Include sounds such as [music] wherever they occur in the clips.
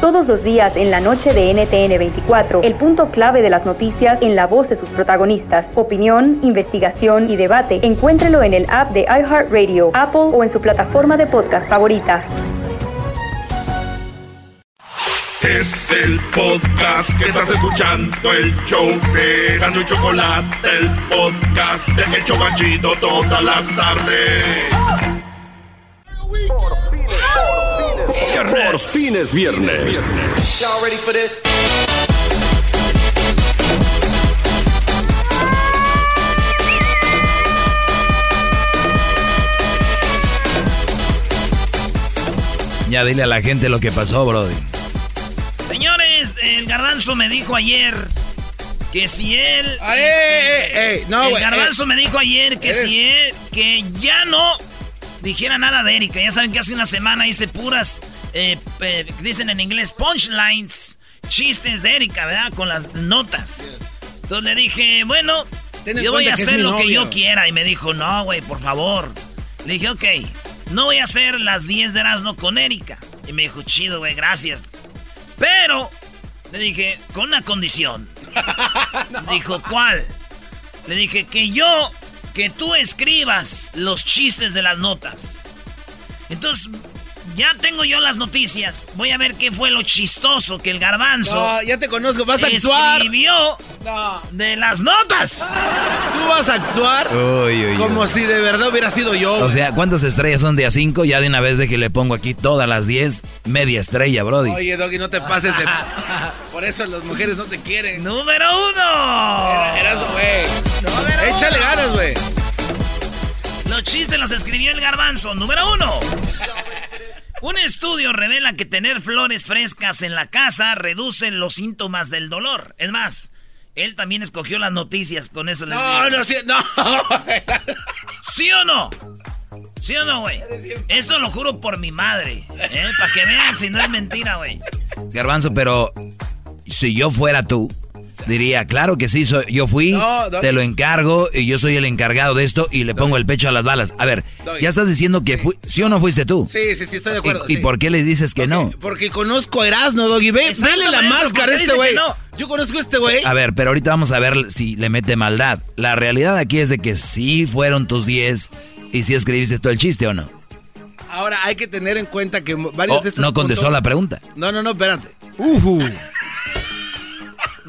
Todos los días en la noche de NTN 24, el punto clave de las noticias en la voz de sus protagonistas. Opinión, investigación y debate. Encuéntrelo en el app de iHeartRadio, Apple o en su plataforma de podcast favorita. Es el podcast que estás escuchando, el show de Gano y Chocolate, el podcast de El Chocachito todas las tardes. Por fin es viernes. Ya dile a la gente lo que pasó, Brody. Señores, el garbanzo me dijo ayer que si él. Ah, este, eh, eh, eh, no, el güey, garbanzo eh, me dijo ayer que eres- si él. que ya no dijera nada de Erika. Ya saben que hace una semana hice puras. Eh, eh, dicen en inglés punchlines. Chistes de Erika, ¿verdad? Con las notas. Entonces le dije, bueno, yo voy a hacer lo que yo quiera. Y me dijo, no, güey, por favor. Le dije, ok, no voy a hacer las 10 de Erasmo con Erika. Y me dijo, chido, güey, gracias. Pero, le dije, con una condición. [laughs] Dijo, ¿cuál? Le dije, que yo, que tú escribas los chistes de las notas. Entonces, ya tengo yo las noticias. Voy a ver qué fue lo chistoso que el garbanzo No, ya te conozco, vas a actuar. escribió No, de las notas. tú vas a actuar Uy, uy, como uy. si de verdad hubiera sido yo. O sea, ¿cuántas estrellas son de a 5? Ya de una vez de que le pongo aquí todas las 10, media estrella, Brody. Oye, Doggy, no te pases de. [laughs] Por eso las mujeres no te quieren. Número uno. Eras, güey. Échale uno. ganas, güey. Los chistes los escribió el garbanzo. Número uno. Un estudio revela que tener flores frescas en la casa reduce los síntomas del dolor. Es más, él también escogió las noticias con eso. les No, digo. no, sí, no. [laughs] ¿Sí o no? ¿Sí o no, güey? Esto lo juro por mi madre. ¿eh? Para que vean si no es mentira, güey. Garbanzo, pero si yo fuera tú, diría, claro que sí, soy- yo fui, No, te lo encargo y yo soy el encargado de esto y le pongo el pecho a las balas. A ver, Doggy. ya estás diciendo que fui, sí o no fuiste tú. Sí, sí, sí, estoy de acuerdo. ¿Y, y sí. por qué le dices que no? Porque conozco a Erasmo, Doggy. Ve, Exacto, vele la maestro, máscara ¿por a este güey. no? Yo conozco a este güey. A ver, pero ahorita vamos a ver si le mete maldad. La realidad aquí es de que sí fueron tus 10 y sí escribiste todo el chiste o no. Ahora hay que tener en cuenta que varios Oh, de estos no contestó puntos- la pregunta. No, no, no, espérate. Ujú.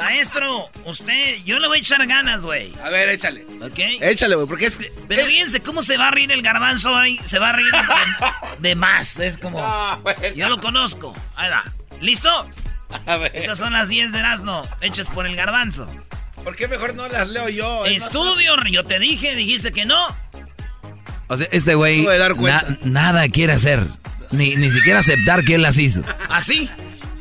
Maestro, usted, yo le voy a echar ganas, güey. A ver, échale. ¿Ok? Échale, güey, porque es que. Pero fíjense cómo se va a reír el garbanzo ahí. Se va a reír de, de más. Es como. Ah, bueno. Yo lo conozco. Ahí va. ¿Listo? A ver. Estas son las 10 de Erasmo, hechas por el garbanzo. ¿Por qué mejor no las leo yo? Estudio, yo te dije, dijiste que no. O sea, este güey cuenta. na- nada quiere hacer. Ni, ni siquiera aceptar que él las hizo. Así.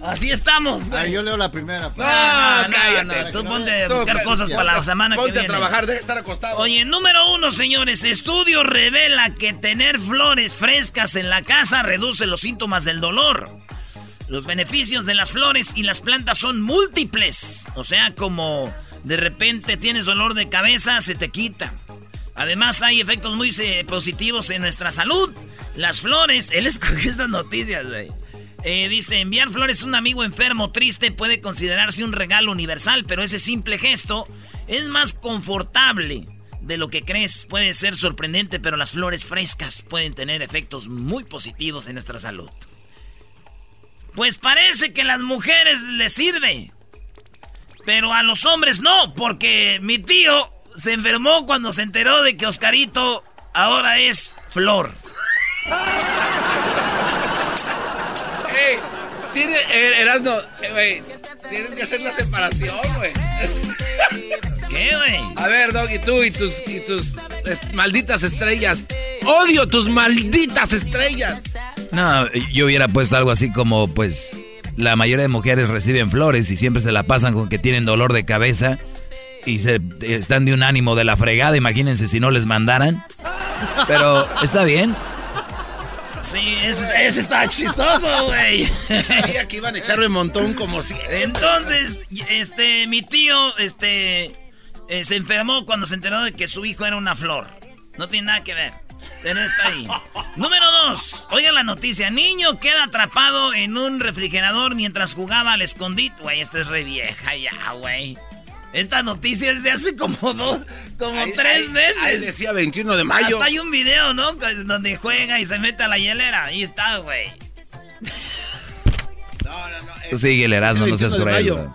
Así estamos. Ah, güey. yo leo la primera. pues. No, Ah, no, cállate. no, Tú ponte a buscar ca- cosas para la semana que Ponte viene. a trabajar, deja de estar acostado. Oye, número uno, señores. Estudio revela que tener flores frescas en la casa reduce los síntomas del dolor. Los beneficios de las flores y las plantas son múltiples. O sea, como de repente tienes dolor de cabeza, se te quita. Además, hay efectos muy eh, positivos en nuestra salud. Las flores, [laughs] él escogió estas noticias, güey. Eh, dice, enviar flores a un amigo enfermo triste puede considerarse un regalo universal, pero ese simple gesto es más confortable de lo que crees. Puede ser sorprendente, pero las flores frescas pueden tener efectos muy positivos en nuestra salud. Pues parece que a las mujeres les sirve. Pero a los hombres no, porque mi tío se enfermó cuando se enteró de que Oscarito ahora es flor. [laughs] Ey, tiene, eh, Erasno, eh, güey, tienes que hacer la separación, güey. ¿Qué, güey? A ver, tú y tus, y tus es- malditas estrellas. Odio tus malditas estrellas. No, yo hubiera puesto algo así como, pues, la mayoría de mujeres reciben flores y siempre se la pasan con que tienen dolor de cabeza y se están de un ánimo de la fregada, imagínense si no les mandaran. Pero está bien. Sí, ese, está chistoso, güey. [laughs] Sabía que iban a echarme un montón como si. Entonces, este, mi tío, este, eh, se enfermó cuando se enteró de que su hijo era una flor. No tiene nada que ver. Pero está ahí. [laughs] Número dos. Oiga la noticia. Niño queda atrapado en un refrigerador mientras jugaba al escondite. Güey, esta es re vieja ya, güey. Esta noticia es de hace como dos, como tres meses. Ahí decía 21 de mayo. Hasta hay un video, ¿no? Donde juega y se mete a la hielera. Ahí está, güey. No, no, no. Tú síguele, Erasmo, no seas cruel.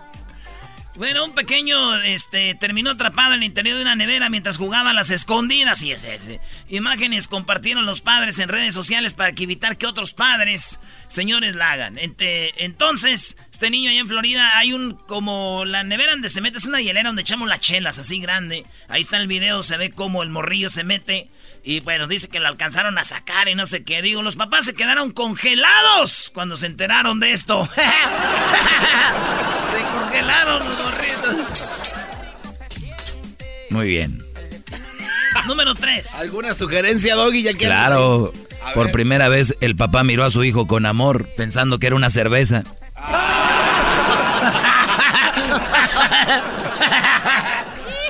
Bueno, un pequeño este, terminó atrapado en el interior de una nevera mientras jugaba a las escondidas. Y es ese. Imágenes compartieron los padres en redes sociales para evitar que otros padres, señores, la hagan. entonces, este niño allá en Florida, hay un como la nevera donde se mete, es una hielera donde echamos las chelas así grande. Ahí está el video, se ve como el morrillo se mete. Y bueno, dice que lo alcanzaron a sacar y no sé qué. Digo, los papás se quedaron congelados cuando se enteraron de esto. [laughs] se congelaron los morritos. Muy bien. Número 3. ¿Alguna sugerencia, Doggy? Ya que claro. Por primera vez el papá miró a su hijo con amor, pensando que era una cerveza.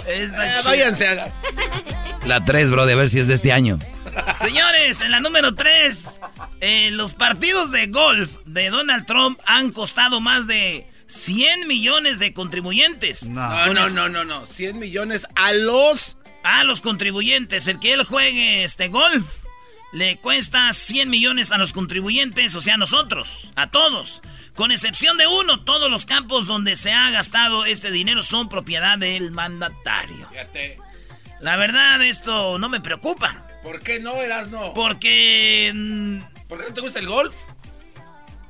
Eh, váyanse a... La 3, bro, de ver si es de este año. Señores, en la número 3, eh, los partidos de golf de Donald Trump han costado más de 100 millones de contribuyentes. No, no, no, no, no. 100 millones a los... A los contribuyentes. El que él juegue este golf le cuesta 100 millones a los contribuyentes, o sea, a nosotros, a todos. Con excepción de uno, todos los campos donde se ha gastado este dinero son propiedad del mandatario. Fíjate. La verdad, esto no me preocupa. ¿Por qué no, Erasno? Porque... Mm, ¿Por qué no te gusta el golf?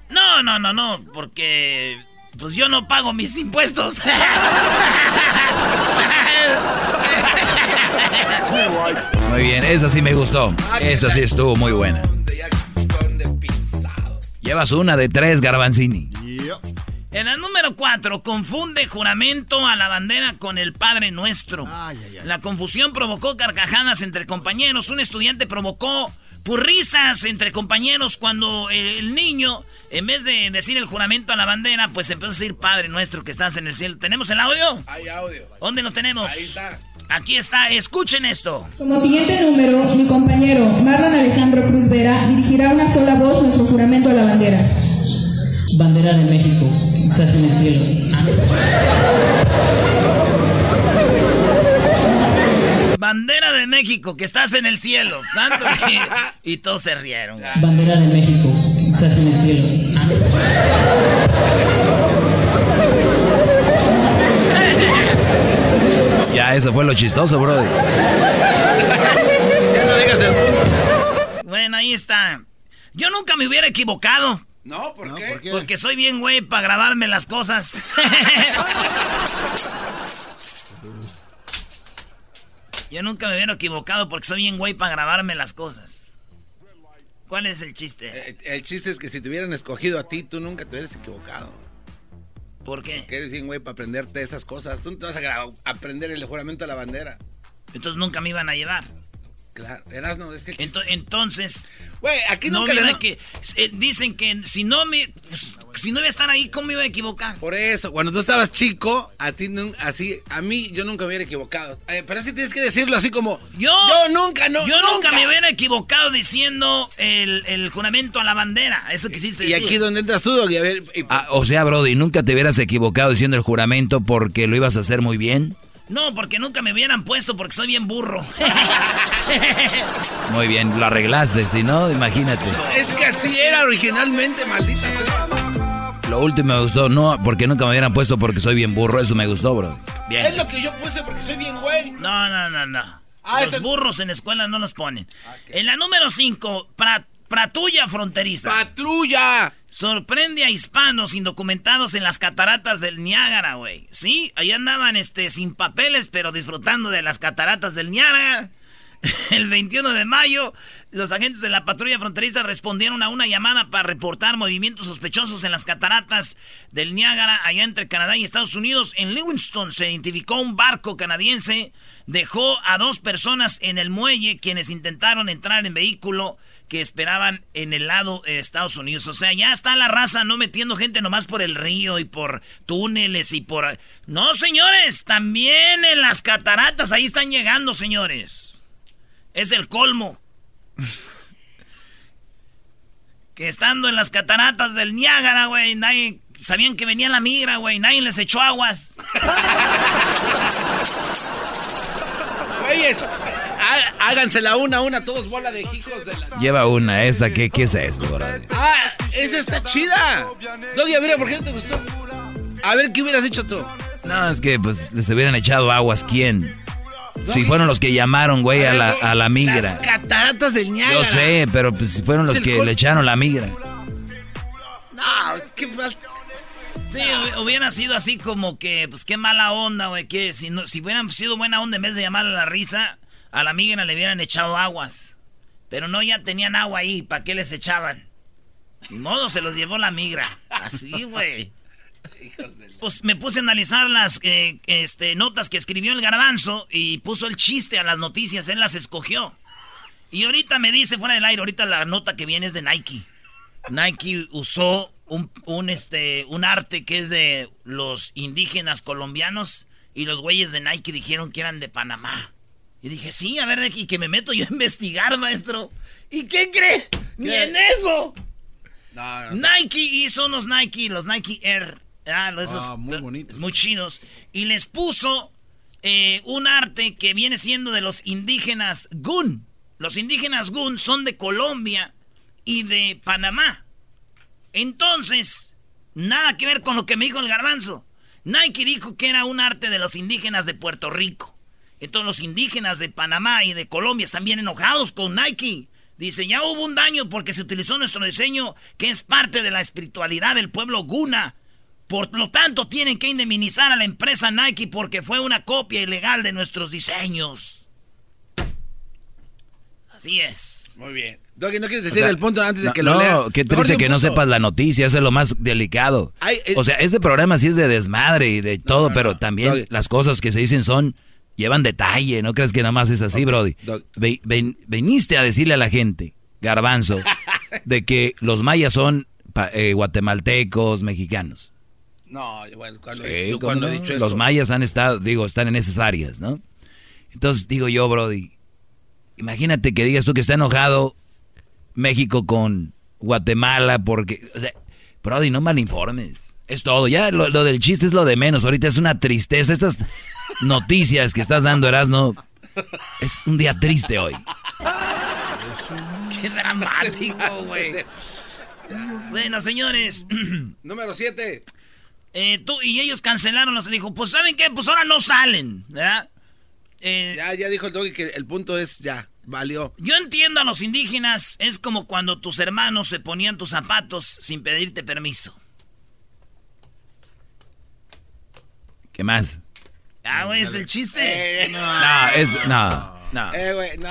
No, no, no, no, porque... Pues yo no pago mis impuestos. [laughs] Muy bien, esa sí me gustó. Ah, esa sí estuvo muy buena. Llevas una de tres, Garbanzini. En la número 4, confunde juramento a la bandera con el Padre Nuestro. La confusión provocó carcajadas entre compañeros. Un estudiante provocó risas entre compañeros cuando el niño, en vez de decir el juramento a la bandera, pues empezó a decir Padre Nuestro que estás en el cielo. ¿Tenemos el audio? Hay audio. ¿Dónde lo tenemos? Ahí está. Aquí está, escuchen esto. Como siguiente número, mi compañero Marlon dirigirá una sola voz nuestro juramento a la bandera. Bandera de México, estás en el cielo. Bandera de México, que estás en el cielo, santo. y, todos se rieron. Bandera de México, estás en el cielo. Ya, eso fue lo chistoso, brody. Bueno, ahí está. Yo nunca me hubiera equivocado. No, ¿por, qué? Porque soy bien güey para grabarme las cosas. [laughs] Yo nunca me hubiera equivocado porque soy bien güey para grabarme las cosas. ¿Cuál es el chiste? Eh, el, chiste es que si te hubieran escogido a ti, tú nunca te hubieras equivocado. ¿Por qué? Porque eres bien güey para aprenderte esas cosas. Tú no te vas a aprender el juramento de la bandera. Entonces nunca me iban a llevar. Claro, eras no, es que entonces, güey, aquí nunca le que eh, dicen que si no me pues, si no iba a estar ahí, ¿cómo me iba a equivocar? Por eso, cuando tú estabas chico, a ti así, a mí yo nunca me hubiera equivocado. Eh, pero es que tienes que decirlo así como yo, yo nunca, no, yo nunca. me hubiera equivocado diciendo el, juramento a la bandera. Eso quisiste y, decir. Y aquí donde entras tú, y a ver, ah, o sea, Brody, nunca te hubieras equivocado diciendo el juramento porque lo ibas a hacer muy bien. No, porque nunca me hubieran puesto porque soy bien burro. [laughs] Muy bien, lo arreglaste, si no, imagínate. Es que así era originalmente, maldita sea. Lo último me gustó, no, porque nunca me hubieran puesto porque soy bien burro, eso me gustó, bro. Bien. Es lo que yo puse porque soy bien güey. No, no, no, no. Ah, los burros en la escuela no los ponen. En la número 5, Patrulla fronteriza. ¡Patrulla! Sorprende a hispanos indocumentados en las cataratas del Niágara, güey. Sí, ahí andaban este, sin papeles, pero disfrutando de las cataratas del Niágara. [laughs] El 21 de mayo, los agentes de la patrulla fronteriza respondieron a una llamada para reportar movimientos sospechosos en las cataratas del Niágara, allá entre Canadá y Estados Unidos. En Livingston se identificó un barco canadiense, dejó a dos personas en el muelle quienes intentaron entrar en vehículo que esperaban en el lado de Estados Unidos. O sea, ya está la raza no metiendo gente nomás por el río y por túneles y por... No, señores, también en las cataratas, ahí están llegando, señores. Es el colmo. [laughs] que estando en las cataratas del Niágara, güey, nadie... Sabían que venía la migra, güey. Nadie les echó aguas. Güeyes, hágansela una a una, todos bola de hijos de la... Lleva una, esta, ¿qué, qué es esto, brody? Ah, esa está chida. Doggy, a ver, ¿por qué no te gustó? A ver, ¿qué hubieras hecho tú? No, es que pues les hubieran echado aguas, ¿quién? Si fueron los que llamaron, güey, a la, a la migra. Las cataratas del Niágara. Yo sé, pero pues si fueron los que le echaron la migra. No, qué falta. Sí, hu- hubiera sido así como que, pues qué mala onda, güey, que si, no, si hubieran sido buena onda en vez de llamar a la risa, a la migra le hubieran echado aguas. Pero no, ya tenían agua ahí, ¿para qué les echaban? Ni modo, se los llevó la migra. Así, güey. Pues me puse a analizar las eh, este, notas que escribió el garbanzo y puso el chiste a las noticias, él las escogió. Y ahorita me dice fuera del aire, ahorita la nota que viene es de Nike. Nike usó un, un, este, un arte que es de los indígenas colombianos y los güeyes de Nike dijeron que eran de Panamá. Y dije, sí, a ver, aquí que me meto yo a investigar, maestro. ¿Y qué cree? Ni en eso. No, no. Nike hizo unos Nike, los Nike Air. Ah, los- esos, Ah, muy bonitos. Muy chinos. Y les puso eh, un arte que viene siendo de los indígenas Gun. Los indígenas Gun son de Colombia y de Panamá. Entonces, nada que ver con lo que me dijo el garbanzo. Nike dijo que era un arte de los indígenas de Puerto Rico. Entonces los indígenas de Panamá y de Colombia están bien enojados con Nike. Dice, ya hubo un daño porque se utilizó nuestro diseño que es parte de la espiritualidad del pueblo Guna. Por lo tanto, tienen que indemnizar a la empresa Nike porque fue una copia ilegal de nuestros diseños. Así es. Muy bien. Doggy, ¿no quieres O decir sea, el punto antes de que lo no, lea? qué triste que no sepas la noticia, eso es lo más delicado. Ay, eh, o sea, este programa sí es de desmadre y de todo, no, pero no. también Doggy. las cosas que se dicen son, llevan detalle, no crees que nada más es así, Brody. Doggy. Ve- ven- veniste a decirle a la gente, garbanzo, [laughs] de que los mayas son eh, guatemaltecos, mexicanos. No, bueno, cuando, Sí, yo ¿cómo cuando no? he dicho eso. Los mayas han estado, digo, están en esas áreas, ¿no? Entonces digo yo, Brody, imagínate que digas tú que está enojado México con Guatemala porque, o sea, Brody, no malinformes. Es todo, ya lo, lo del chiste es lo de menos, ahorita es una tristeza. Estas noticias que estás dando, Erasno, es un día triste hoy. Qué dramático, güey. Bueno, señores. Número 7. Eh, tú y ellos cancelaron los dijo, pues ¿saben qué? Pues ahora no salen, ¿verdad? Eh, Ya, ya dijo el Doggy que el punto es ya, valió. yo entiendo a los indígenas, es como cuando tus hermanos se ponían tus zapatos sin pedirte permiso. ¿Qué más? Ah, güey, es el chiste. Eh, No, es, no, no. eh, güey, no.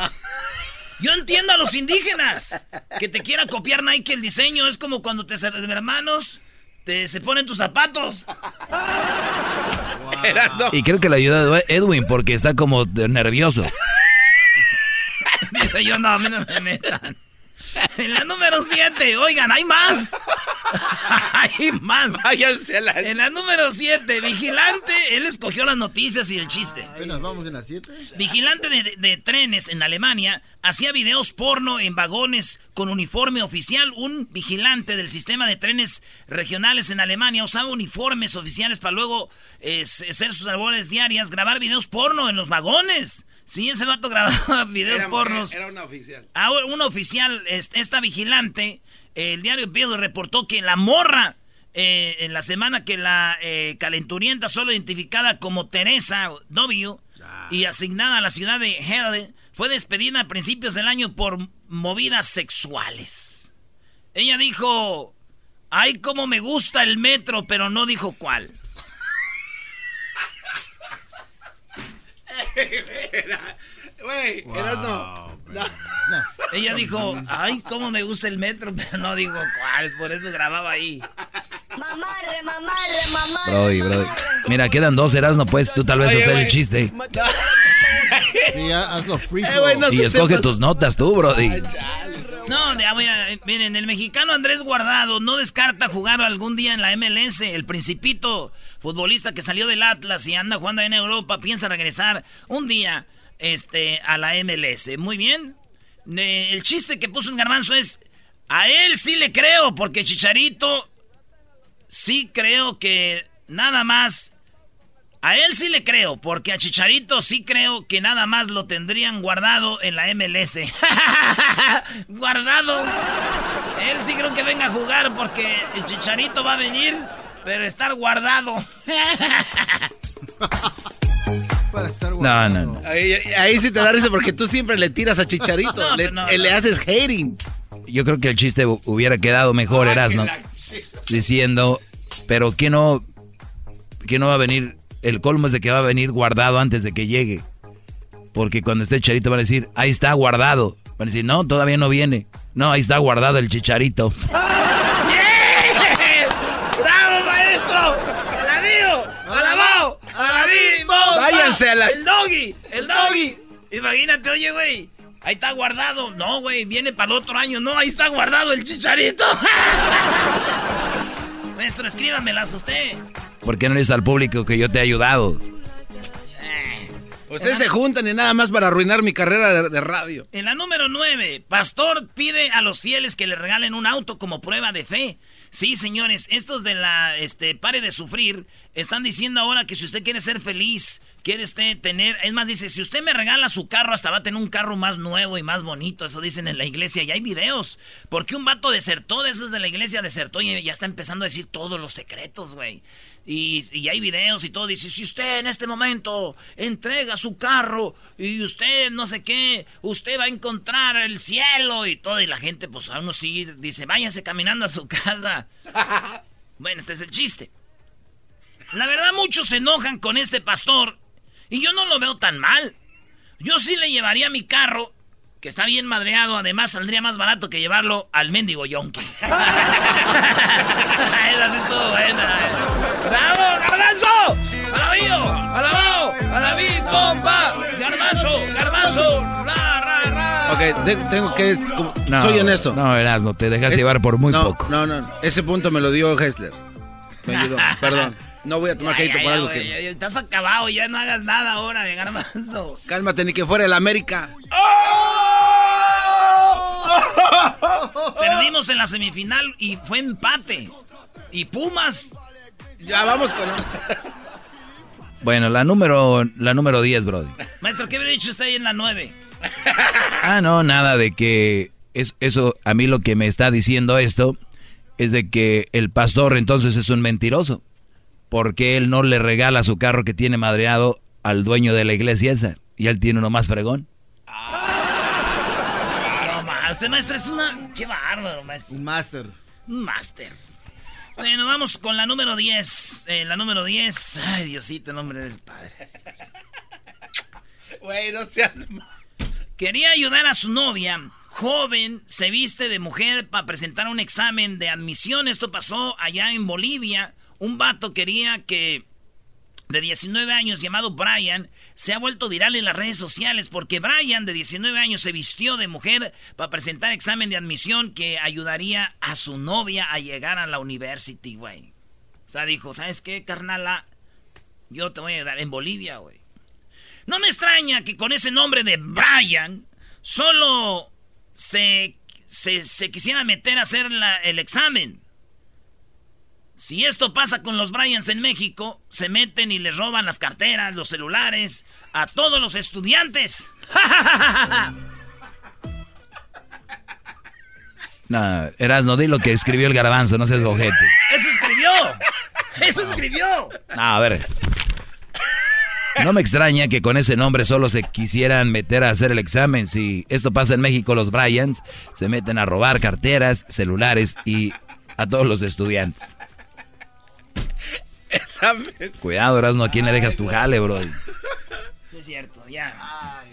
Yo entiendo a los indígenas que te quiera copiar Nike el diseño, es como cuando tus hermanos te, se ponen tus zapatos. No. Y creo que le ayuda Edwin porque está como de- nervioso. [laughs] Dice yo, no, a mí no me metan. [laughs] En la número 7, oigan, hay más. [laughs] hay más. Váyanse a la... En la número 7, vigilante, él escogió las noticias y el chiste. Apenas vamos en las 7. Vigilante de, de- de trenes en Alemania hacía videos porno en vagones con uniforme oficial. Un vigilante del sistema de trenes regionales en Alemania usaba uniformes oficiales para luego eh, hacer sus labores diarias, grabar videos porno en los vagones. Sí, ese vato grababa [laughs] videos Era, pornos. era una oficial. Ahora, un oficial, esta vigilante, el diario Bill reportó que la morra, eh, en la semana que la eh, calenturienta, solo identificada como Teresa W. y asignada a la ciudad de Halle, fue despedida a principios del año por movidas sexuales. Ella dijo, ay, como me gusta el metro, pero no dijo cuál. Güey, Erasno. Ella dijo, ay, cómo me gusta el metro, [laughs] pero no digo cuál, por eso grababa ahí. Mamarre, mamarre, mamarre. Brody, brody. Mira, quedan dos Erasmo, pues tú tal vez Oye, hacer el chiste. [laughs] Sí, hazlo free Eh, no Y escoge te- tus notas tú, Brody. No, ya voy a- miren, el mexicano Andrés Guardado no descarta jugar algún día en la MLS. El principito futbolista que salió del Atlas y anda jugando en Europa piensa regresar un día este, a la MLS. Muy bien. El chiste que puso en Garbanzo es, a él sí le creo, porque Chicharito sí creo que nada más... A él sí le creo, porque a Chicharito sí creo que nada más lo tendrían guardado en la MLS. [laughs] guardado. Él sí creo que venga a jugar porque el Chicharito va a venir, pero estar guardado. [laughs] Para estar No, no, no. Ahí, ahí sí te da risa porque tú siempre le tiras a Chicharito. [laughs] No, le, no, eh, le no. haces hating. Yo creo que el chiste hu- hubiera quedado mejor, Erasmo. Diciendo, pero ¿quién no, quién no va a venir? El colmo es de que va a venir guardado antes de que llegue. Porque cuando esté Chicharito van a decir, ahí está guardado. Van a decir, no, todavía no viene. No, ahí está guardado el Chicharito. ¡Bravo, [laughs] maestro! ¡Alabío! ¡Alabao! ¡Alabí! A la- ¡El doggy! ¡El doggy! Imagínate, oye, güey. Ahí está guardado. No, güey, viene para el otro año. No, ahí está guardado el chicharito. [laughs] Maestro, escríbamelas usted. ¿Por qué no le dices al público que yo te he ayudado? Ustedes se juntan y nada más para arruinar mi carrera de, de radio. En la número 9, Pastor pide a los fieles que le regalen un auto como prueba de fe. Sí, señores, estos de la este pare de sufrir están diciendo ahora que si usted quiere ser feliz, quiere usted tener, es más dice, si usted me regala su carro hasta va a tener un carro más nuevo y más bonito, eso dicen en la iglesia y hay videos, porque un vato desertó de esos de la iglesia desertó y ya está empezando a decir todos los secretos, güey. Y, y hay videos y todo. Dice, si usted en este momento entrega su carro y usted no sé qué, usted va a encontrar el cielo y todo. Y la gente, pues a uno sí dice, váyase caminando a su [laughs] casa. bueno, este es el chiste. La verdad, muchos se enojan con este pastor y yo no lo veo tan mal. Yo sí le llevaría mi carro, que está bien madreado, además saldría más barato que llevarlo al mendigo yonki. Esa sí estuvo buena. ¡Bravo, garbanzo! ¡Alabío! ¡Alabao! ¡Alabí, pompa! ¡Garbanzo! ¡Garbanzo! ¡Ra, ra, ra! Ok, de- tengo que. como- No, soy honesto. No, Erasmo, te dejas Es- llevar por muy no, poco. No, no, ese punto me lo dio Hessler. Me ayudó, [laughs] perdón. No voy a tomar crédito por ya, algo que. Estás acabado, ya no hagas nada ahora de garbanzo. [laughs] Cálmate, ni que fuera el América. Perdimos en la semifinal y fue empate. Y Pumas. Ya vamos con. Bueno, la número, la número 10, Brody. Maestro, ¿qué hubiera dicho usted ahí en la 9? [laughs] Ah, no, nada de que es, eso, a mí lo que me está diciendo esto es de que el pastor entonces es un mentiroso, porque él no le regala su carro que tiene madreado al dueño de la iglesia esa, y él tiene uno más fregón. No más, este maestro es una. Qué bárbaro, maestro. Un máster. Un máster. Bueno, vamos con la número 10. Eh, la número 10. Ay, Diosito, en nombre del Padre. Güey, no seas. Quería ayudar a su novia, joven, se viste de mujer para presentar un examen de admisión. Esto pasó allá en Bolivia. Un vato quería que de 19 años llamado Brian se ha vuelto viral en las redes sociales porque Brian de 19 años se vistió de mujer para presentar examen de admisión que ayudaría a su novia a llegar a la university, güey. O sea, dijo, ¿sabes qué, carnala? Yo te voy a ayudar en Bolivia, güey. No me extraña que con ese nombre de Brian solo se, se, quisiera meter a hacer el examen. Si esto pasa con los Bryans en México, se meten y les roban las carteras, los celulares, a todos los estudiantes. [laughs] No, Erasmo, di lo que escribió el garbanzo, no seas ojete. ¡Eso escribió! ¡Eso escribió! No, a ver. No me extraña que con ese nombre solo se quisieran meter a hacer el examen. Si esto pasa en México, los Bryans se meten a robar carteras, celulares y a todos los estudiantes. Cuidado, Erasmo, ¿a quién le dejas tu jale, bro? Sí, es cierto, ya.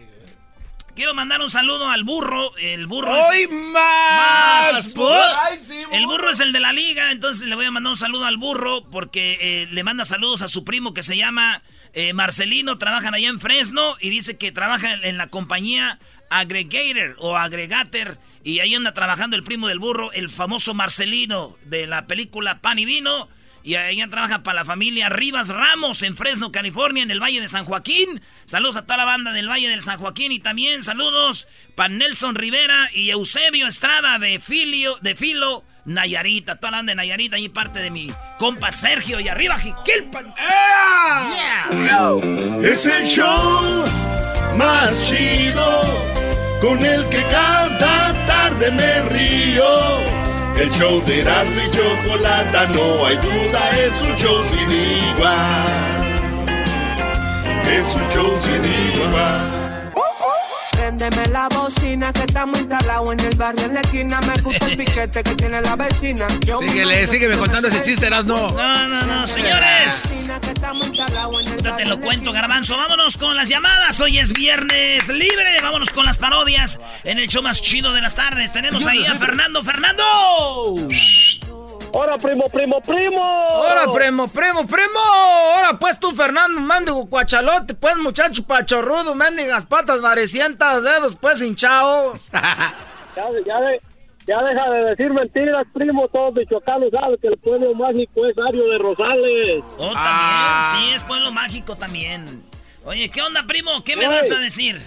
Quiero mandar un saludo al burro. El burro ¡Hoy es... más! burro. Ay, sí, el burro es el de la liga, entonces le voy a mandar un saludo al burro porque eh, le manda saludos a su primo que se llama eh, Marcelino. Trabajan allá en Fresno y dice que trabaja en, en la compañía Aggregator o Aggregator. Y ahí anda trabajando el primo del burro, el famoso Marcelino de la película Pan y Vino. Y ella trabaja para la familia Rivas Ramos en Fresno, California, en el Valle de San Joaquín. Saludos a toda la banda del Valle del San Joaquín y también saludos para Nelson Rivera y Eusebio Estrada de Filio, de Filo, Nayarita. Toda la banda de Nayarita y parte de mi compa Sergio y arriba Jiquilpan. Es el show más chido con el que cada tarde me río. El show de Erasmo y Chocolata, no hay duda, es un show sin igual. Es un show sin igual. Préndeme la bocina que estamos instalados en el barrio en la esquina. Me gusta el piquete que tiene la vecina. Yo Síguele, sígueme contando ese chiste, Erasmo. No, no, no, señores. Ahorita te lo cuento, Garbanzo. Vámonos con las llamadas. Hoy es viernes libre. Vámonos con las parodias en el show más chido de las tardes. Tenemos ahí a Fernando. ¡Fernando! ¡Hola, primo, primo, primo! ¡Hola, primo, primo, primo! ¡Hola, pues tú, Fernando, mendigo cuachalote! Pues, muchacho pachorrudo, mendigas patas varecientas, dedos, pues, hinchado. [laughs] ya, ya, de- ya deja de decir mentiras, primo. Todos michoacanos saben que el pueblo mágico es Ario de Rosales. Oh, también. Sí, es pueblo mágico también. Oye, ¿qué onda, primo? ¿Qué me Ey. vas a decir?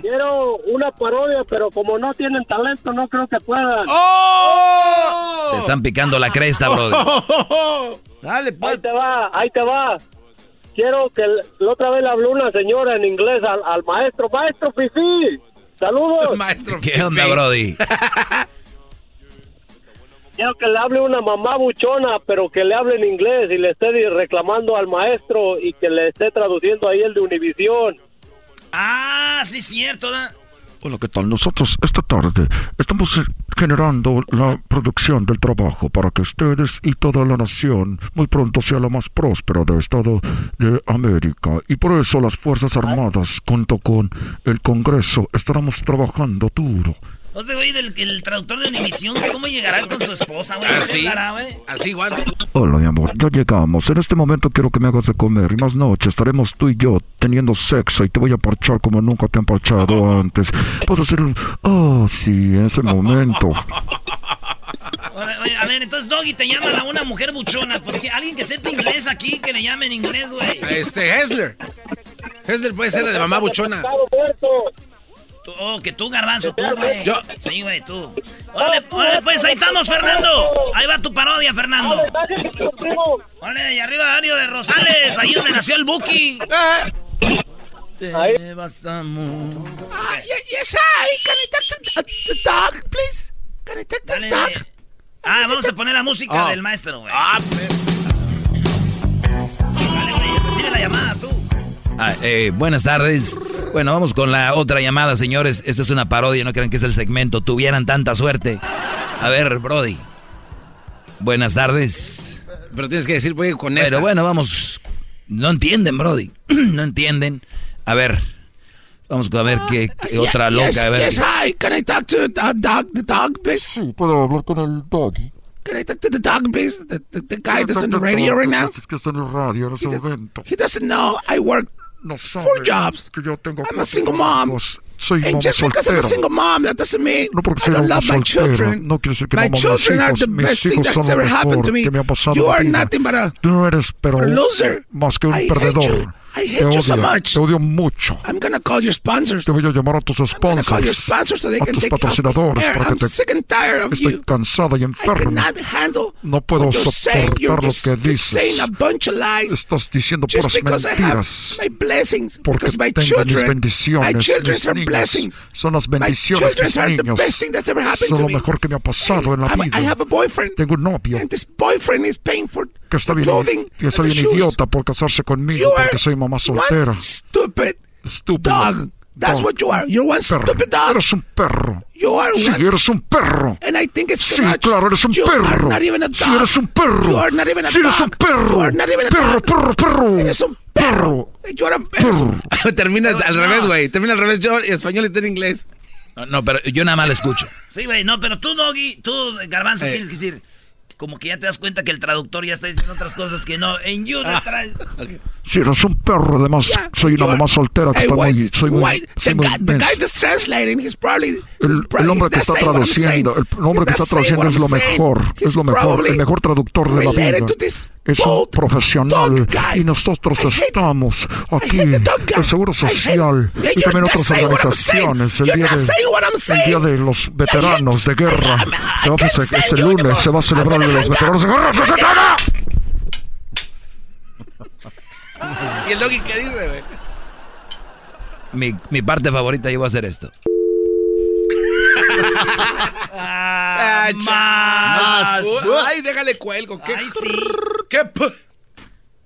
Quiero una parodia, pero como no tienen talento, no creo que puedan. ¡Oh! Te están picando la cresta, brother. [laughs] Dale, pues. Ahí te va, ahí te va. Quiero que la otra vez le habló una señora en inglés al, al maestro. Maestro Fifi, saludos. [laughs] Maestro. ¿Qué onda, Brody? [laughs] Quiero que le hable una mamá buchona, pero que le hable en inglés y le esté reclamando al maestro y que le esté traduciendo ahí el de Univisión. Ah, sí, cierto. ¿da? Hola, ¿qué tal? Nosotros esta tarde estamos generando la producción del trabajo para que ustedes y toda la nación muy pronto sea la más próspera de Estado de América. Y por eso las Fuerzas Armadas, junto con el Congreso, estaremos trabajando duro. O sea, güey, del el traductor de Univisión, ¿cómo llegará con su esposa, güey? Así, ¿Qué hará, güey? así, Juan. Hola, mi amor, ya llegamos. En este momento quiero que me hagas de comer y más noche estaremos tú y yo teniendo sexo y te voy a parchar como nunca te han parchado antes. Vas a hacer un... Oh, sí, en ese momento. A ver, entonces Doggy te llaman a una mujer buchona. Pues que alguien que sepa inglés aquí, que le llame en inglés, güey. Este, Hessler. Hessler puede ser de mamá buchona. Tú- oh, que tú, garbanzo, tú, güey. Yo. Sí, güey, tú. Órale, órale, pues ahí estamos, Fernando. Ahí va tu parodia, Fernando. Órale, y arriba Ario de Rosales, ahí donde nació el Buki. Te bastamos. yes, hi. Can I talk to the dog, please? Can I talk to Dale. Ah, vamos a poner la música Ah. del maestro, güey. Ah, Dale, güey, recibe la llamada, tú. Ah, eh, buenas tardes. Bueno, vamos con la otra llamada, señores. Esta es una parodia, no crean que es el segmento. Tuvieran tanta suerte. A ver, Brody. Buenas tardes. Pero tienes que decir, voy con esta. Pero bueno, vamos. No entienden, Brody. [clears throat] no entienden. A ver. Vamos a ver qué, qué otra loca. Yes, a ver. yes, hi. Can I talk to the dog, the dog, please? Sí, puedo hablar con el doggy. Can I talk to the dog, please? The, the, the guy that's on the radio right now? Es que está en el radio en ese momento. He doesn't know I work No sabe four jobs. que yo tengo I'm a single mom. Soy And just because I'm a single mom, that doesn't mean No porque I don't love my children. no quiere decir que my no children are the best thing that's ever happened to me. You are nothing but a, Tú no eres pero a loser. más que un I hate perdedor. I Te hate you so odio, much. te odio mucho. I'm gonna call your sponsors. Te voy a llamar a tus gonna call your sponsors, sponsors so they a can tus take patrocinadores para que I'm te... sick and tired of Estoy you. cansada y I enferma. cannot handle No puedo what you're saying. You're soportar lo que dices. a bunch of lies. Estás diciendo Just puras because I have mentiras. my blessings. Porque Because my tengo mis children, bendiciones, my children mis are blessings. Son las My bendiciones children mis are the niños. best thing that's ever happened Son to lo me. mejor que me ha pasado en la vida. I have a boyfriend. Tengo un novio And this boyfriend is paying for que está bien, que está bien idiota por casarse conmigo You are porque soy mamá soltera. one stupid Estúpido. dog. That's what you are. You're one stupid dog. Eres un perro. You are Sí, one. eres un perro. And I think it's Sí, much. claro, eres un You are perro. not even a dog. Sí, eres un perro. You are not even a Sí, eres dog. un perro. You are not even a Perro, dog. perro, perro. Eres un perro. You are a- un- [laughs] Termina al revés, güey. Termina al revés yo en español y tú en inglés. No, no, pero yo nada más la escucho. Sí, güey, no, pero tú, Doggy, tú, Garbanzo, Eh. tienes que decir... Como que ya te das cuenta que el traductor ya está diciendo otras cosas que no. En you Ah. detrás. Sí, eres un perro. Además, soy una mamá soltera que Hey, está why- muy... Soy muy, why- soy the, muy guy, the guy that's translating, he's probably... El, he's probably- el hombre que está traduciendo, el hombre que está traduciendo es lo mejor, es lo mejor, el mejor traductor de la vida. Es un profesional y nosotros estamos aquí, el Seguro Social y también not otras organizaciones. El día, de, I'm el día de los veteranos de guerra se va a este lunes se va a celebrar el de los veteranos de guerra. ¡Se! ¿Y el doggy qué dice, güey? Mi, mi parte favorita yo voy a hacer esto. [laughs] Ah, más. chas. Ay, déjale cuelgo. ¿Qué? Ay, sí. ¿Qué? p-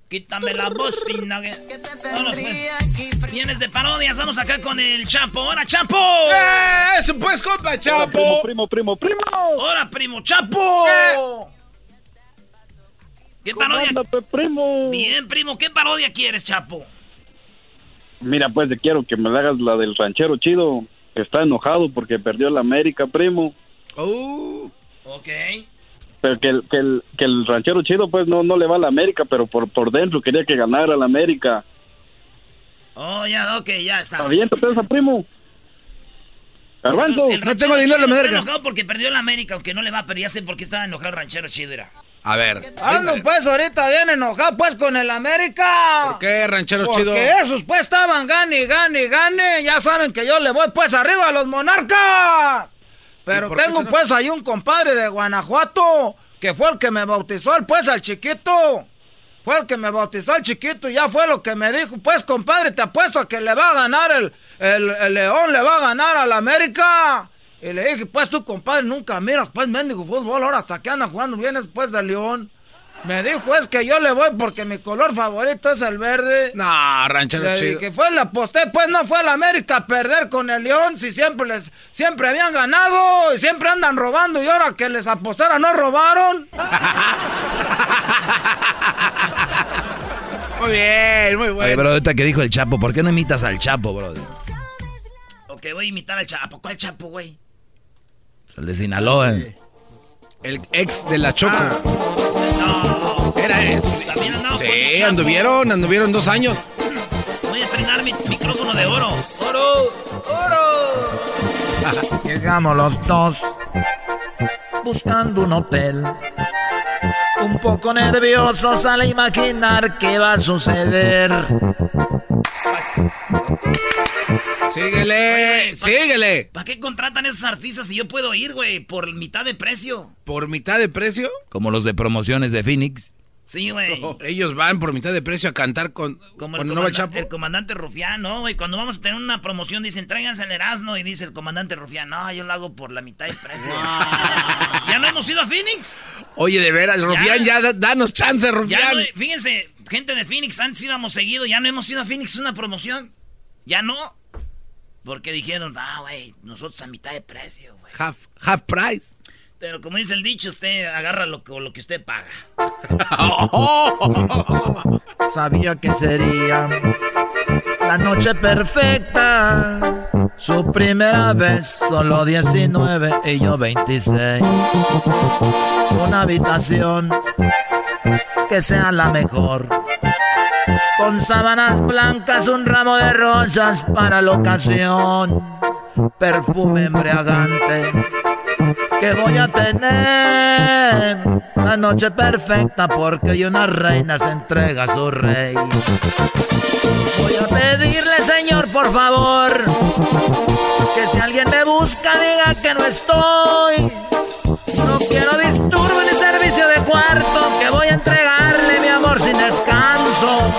Quítame la bocina. [laughs] pues. Vienes de parodias. Vamos acá con el Chapo. ¡Hola, Chapo! ¡Eh! ¡Eso pues, compa, Chapo! primo, primo, primo! ¡Hola, primo, Chapo! ¿Qué parodia? primo? Bien, primo. ¿Qué parodia quieres, Chapo? Mira, pues te quiero que me hagas la del ranchero chido, que está enojado porque perdió la América, primo. Uh, Ok. Pero que el, que el, que el ranchero chido, pues no, no le va a la América, pero por, por dentro quería que ganara la América. Oh, ya, ok, ya está. Aviéntate esa, primo. Garbanzo. Entonces, No tengo dinero en la América. enojado porque perdió la América, aunque no le va, pero ya sé por qué estaba enojado el ranchero chido, era. a ver. Ando pues ahorita bien enojado pues con el América. ¿Por qué, ranchero Porque chido? esos pues estaban gane, gane, gane. Ya saben que yo le voy pues arriba a los monarcas. Pero tengo no- pues ahí un compadre de Guanajuato que fue el que me bautizó el pues al chiquito. Fue el que me bautizó al chiquito y ya fue lo que me dijo. Pues compadre, te apuesto a que le va a ganar el, el, el León, le va a ganar al América. Y le dije, pues tú compadre nunca miras pues mendigo fútbol, ahora hasta que anda jugando bien después de León. Me dijo es que yo le voy porque mi color favorito es el verde. No, ranchero Le chido. dije, fue la aposté, pues no fue la América a perder con el León, si siempre les, siempre habían ganado y siempre andan robando y ahora que les apostara no robaron. [laughs] Muy bien, muy Oye, bueno. bro, ahorita que dijo el Chapo, ¿por qué no imitas al Chapo, bro? Ok, voy a imitar al Chapo. ¿Cuál Chapo, güey? El de Sinaloa. El ex de la Choco. No. Era. También andamos el Sí, anduvieron, anduvieron dos años. Voy a estrenar mi micrófono de oro. ¡Oro! ¡Oro! [laughs] Llegamos los dos buscando un hotel. Un poco nerviosos al imaginar qué va a suceder. Síguele, síguele. ¿Para qué contratan esos artistas si yo puedo ir, güey? Por mitad de precio. ¿Por mitad de precio? Como los de promociones de Phoenix. Sí, güey. [laughs] Ellos van por mitad de precio a cantar con, Como con el, comandante, Chapo. el comandante Rufián, ¿no? güey? cuando vamos a tener una promoción dicen, tráiganse el Erasmo y dice el comandante Rufián, no, yo lo hago por la mitad del precio. [laughs] ¿Ya no hemos ido a Phoenix? Oye, de veras, Rufián, ya, da- danos chance, Ya Rufián. no, fíjense, gente de Phoenix, antes íbamos seguido, ya no hemos ido a Phoenix, es una promoción. Ya no. Porque dijeron, ah, güey, nosotros a mitad de precio, güey. Half, half price. Pero como dice el dicho, usted agarra lo que, lo que usted paga. [laughs] Sabía que sería la noche perfecta. Su primera vez, solo 19 y yo 26. Una habitación que sea la mejor. Con sábanas blancas, un ramo de rosas para la ocasión. Perfume embriagante que voy a tener la noche perfecta porque hoy una reina se entrega a su rey. Voy a pedirle, señor, por favor, que si alguien me busca diga que no estoy. No quiero disturbo ni servicio de cuarto, que voy a entregarle mi amor sin descanso.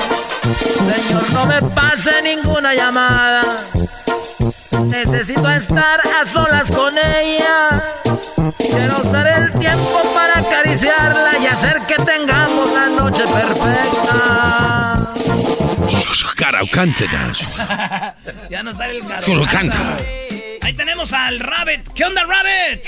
Señor, no me pase ninguna llamada. Necesito estar a solas con ella. Quiero usar el tiempo para acariciarla y hacer que tengamos la noche perfecta. [laughs] Ya no sale el lo canta. Ahí tenemos al Rabbit. ¿Qué onda, Rabbit?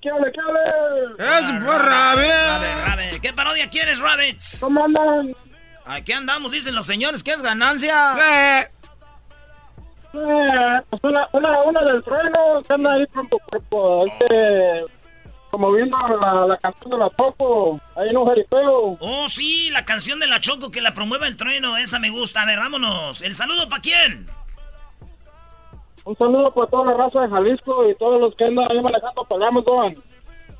¿Qué ole, qué ole? ¡Es por Rabbit! Rabbit, Rabbit. ¿Qué parodia quieres, Rabbit? ¿Cómo andan? Aquí andamos, dicen los señores, que es ganancia. Eh, pues una, una, una del trueno, que anda ahí por, por este, como viendo la, la canción de la Choco, ahí en un jaripeo. Oh, sí, la canción de la Choco que la promueve el trueno, esa me gusta. A ver, vámonos. ¿El saludo para quién? Un saludo para toda la raza de Jalisco y todos los que andan ahí manejando para Amazon.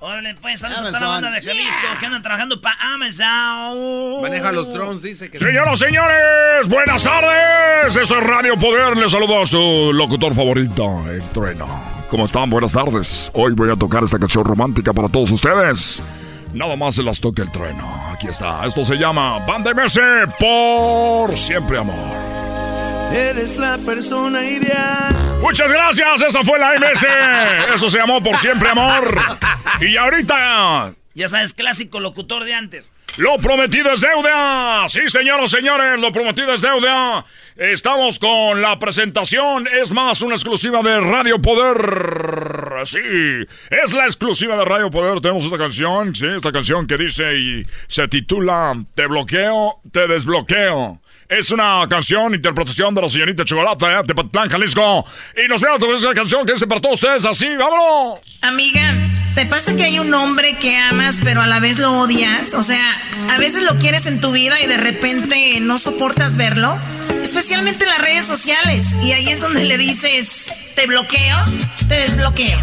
Órale, pues, saludos a toda la banda de Jalisco que andan trabajando para Amazon. Maneja los drones, dice que... Señoras, señores, buenas tardes. Esto es Radio Poder. Les saludo a su locutor favorito, el trueno. ¿Cómo están? Buenas tardes. Hoy voy a tocar esta canción romántica para todos ustedes. Nada más se las toca el trueno. Aquí está. Esto se llama Banda MS por siempre amor. Eres la persona ideal. Muchas gracias, esa fue la MS. Eso se llamó por siempre amor. Y ahorita, Ya sabes, clásico locutor de antes. lo prometido es deuda. Sí, señoras, señores, lo prometido es deuda. Estamos con la presentación, es más, una exclusiva de Radio Poder. Sí, es la exclusiva de Radio Poder. Tenemos esta canción, sí, esta canción que dice y se titula Te bloqueo, te desbloqueo. Es una canción, interpretación de la señorita Chocolata, ¿eh? de Patlán, Jalisco. Y nos vemos con esa canción que dice para todos ustedes así, vámonos. Amiga, ¿te pasa que hay un hombre que amas pero a la vez lo odias? O sea, a veces lo quieres en tu vida y de repente no soportas verlo. Especialmente en las redes sociales. Y ahí es donde le dices, te bloqueo, te desbloqueo.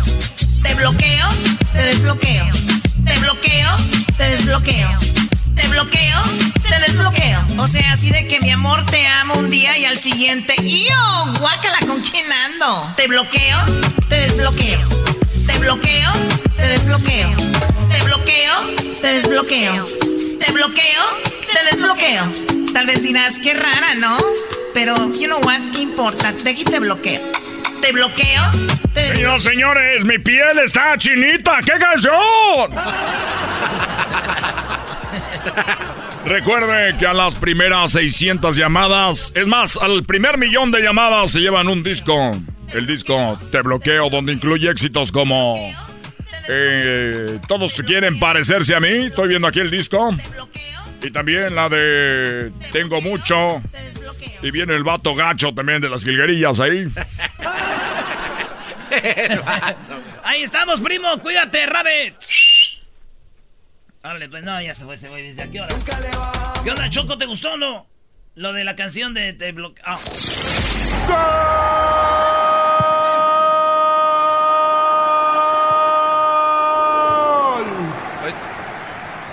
Te bloqueo, te desbloqueo. Te bloqueo, te desbloqueo. Te bloqueo, te desbloqueo. O sea, así de que mi amor te amo un día y al siguiente, ¡yo! Guácala, ¿con quién ando? Te bloqueo, te desbloqueo. Te bloqueo, te desbloqueo. Te bloqueo, te desbloqueo. Te bloqueo, te desbloqueo. Tal vez dirás, qué rara, ¿no? Pero, you know what, ¿qué importa? De aquí te bloqueo. Te bloqueo, te Señoras, señores, mi piel está chinita. ¡Qué canción! Recuerde que a las primeras 600 llamadas, es más, al primer millón de llamadas se llevan un disco. El disco Te Bloqueo, donde incluye éxitos como... eh, Todos quieren parecerse a mí. Estoy viendo aquí el disco. Y también la de Tengo mucho. Y viene el vato gacho también de las jilguerillas ahí. [laughs] Ahí estamos, primo. Cuídate, Rabbit. Órale, pues no, ya se fue, se fue. Dice, ¿a qué hora? ¿Qué onda, Choco? ¿Te gustó o no? Lo de la canción de Te Bloqueo. Ah.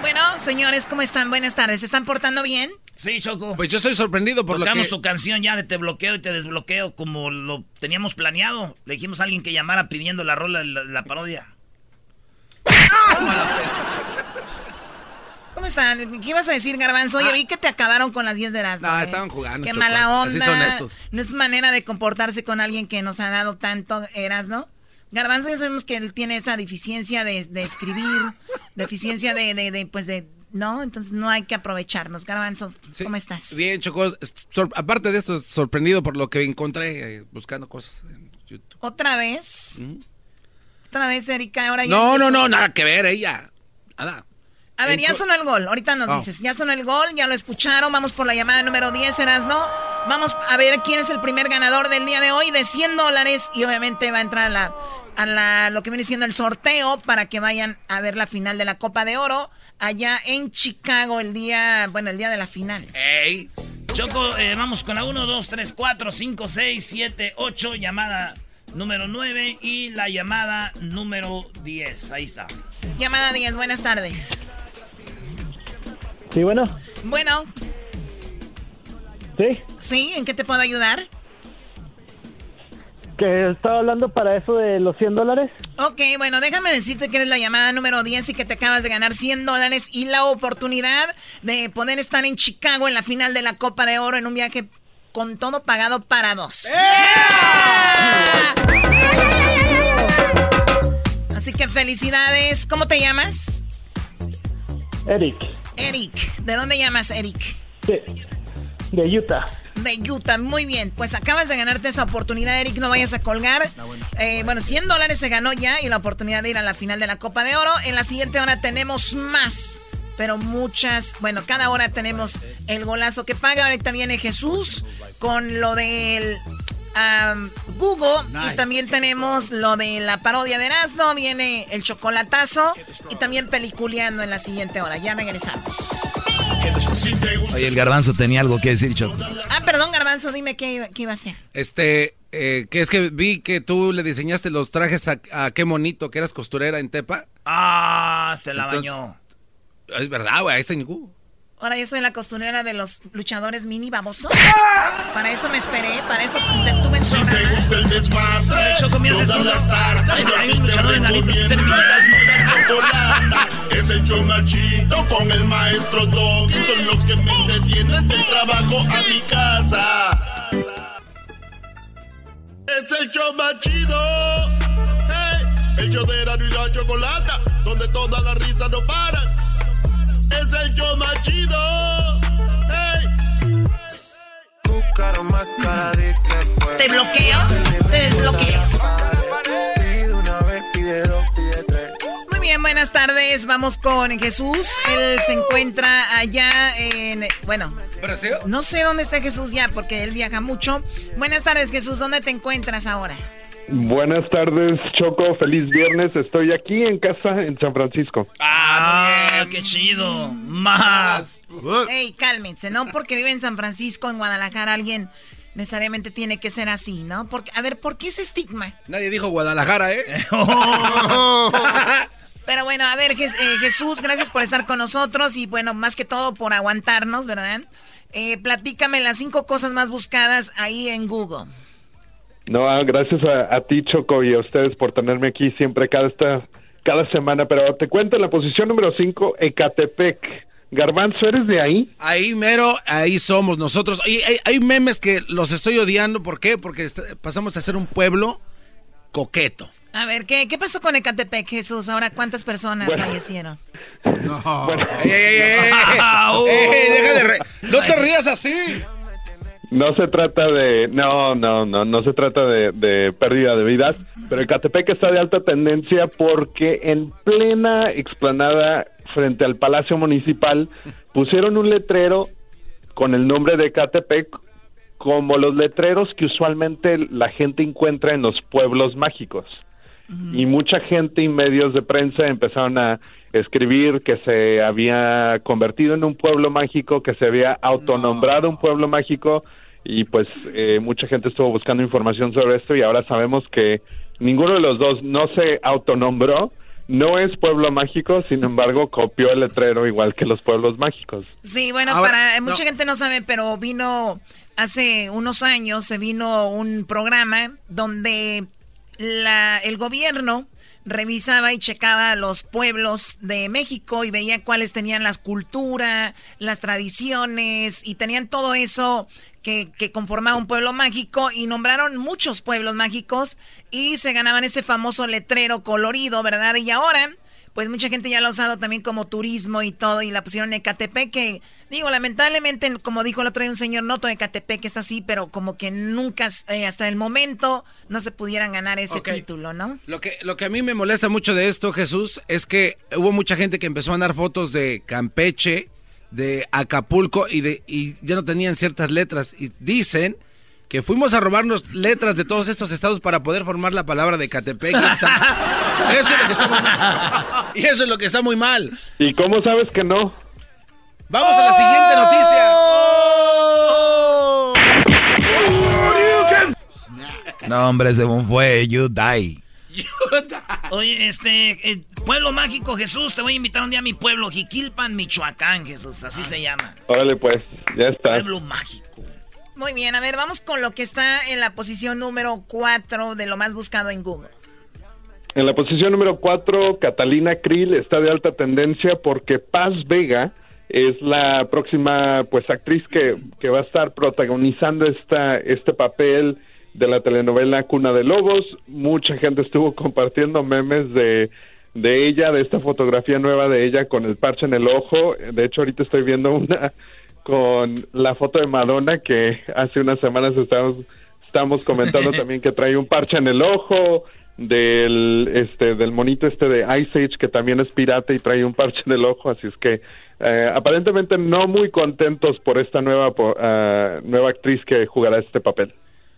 Bueno, señores, ¿cómo están? Buenas tardes. ¿Se están portando bien? Sí, Choco. Pues yo estoy sorprendido por lo Tocamos que... tu canción ya de Te Bloqueo y Te Desbloqueo como lo teníamos planeado. Le dijimos a alguien que llamara pidiendo la rola, la, la parodia. [laughs] ¿Cómo están? ¿Qué ibas a decir, Garbanzo? Oye, vi que te acabaron con las 10 de Erasmo. No, ¿eh? estaban jugando, Qué mala Así onda. son estos. No es manera de comportarse con alguien que nos ha dado tanto, Erasmo. Garbanzo ya sabemos que él tiene esa deficiencia de, de escribir, [laughs] deficiencia de, de, de, pues de... No, entonces no hay que aprovecharnos. Garbanzo, ¿cómo estás? Bien, Choco. sor- aparte de esto, sorprendido por lo que encontré eh, buscando cosas en YouTube. ¿Otra vez? ¿Otra vez, Erika? Ahora ya- No, no, no, nada que ver, ella. Nada. A ver, ya sonó el gol. Ahorita nos Oh. dices. Ya sonó el gol, ya lo escucharon. Vamos por la llamada número 10, ¿no? Vamos a ver quién es el primer ganador del día de hoy de 100 dólares. Y obviamente va a entrar a la, a la, lo que viene siendo el sorteo para que vayan a ver la final de la Copa de Oro allá en Chicago el día, bueno, el día de la final. ¡Ey! Choco, eh, vamos con la 1, 2, 3, 4, 5, 6, 7, 8, llamada número 9 y la llamada número 10. Ahí está. Llamada 10, buenas tardes. Sí, bueno. Bueno. Sí. ¿Sí? ¿En qué te puedo ayudar? Que estaba hablando para eso de los 100 dólares. Ok, bueno, déjame decirte que eres la llamada número 10 y que te acabas de ganar 100 dólares y la oportunidad de poder estar en Chicago en la final de la Copa de Oro en un viaje con todo pagado para dos. Así que felicidades. ¿Cómo te llamas? Eric, Eric. ¿De dónde llamas, Eric? de, de Utah. de Utah. Muy bien, pues acabas de ganarte esa oportunidad, Eric, no vayas a colgar. Eh, bueno, 100 dólares se ganó ya y la oportunidad de ir a la final de la Copa de Oro. En la siguiente hora tenemos más, pero muchas, bueno, cada hora tenemos el golazo que paga. Ahorita viene Jesús con lo del um, Google y también tenemos lo de la parodia de Erasmo, viene el chocolatazo y también peliculeando en la siguiente hora. Ya regresamos. Oye, el garbanzo tenía algo que decir, Choco. Ah, perdón, garbanzo, dime qué, iba- qué iba a hacer. Este, eh, que es que vi que tú le diseñaste los trajes a, a qué monito, que eras costurera en Tepa. Ah, se la Entonces- bañó. Es verdad, güey, ahí está en Google. Ahora yo soy la costurera de los luchadores mini babosos. Para eso me esperé, para eso tuve el programa. el desmadre, De hecho, comienzas uno. las tardes, Hay- hay un te luchador en la lista que se chocolata. Es el show machito con el maestro Doggy. Son los que me entretienen del trabajo a mi casa. Es el show machido. Hey, el show de Erano y la chocolata. Donde todas las risas no paran. Es el show machido. Hey. Te bloqueo, te desbloqueo. Muy bien, buenas tardes. Vamos con Jesús. Él se encuentra allá en, bueno, ¿Brasil? no sé dónde está Jesús ya porque él viaja mucho. Buenas tardes, Jesús. ¿Dónde te encuentras ahora? Buenas tardes, Choco. Feliz viernes. Estoy aquí en casa en San Francisco. Ah, qué chido. Más. Ey, cálmense, ¿no? Porque vive en San Francisco, en Guadalajara, alguien necesariamente tiene que ser así, ¿no? Porque, a ver, ¿por qué ese estigma? Nadie dijo Guadalajara, ¿eh? [laughs] [laughs] Pero bueno, a ver, eh, Jesús, gracias por estar con nosotros y bueno, más que todo por aguantarnos, ¿verdad? Eh, platícame las cinco cosas más buscadas ahí en Google. No, ah, gracias a, a ti, Choco, y a ustedes por tenerme aquí siempre cada esta, cada semana. Pero te cuento en la posición número 5, Ecatepec. Garbanzo, ¿eres de ahí? Ahí mero, ahí somos nosotros. Y hay, hay memes que los estoy odiando. ¿Por qué? Porque pasamos a ser un pueblo coqueto. A ver, ¿qué, qué pasó con Ecatepec, Jesús? Ahora, ¿cuántas personas Bueno. fallecieron? [laughs] Ey, ey, ey, ey, ey, ey, [laughs] deja de re- No te rías así. No se trata de, no, no, no, no se trata de, de pérdida de vidas, pero Ecatepec está de alta tendencia porque en plena explanada frente al Palacio Municipal pusieron un letrero con el nombre de Ecatepec como los letreros que usualmente la gente encuentra en los pueblos mágicos. Y mucha gente y medios de prensa empezaron a escribir que se había convertido en un pueblo mágico, que se había autonombrado un pueblo mágico y pues eh, mucha gente estuvo buscando información sobre esto y ahora sabemos que ninguno de los dos no se autonombró, no es pueblo mágico, sin embargo copió el letrero igual que los pueblos mágicos. Sí, bueno, Ahora, para no. mucha gente no sabe, pero vino hace unos años, se vino un programa donde la, el gobierno revisaba y checaba los pueblos de México y veía cuáles tenían las culturas, las tradiciones y tenían todo eso que, que conformaba un pueblo mágico y nombraron muchos pueblos mágicos y se ganaban ese famoso letrero colorido, ¿verdad? Y ahora pues mucha gente ya lo ha usado también como turismo y todo, y la pusieron en Ecatepec, que digo, lamentablemente, como dijo el otro día un señor, no todo Ecatepec está así, pero como que nunca, eh, hasta el momento, no se pudieran ganar ese título, ¿no? Lo que, lo que a mí me molesta mucho de esto, Jesús, es que hubo mucha gente que empezó a mandar fotos de Campeche, de Acapulco y, de, y ya no tenían ciertas letras. Y dicen que fuimos a robarnos letras de todos estos estados para poder formar la palabra de Catepec. está- [laughs] Eso es lo que está muy mal. Y eso es lo que está muy mal. ¿Y cómo sabes que no? Vamos a la siguiente No, hombre, según fue, you die. [laughs] Oye, este, eh, Pueblo Mágico Jesús, te voy a invitar un día a mi pueblo, Jiquilpan, Michoacán, Jesús, así se llama. Órale pues, ya está. Pueblo Mágico. Muy bien, a ver, vamos con lo que está en la posición número 4 de lo más buscado en Google. En la posición número 4, Catalina Krill está de alta tendencia porque Paz Vega es la próxima pues actriz que, que va a estar protagonizando esta, este papel de la telenovela Cuna de Lobos. Mucha gente estuvo [laughs] compartiendo memes de, de ella, de esta fotografía nueva de ella con el parche en el ojo. De hecho, ahorita estoy viendo una con la foto de Madonna que hace unas semanas estábamos, estamos comentando [laughs] también que trae un parche en el ojo, del este del monito este de Ice Age que también es pirata y trae un parche en el ojo, así es que eh, aparentemente no muy contentos por esta nueva po- ah, nueva actriz que jugará este papel.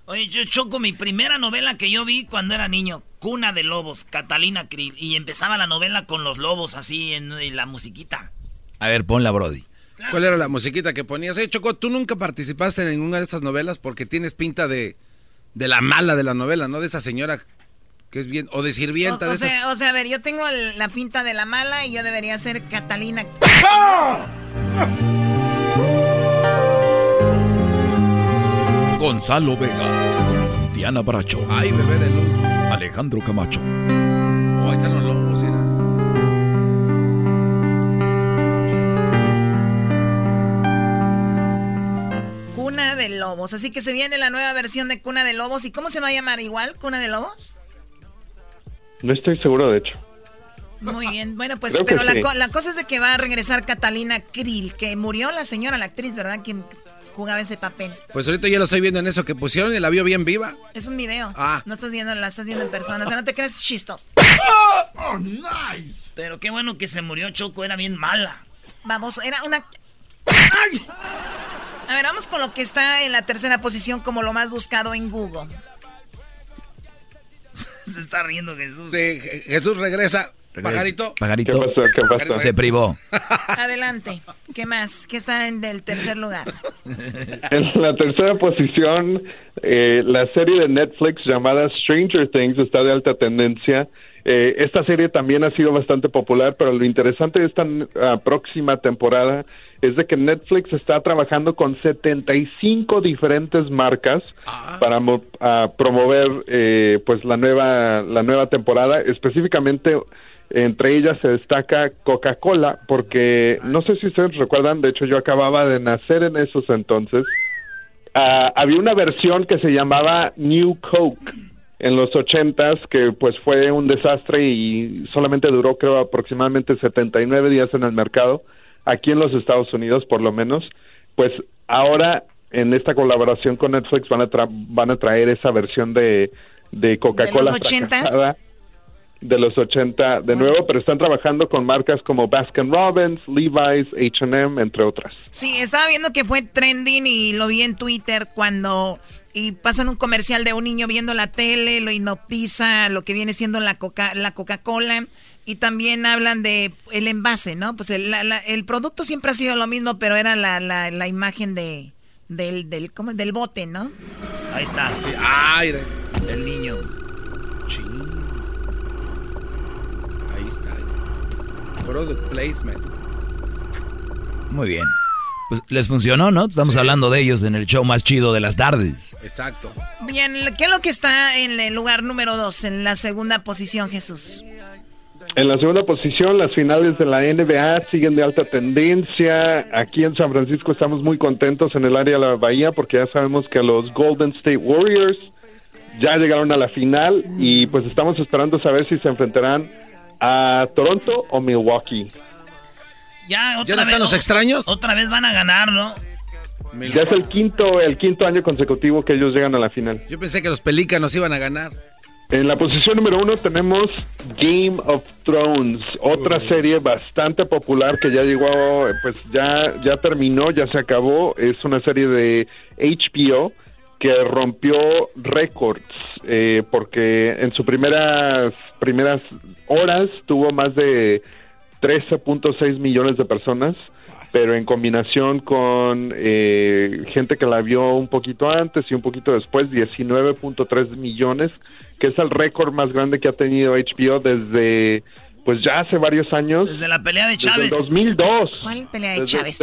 Oye, yo choco mi primera novela que yo vi cuando era niño, Cuna de Lobos, Catalina Krill, y empezaba la novela con los lobos así en, en la musiquita. A ver, ponla, Brody. ¿Cuál era la musiquita que ponías? Eh, Choco, tú nunca participaste en ninguna de estas novelas porque tienes pinta de, de la mala de la novela, ¿no? De esa señora que es bien, o de sirvienta, O, o de esas... sea, o sea, a ver, yo tengo el- la finta de la mala y yo debería ser Catalina. Gonzalo Vega, Diana Bracho, Ay, bebé de luz. Alejandro Camacho. Oh, ahí están los lobos, Cuna de Lobos. Así que se viene la nueva versión de Cuna de Lobos. ¿Y cómo se va a llamar igual? ¿Cuna de Lobos? No estoy seguro, de hecho. Muy bien. Bueno, pues, Creo pero la, sí. co- la cosa es de que va a regresar Catalina Krill, que murió la señora, la actriz, ¿verdad? Quien jugaba ese papel. Pues ahorita ya lo estoy viendo en eso que pusieron y la vio bien viva. Es un video. Ah. No estás viendo, la estás viendo en persona. O sea, no te crees chistos. Oh, nice. Pero qué bueno que se murió Choco, era bien mala. Vamos, era una... A ver, vamos con lo que está en la tercera posición como lo más buscado en Google. [laughs] Se está riendo Jesús. Sí, Je- Jesús regresa. Pajarito. Pajarito. ¿Qué pasó? ¿Qué pasó? Se privó. [laughs] Adelante. ¿Qué más? ¿Qué está en el tercer lugar? [laughs] En la tercera posición, eh, la serie de Netflix llamada Stranger Things está de alta tendencia. Eh, esta serie también ha sido bastante popular, pero lo interesante de esta ah, próxima temporada es de que Netflix está trabajando con 75 diferentes marcas para mo- ah, promover eh, pues la nueva la nueva temporada. Específicamente entre ellas se destaca Coca-Cola, porque no sé si ustedes recuerdan, de hecho yo acababa de nacer en esos entonces. Ah, había una versión que se llamaba New Coke en los ochentas que pues fue un desastre y solamente duró creo aproximadamente 79 días en el mercado aquí en los Estados Unidos por lo menos pues ahora en esta colaboración con Netflix van a tra- van a traer esa versión de de Coca-Cola ¿De de los 80 de nuevo, pero están trabajando con marcas como Baskin Robbins, Levi's, H&M, entre otras. Sí, estaba viendo que fue trending y lo vi en Twitter cuando y pasan un comercial de un niño viendo la tele, lo hipnotiza lo que viene siendo la coca la Coca-Cola y también hablan de el envase, ¿no? Pues el, la- la- el producto siempre ha sido lo mismo, pero era la, la, la imagen de del del ¿cómo? del bote, ¿no? Ahí está. Sí, ay, El niño. ahí está. Product placement. Muy bien. Pues les funcionó, ¿no? Estamos hablando de ellos en el show más chido de las tardes. Exacto. Bien, ¿qué es lo que está en el lugar número dos, en la segunda posición, Jesús? En la segunda posición, las finales de la NBA siguen de alta tendencia. Aquí en San Francisco estamos muy contentos en el área de la Bahía porque ya sabemos que los Golden State Warriors ya llegaron a la final y pues estamos esperando saber si se enfrentarán a Toronto o Milwaukee. Ya, otra no vez, están los extraños? Otra vez van a ganar, ¿no? Ya es el quinto, el quinto año consecutivo que ellos llegan a la final. Yo pensé que los pelícanos iban a ganar. En la posición número uno tenemos Game of Thrones, otra serie bastante popular que ya llegó, pues ya, ya terminó, ya se acabó. Es una serie de HBO que rompió récords eh, porque en sus primeras, primeras horas tuvo más de 13.6 millones de personas pero en combinación con eh, gente que la vio un poquito antes y un poquito después, 19.3 millones, que es el récord más grande que ha tenido HBO desde, pues ya hace varios años. Desde la pelea de Desde Chávez. el 2002. ¿Cuál pelea de Desde- Chávez?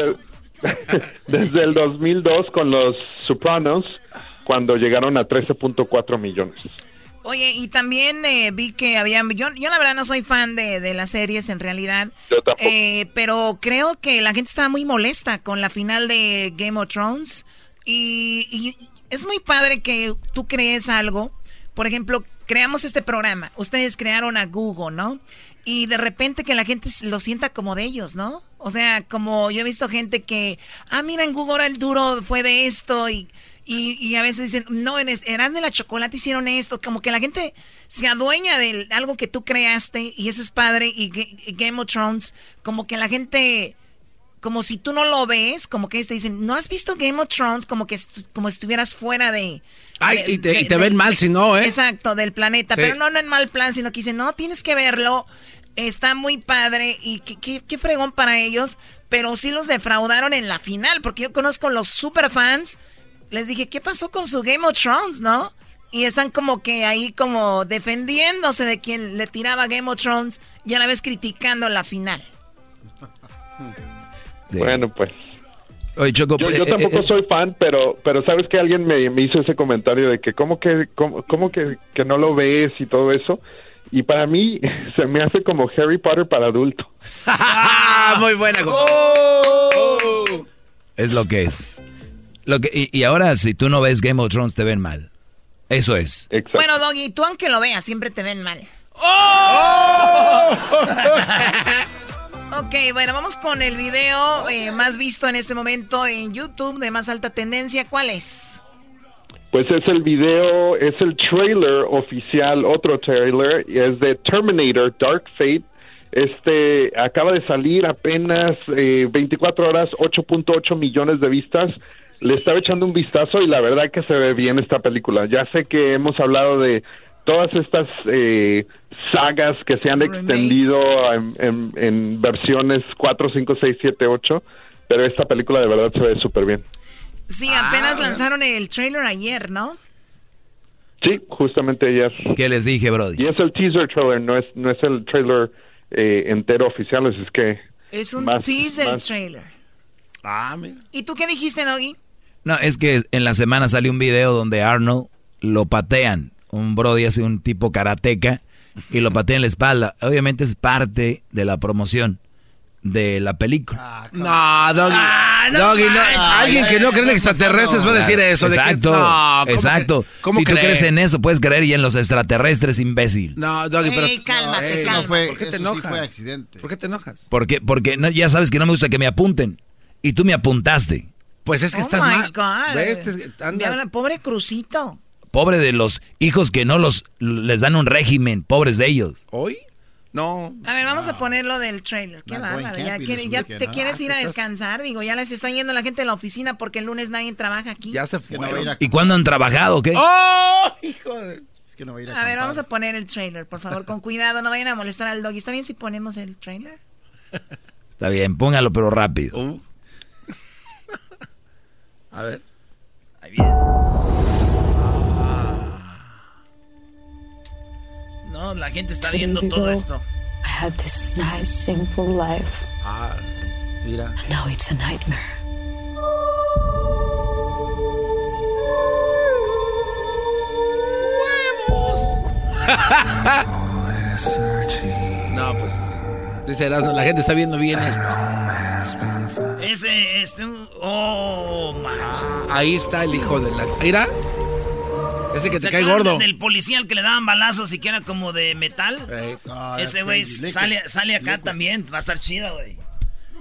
[laughs] Desde el 2002 con los Sopranos, cuando llegaron a 13.4 millones. Oye, y también eh, vi que había, yo, yo la verdad no soy fan de, de las series en realidad, Yo tampoco. eh, pero creo que la gente estaba muy molesta con la final de Game of Thrones y, y es muy padre que tú crees algo, por ejemplo, creamos este programa, ustedes crearon a Google, ¿no? Y de repente que la gente lo sienta como de ellos, ¿no? O sea, como yo he visto gente que, ah, mira, en Google el duro fue de esto y, y, a veces dicen, no, en Erasmo y la Chocolate hicieron esto. Como que la gente se adueña de algo que tú creaste y eso es padre. Y, Game of Thrones, como que la gente, como si tú no lo ves, como que te dicen, ¿no has visto Game of Thrones? Como que como estuvieras fuera de... Ay, y te, ven mal si no, ¿eh? Exacto, del planeta. Pero no, no en mal plan, sino que dicen, no, tienes que verlo. Está muy padre y qué, qué, fregón para ellos. Pero sí los defraudaron en la final, porque yo conozco los super fans les dije, ¿qué pasó con su Game of Thrones, no? Y están como que ahí como defendiéndose de quien le tiraba Game of Thrones y a la vez criticando la final. Bueno, pues. yo, yo, eh, tampoco eh, soy fan, pero pero sabes que alguien me, hizo ese comentario de que cómo que cómo, que, que, no lo ves y todo eso. Y para mí [laughs] se me hace como Harry Potter para adulto. [laughs] Muy buena. Es lo que es. Lo que, y, ahora, si tú no ves Game of Thrones, te ven mal. Eso es. Bueno, Doggy, tú aunque lo veas, siempre te ven mal. ¡Oh! ok, bueno, vamos con el video eh, más visto en este momento en YouTube de más alta tendencia. ¿Cuál es? Pues es el video, es el trailer oficial, otro trailer, y es de Terminator Dark Fate. Este acaba de salir apenas 24 eh, horas, 8.8 millones de vistas le estaba echando un vistazo y la verdad que se ve bien esta película. Ya sé que hemos hablado de todas estas eh, sagas que se han extendido en, versiones 4, 5, 6, 7, 8, pero esta película de verdad se ve súper bien. Sí, apenas ah, lanzaron el trailer ayer, ¿no? Sí, justamente ayer. ¿Qué les dije, Brody? Y es el teaser trailer, no es, no es el trailer eh, entero oficial, es que... Es un teaser trailer. Ah, mira. ¿Y tú qué dijiste, Doggy? No, es que en la semana salió un video donde Arnold lo patean. Un Brody hace un tipo karateca y lo patea en la espalda. Obviamente es parte de la promoción de la película. Ah, no, Doggy. Ah, no Doggy, no. Alguien que no cree en extraterrestres va a decir eso. Exacto. De que, no, exacto. ¿cómo si tú crees en eso, puedes creer y en los extraterrestres, imbécil. No, Doggy, pero. cálmate, cálmate. Fue, ¿Por qué te enojas? fue accidente. ¿Por qué te enojas? Porque, porque ya sabes que no me gusta que me apunten. Y tú me apuntaste. Pues es que oh estás mal. God. Pobre Crucito. Pobre de los hijos que no los les dan un régimen, pobres de ellos. ¿Hoy? No. A ver, vamos a ponerlo del trailer. Qué bárbaro. Ya, ya te quieres ir a descansar. Digo, ya les está yendo la gente de la oficina porque el lunes nadie trabaja aquí. Ya se fue. ¿Y cuándo han trabajado? ¿Qué? ¡Oh! Hijo de... Es que no voy a, ir a, a ver, vamos a poner el trailer, por favor, con cuidado, no vayan a molestar al doggy. ¿Está bien si ponemos el trailer? Está bien, póngalo, pero rápido. Uh. A ver. Ahí viene. No, la gente está viendo todo esto. I had this nice, simple life. Ah, mira. And now it's a nightmare. [laughs] no, pues. Dice la gente está viendo bien esto. Ese, este, oh, man. ahí está el hijo de la. Mira. Ese que te cae gordo. Del policía que le daban balazos y que era como de metal. Ese güey sale, sale acá también. Va a estar chido, güey.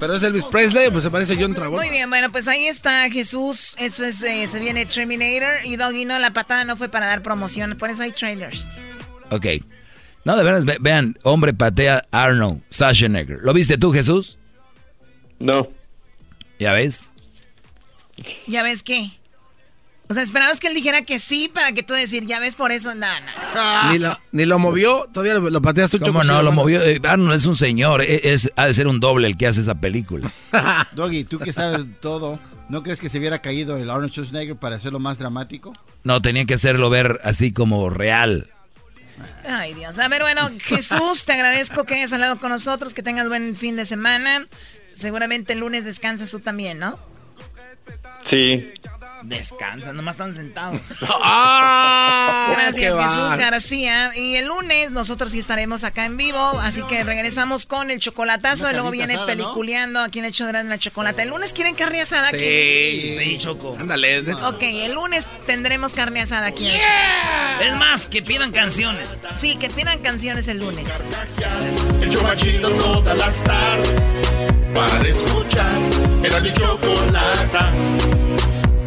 Pero es Elvis Presley, pues se parece a John Travolta. Muy bien, bueno, pues ahí está Jesús. Eso es, eh, se viene Terminator. Y Doggy, no, la patada no fue para dar promoción. Por eso hay trailers. Ok. No, de verdad, vean, hombre patea Arnold Schwarzenegger. ¿Lo viste tú, Jesús? No. ¿Ya ves? ¿Ya ves qué? O sea, esperabas que él dijera que sí para que tú decir, ya ves por eso, no, Ni, lo, ni lo movió, todavía lo, pateas tú ¿Cómo no? Lo movió. Eh, Arnold es un señor, e, es, ha de ser un doble el que hace esa película. [laughs] Doggy, tú que sabes todo, ¿no crees que se hubiera caído el Arnold Schwarzenegger para hacerlo más dramático? No, tenía que hacerlo ver así como real. Ay, Dios. A ver, bueno, [laughs] Jesús, te agradezco que hayas hablado con nosotros, que tengas buen fin de semana. Seguramente el lunes descansas tú también, ¿no? Sí. Descansa, nomás están sentados. [laughs] ¡Ah! Gracias, Jesús García. Y el lunes nosotros sí estaremos acá en vivo, así que regresamos con el chocolatazo y luego viene peliculeando aquí en el hecho de la chocolate. ¿El lunes quieren carne asada aquí? Sí, sí, Choco. Ándale. Ok, el lunes tendremos carne asada aquí. Es más, que pidan canciones. Sí, que pidan canciones el lunes. El todas las tardes para escuchar. Era mi chocolata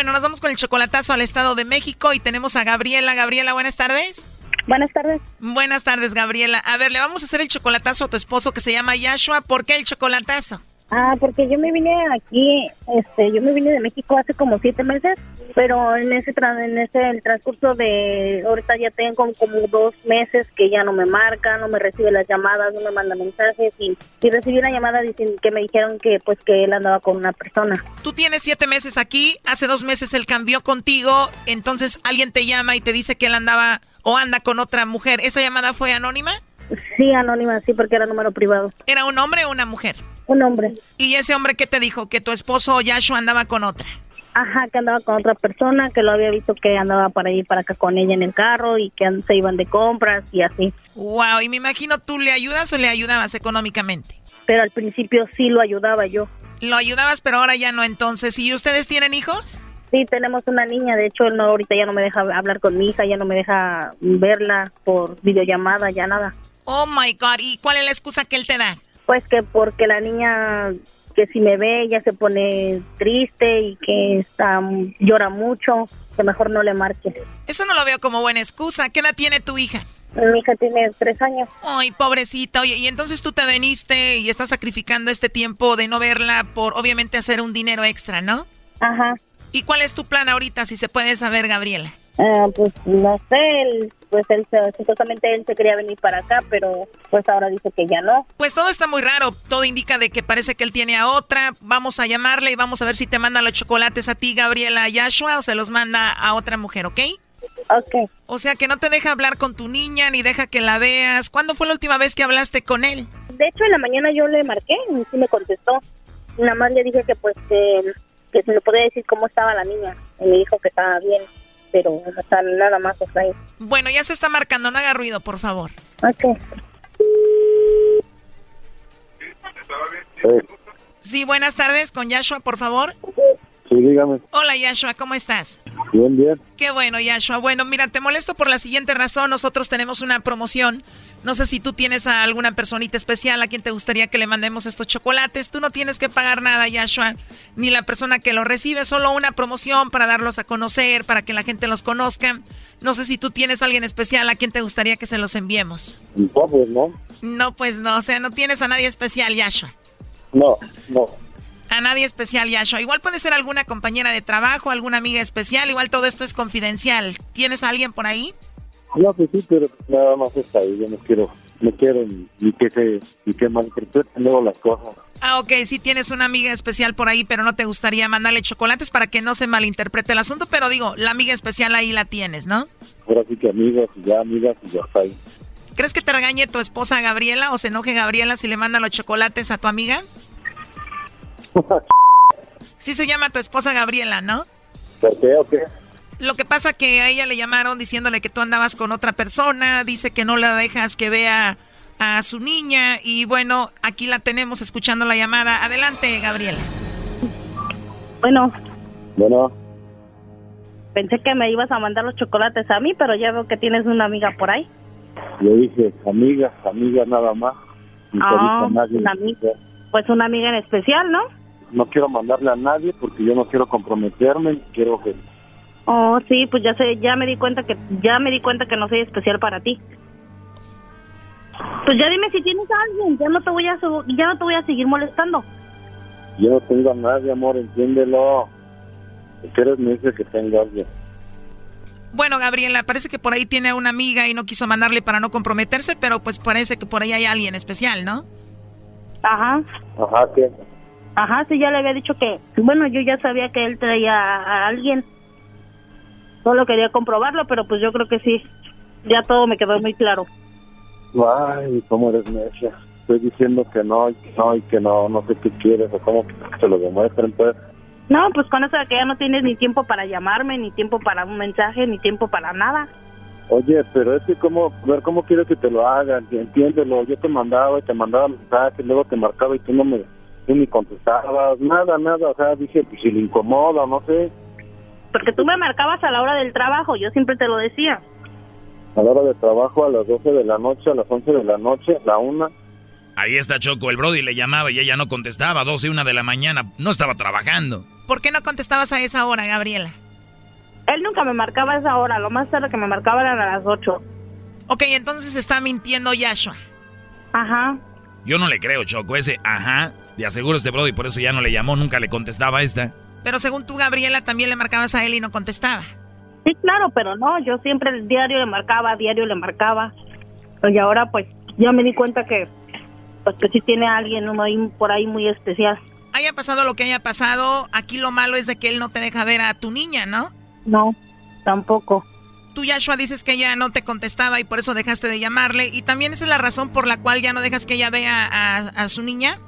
Bueno, nos vamos con el chocolatazo al Estado de México y tenemos a Gabriela. Gabriela, buenas tardes. Buenas tardes. Buenas tardes, Gabriela. A ver, le vamos a hacer el chocolatazo a tu esposo que se llama Yashua. ¿Por qué el chocolatazo? Ah, porque yo me vine aquí, este, yo me vine de México hace como siete meses, pero en ese en ese el transcurso de ahorita ya tengo como dos meses que ya no me marca, no me recibe las llamadas, no me manda mensajes y, y recibí una llamada diciendo que me dijeron que pues que él andaba con una persona. Tú tienes siete meses aquí, hace dos meses él cambió contigo, entonces alguien te llama y te dice que él andaba o anda con otra mujer. ¿Esa llamada fue anónima? Sí, anónima, sí, porque era número privado. ¿Era un hombre o una mujer? Un hombre. ¿Y ese hombre qué te dijo? Que tu esposo Yashua andaba con otra. Ajá, que andaba con otra persona, que lo había visto que andaba para ir para acá con ella en el carro y que se iban de compras y así. Wow, y me imagino tú le ayudas o le ayudabas económicamente. Pero al principio sí lo ayudaba yo. Lo ayudabas, pero ahora ya no entonces. ¿Y ustedes tienen hijos? Sí, tenemos una niña, de hecho él no, ahorita ya no me deja hablar con mi hija, ya no me deja verla por videollamada, ya nada. Oh my God, ¿y cuál es la excusa que él te da? Pues que porque la niña que si me ve ya se pone triste y que está llora mucho, que mejor no le marque. Eso no lo veo como buena excusa. ¿Qué edad tiene tu hija? Mi hija tiene tres años. Ay, pobrecita. Oye, y entonces tú te veniste y estás sacrificando este tiempo de no verla por obviamente hacer un dinero extra, ¿no? Ajá. ¿Y cuál es tu plan ahorita, si se puede saber, Gabriela? Ah, pues no sé, él, pues él se- supuestamente él se quería venir para acá, pero pues ahora dice que ya no. Pues todo está muy raro. Todo indica de que parece que él tiene a otra. Vamos a llamarle y vamos a ver si te manda los chocolates a ti, Gabriela Yashua, o se los manda a otra mujer, ¿ok? Ok. O sea que no te deja hablar con tu niña ni deja que la veas. ¿Cuándo fue la última vez que hablaste con él? De hecho, en la mañana yo le marqué y sí me contestó. Nada más le dije que pues que, que si me podía decir cómo estaba la niña. Y me dijo que estaba bien, pero hasta nada más está ahí. Bueno, ya se está marcando, no haga ruido, por favor. Ok. Sí, buenas tardes, con Yashua, por favor. Sí, dígame. Hola Yashua, ¿cómo estás? Bien, bien. Qué bueno, Yashua. Bueno, mira, te molesto por la siguiente razón. Nosotros tenemos una promoción. No sé si tú tienes a alguna personita especial a quien te gustaría que le mandemos estos chocolates. Tú no tienes que pagar nada, Yashua, ni la persona que los recibe. Solo una promoción para darlos a conocer, para que la gente los conozca. No sé si tú tienes a alguien especial a quien te gustaría que se los enviemos. No, pues no. No, pues no. O sea, no tienes a nadie especial, Yashua. No, no. A nadie especial, Yashua. Igual puede ser alguna compañera de trabajo, alguna amiga especial. Igual todo esto es confidencial. ¿Tienes a alguien por ahí? No, pues sí, pero nada más está ahí. Yo no quiero, no quiero ni, que se, ni que malinterpreten luego las cosas. Ah, ok, sí tienes una amiga especial por ahí, pero no te gustaría mandarle chocolates para que no se malinterprete el asunto. Pero digo, la amiga especial ahí la tienes, ¿no? Ahora sí que amigas y ya amigas y ya está ahí. ¿Crees que te regañe tu esposa Gabriela o se enoje Gabriela si le manda los chocolates a tu amiga? [laughs] Sí se llama tu esposa Gabriela, ¿no? ¿Por qué o qué? Lo que pasa que a ella le llamaron diciéndole que tú andabas con otra persona, dice que no la dejas que vea a su niña y bueno, aquí la tenemos escuchando la llamada. Adelante, Gabriela. Bueno, Bueno, pensé que me ibas a mandar los chocolates a mí, pero ya veo que tienes una amiga por ahí. yo dije amigas, amigas nada más. Ah, una amiga. Pues una amiga en especial, ¿no? No quiero mandarle a nadie porque yo no quiero comprometerme. Quiero que Oh, sí, pues ya sé, ya me di cuenta que ya me di cuenta que no soy especial para ti. Pues ya dime si tienes a alguien, ya no te voy a ya no te voy a seguir molestando. yo no tengo a nadie, amor, entiéndelo. Si eres me dice que tengo a alguien. Bueno, Gabriela, parece que por ahí tiene una amiga y no quiso mandarle para no comprometerse, pero pues parece que por ahí hay alguien especial, ¿no? Ajá. Ajá, ¿qué? Ajá, sí, ya le había dicho que, bueno, yo ya sabía que él traía a alguien. Solo quería comprobarlo, pero pues yo creo que sí. Ya todo me quedó muy claro. Ay, cómo eres necia. Estoy diciendo que no, y que no, y que no, no sé qué quieres, o cómo que se lo demuestren, pues. No, pues con eso de que ya no tienes ni tiempo para llamarme, ni tiempo para un mensaje, ni tiempo para nada. Oye, pero es que cómo, ver cómo quieres que te lo hagan, entiéndelo. Yo te mandaba y te mandaba mensajes, luego te marcaba y tú no me, tú ni contestabas, nada, nada. O sea, dije, pues si le incomoda, no sé. Porque tú me marcabas a la hora del trabajo, yo siempre te lo decía. A la hora de trabajo, a las 12 de la noche, a las 11 de la noche, a la 1. Ahí está Choco, el Brody le llamaba y ella no contestaba, 12 y 1 de la mañana, no estaba trabajando. ¿Por qué no contestabas a esa hora, Gabriela? Él nunca me marcaba a esa hora, lo más tarde que me marcaba eran a las 8. Ok, entonces está mintiendo Yashua. Ajá. Yo no le creo, Choco, ese ajá, de aseguro este Brody, por eso ya no le llamó, nunca le contestaba a esta. Pero según tú, Gabriela, también le marcabas a él y no contestaba. Sí, claro, pero no, yo siempre el diario le marcaba, diario le marcaba. Y ahora pues ya me di cuenta que pues que sí tiene a alguien uno ahí, por ahí muy especial. Haya pasado lo que haya pasado, aquí lo malo es de que él no te deja ver a tu niña, ¿no? No, tampoco. Tú, Yashua, dices que ella no te contestaba y por eso dejaste de llamarle. ¿Y también esa es la razón por la cual ya no dejas que ella vea a, a su niña?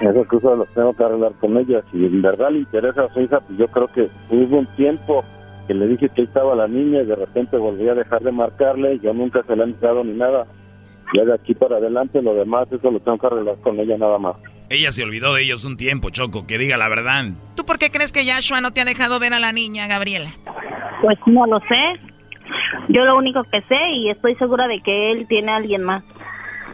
Esas cosas las tengo que arreglar con ella. Si en verdad le interesa a su hija, pues yo creo que hubo un tiempo que le dije que ahí estaba la niña y de repente volví a dejar de marcarle. Yo nunca se la he dado ni nada. Ya de aquí para adelante, lo demás, eso lo tengo que arreglar con ella nada más. Ella se olvidó de ellos un tiempo, Choco, que diga la verdad. ¿Tú por qué crees que Yashua no te ha dejado ver a la niña, Gabriela? Pues no lo sé. Yo lo único que sé y estoy segura de que él tiene a alguien más.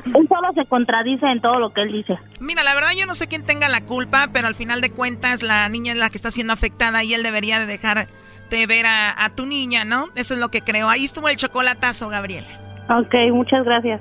Él solo se contradice en todo lo que él dice. Mira, la verdad yo no sé quién tenga la culpa, pero al final de cuentas la niña es la que está siendo afectada y él debería de dejarte ver a, a tu niña, ¿no? Eso es lo que creo. Ahí estuvo el chocolatazo, Gabriela. Ok, muchas gracias.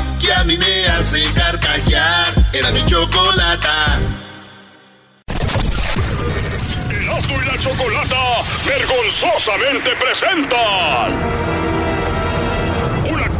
que a mí me hace carcajear. Era mi chocolata. Erasmo y la chocolata vergonzosamente presentan.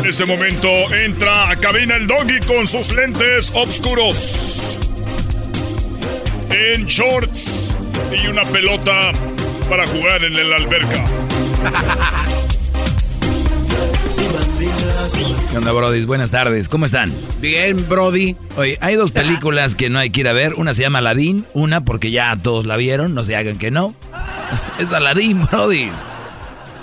En este momento entra a cabina el doggy con sus lentes oscuros. En shorts y una pelota para jugar en la alberca. [laughs] ¿Qué onda, Brody? Buenas tardes, ¿cómo están? Bien, Brody. Oye, hay dos películas que no hay que ir a ver. Una se llama Aladdin, una porque ya todos la vieron, no se hagan que no. [laughs] Es Aladdin, Brody.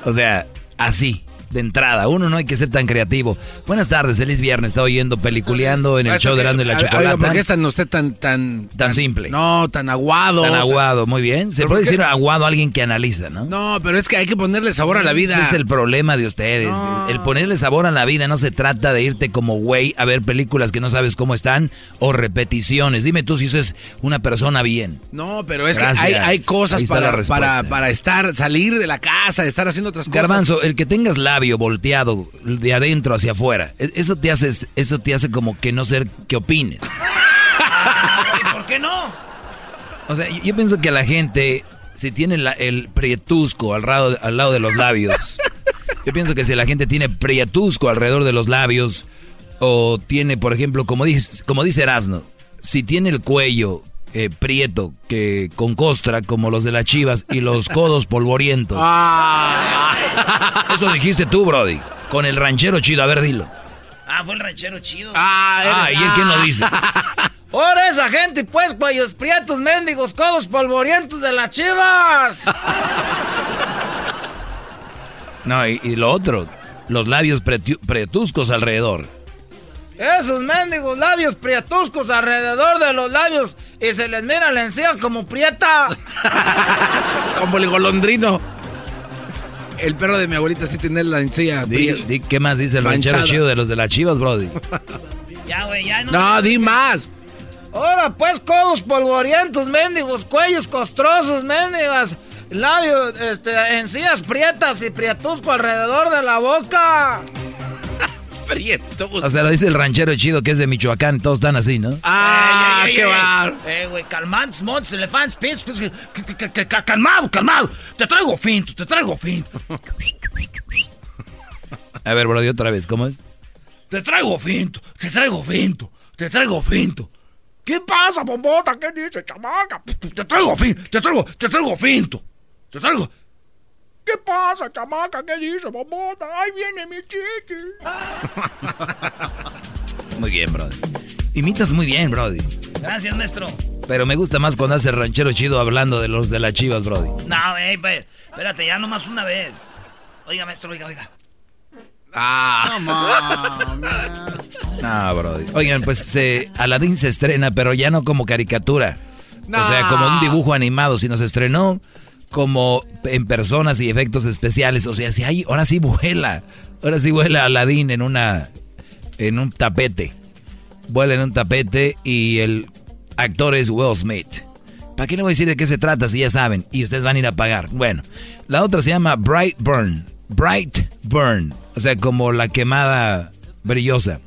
O sea, así, de entrada. Uno no hay que ser tan creativo. Buenas tardes, feliz viernes. Está oyendo peliculeando en el show de Grande y la Chocolata. ¿Por qué está usted tan, tan, Tan simple. No, tan aguado. Tan aguado, muy bien. Se ¿Pero puede decir aguado a alguien que analiza, ¿no? No, pero es que hay que ponerle sabor a la vida. Ese es el problema de ustedes. El ponerle sabor a la vida no se trata de irte como güey a ver películas que no sabes cómo están o repeticiones. Dime tú si eso es una persona bien. No, pero es Gracias. que hay, hay cosas la para, para, para estar, salir de la casa, estar haciendo otras cosas. Garbanzo, el que tengas labio volteado de adentro hacia afuera, e- eso te hace, eso te hace como que no ser que opines. [laughs] ¿Por qué no? O sea, yo, yo pienso que la gente, si tiene la- el prietusco al lado, al lado de los labios, [laughs] yo pienso que si la gente tiene prietusco alrededor de los labios, o tiene, por ejemplo, como dice, como dice Erasno, si tiene el cuello eh, prieto, que con costra, como los de las chivas, y los [laughs] codos polvorientos. Eso dijiste tú, Brody, con el ranchero chido, a ver, dilo. Ah, fue el ranchero chido. Ah, ¿y él quién lo dice? [laughs] Ahora esa gente, pues, cuellos prietos, mendigos, codos polvorientos de las chivas. No, y, y lo otro, los labios pretu- pretuscos alrededor. Esos mendigos labios prietuscos alrededor de los labios y se les mira la encía como prieta. [laughs] Como el golondrino. El perro de mi abuelita sí tiene la encía. Di, ¿Qué más dice el ranchero chido de los de las chivas, Brody? [laughs] Ya, güey, ya no. No, di más. Ahora pues codos polvorientos, mendigos, cuellos costrosos, mendigas, labios, este, encías prietas y prietusco alrededor de la boca. Prieto. O sea, lo dice el ranchero chido que es de Michoacán, todos están así, ¿no? Ah, Ey, ey, qué bar. Eh, güey, calmantes, montes, elefantes, pies, pues, que- calmado, calmado. Te traigo finto, te traigo finto. A ver, Brody, otra vez, ¿cómo es? Te traigo finto, te traigo finto, te traigo finto. ¿Qué pasa, bombota? ¿Qué dice, chamaca? Te traigo finto, te traigo, te traigo finto. Te traigo. ¿Qué pasa, chamaca? ¿Qué dice, bombota? Ahí viene mi chiqui. [laughs] Muy bien, Brody. Imitas muy bien, Brody. Gracias, maestro. Pero me gusta más cuando hace el ranchero chido hablando de los de las chivas, Brody. No, güey, pe- espérate, ya nomás una vez. Oiga, maestro, oiga, oiga. Ah. No, Brody. Oigan, pues se, Aladdin se estrena, pero ya no como caricatura. No. O sea, como un dibujo animado, sino se estrenó como en personas y efectos especiales. O sea, si hay, ahora sí vuela. Ahora sí vuela Aladdin en una. en un tapete. Vuela en un tapete y el actor es Will Smith. ¿Para qué le voy a decir de qué se trata si ya saben? Y ustedes van a ir a pagar. Bueno, la otra se llama Bright Burn. Bright Burn. O sea, como la quemada brillosa.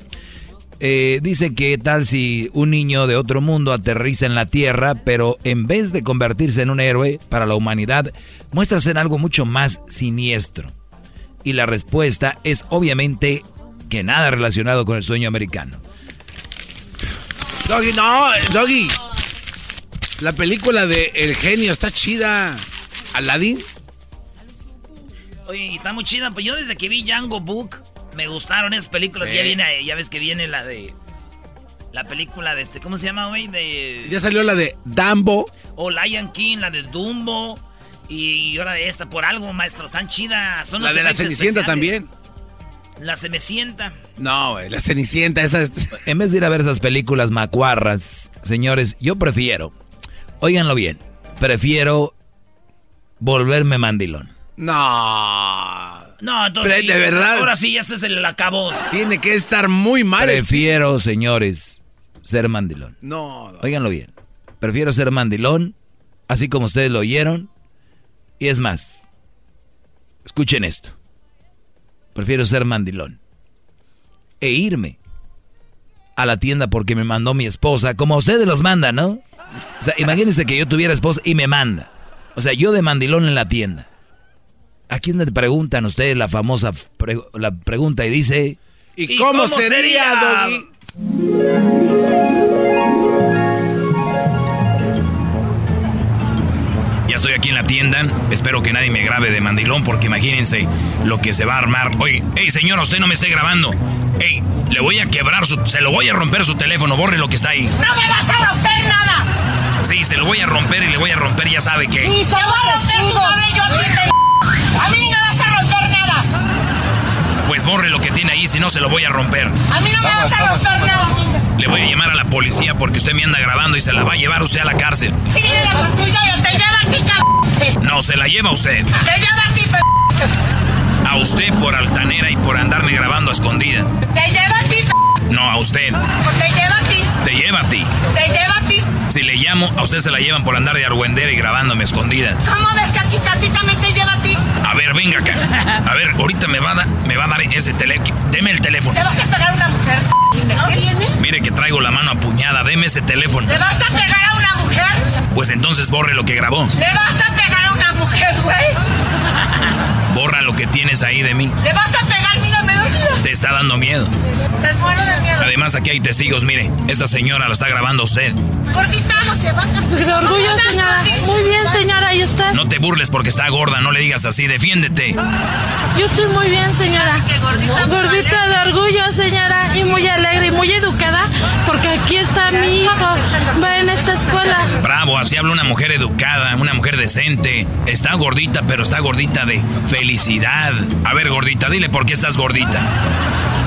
Eh, dice que tal si un niño de otro mundo aterriza en la Tierra, pero en vez de convertirse en un héroe para la humanidad, muestra ser algo mucho más siniestro. Y la respuesta es obviamente que nada relacionado con el sueño americano. Doggy, no, Doggy. La película de El genio está chida. Aladdin. Oye, está muy chida. Pues yo desde que vi Django Book, me gustaron esas películas. Sí. Ya viene, ya ves que viene la de. La película de este, ¿cómo se llama, güey? De. Ya salió la de Dumbo. O Lion King, la de Dumbo. Y ahora de esta, por algo, maestro, están chidas. Son La los de la Cenicienta especiales. también. La Cenicienta. No, güey, la Cenicienta, esa es... En vez de ir a ver esas películas macuarras, señores, yo prefiero, óiganlo bien, prefiero volverme mandilón. No. No, entonces. De verdad. Ahora sí, ya este es el acabó. Tiene que estar muy mal. el Prefiero, señores, ser mandilón. No, Óiganlo bien. Prefiero ser mandilón, así como ustedes lo oyeron. Y es más, escuchen esto. Prefiero ser mandilón. E irme a la tienda porque me mandó mi esposa, como ustedes los mandan, ¿no? O sea, imagínense que yo tuviera esposa y me manda. O sea, yo de mandilón en la tienda. Aquí es donde preguntan ustedes la famosa pre- la pregunta y dice... ¿Y, cómo, sería, Doggy? Ya estoy aquí en la tienda. Espero que nadie me grabe de mandilón porque imagínense lo que se va a armar. Oye, hey señora, usted no me esté grabando. Hey, le voy a quebrar su... Se lo voy a romper su teléfono. Borre lo que está ahí. ¡No me vas a romper nada! Sí, se lo voy a romper y le voy a romper, ya sabe que... ¡Te voy a romper tu madre yo a ti, te... A mí no me vas a romper nada. Pues borre lo que tiene ahí, si no se lo voy a romper. A mí no me vas a romper nada. Le voy a llamar a la policía porque usted me anda grabando y se la va a llevar usted a la cárcel. Viene la patrulla, yo te llevo a ti, cabrón. No, se la lleva usted. Te llevo a ti, pe... A usted por altanera y por andarme grabando a escondidas. Te llevo a ti, pe... No, a usted. Te llevo a ti. Te lleva a ti. Te llevo a ti. Si le llamo, a usted se la llevan por andar de argüendera y grabándome a escondidas. ¿Cómo ves que aquí a ti también te lleva a ti? A ver, venga acá. A ver, ahorita me va a, da- me va a dar ese teléfono. Deme el teléfono. ¿Te vas a pegar a una mujer? ¿No viene? Mire que traigo la mano apuñada. Deme ese teléfono. ¿Le vas a pegar a una mujer? Pues entonces borre lo que grabó. ¿Le vas a pegar a una mujer, güey? Borra lo que tienes ahí de mí. ¿Le vas a pegar? Mira, me. Te está dando miedo. Te muero de miedo. Además, aquí hay testigos. Mire, esta señora la está grabando a usted. Gordita, no se va. De orgullo, señora. Muy bien, señora, ¿y usted? No te burles porque está gorda, no le digas así, defiéndete. Yo estoy muy bien, señora. Gordita, de orgullo, señora, y muy alegre y muy educada, porque aquí está mi hijo. Va en esta escuela. Bravo, así habla una mujer educada, una mujer decente. Está gordita, pero está gordita de felicidad. A ver, gordita, dile por qué estás gordita.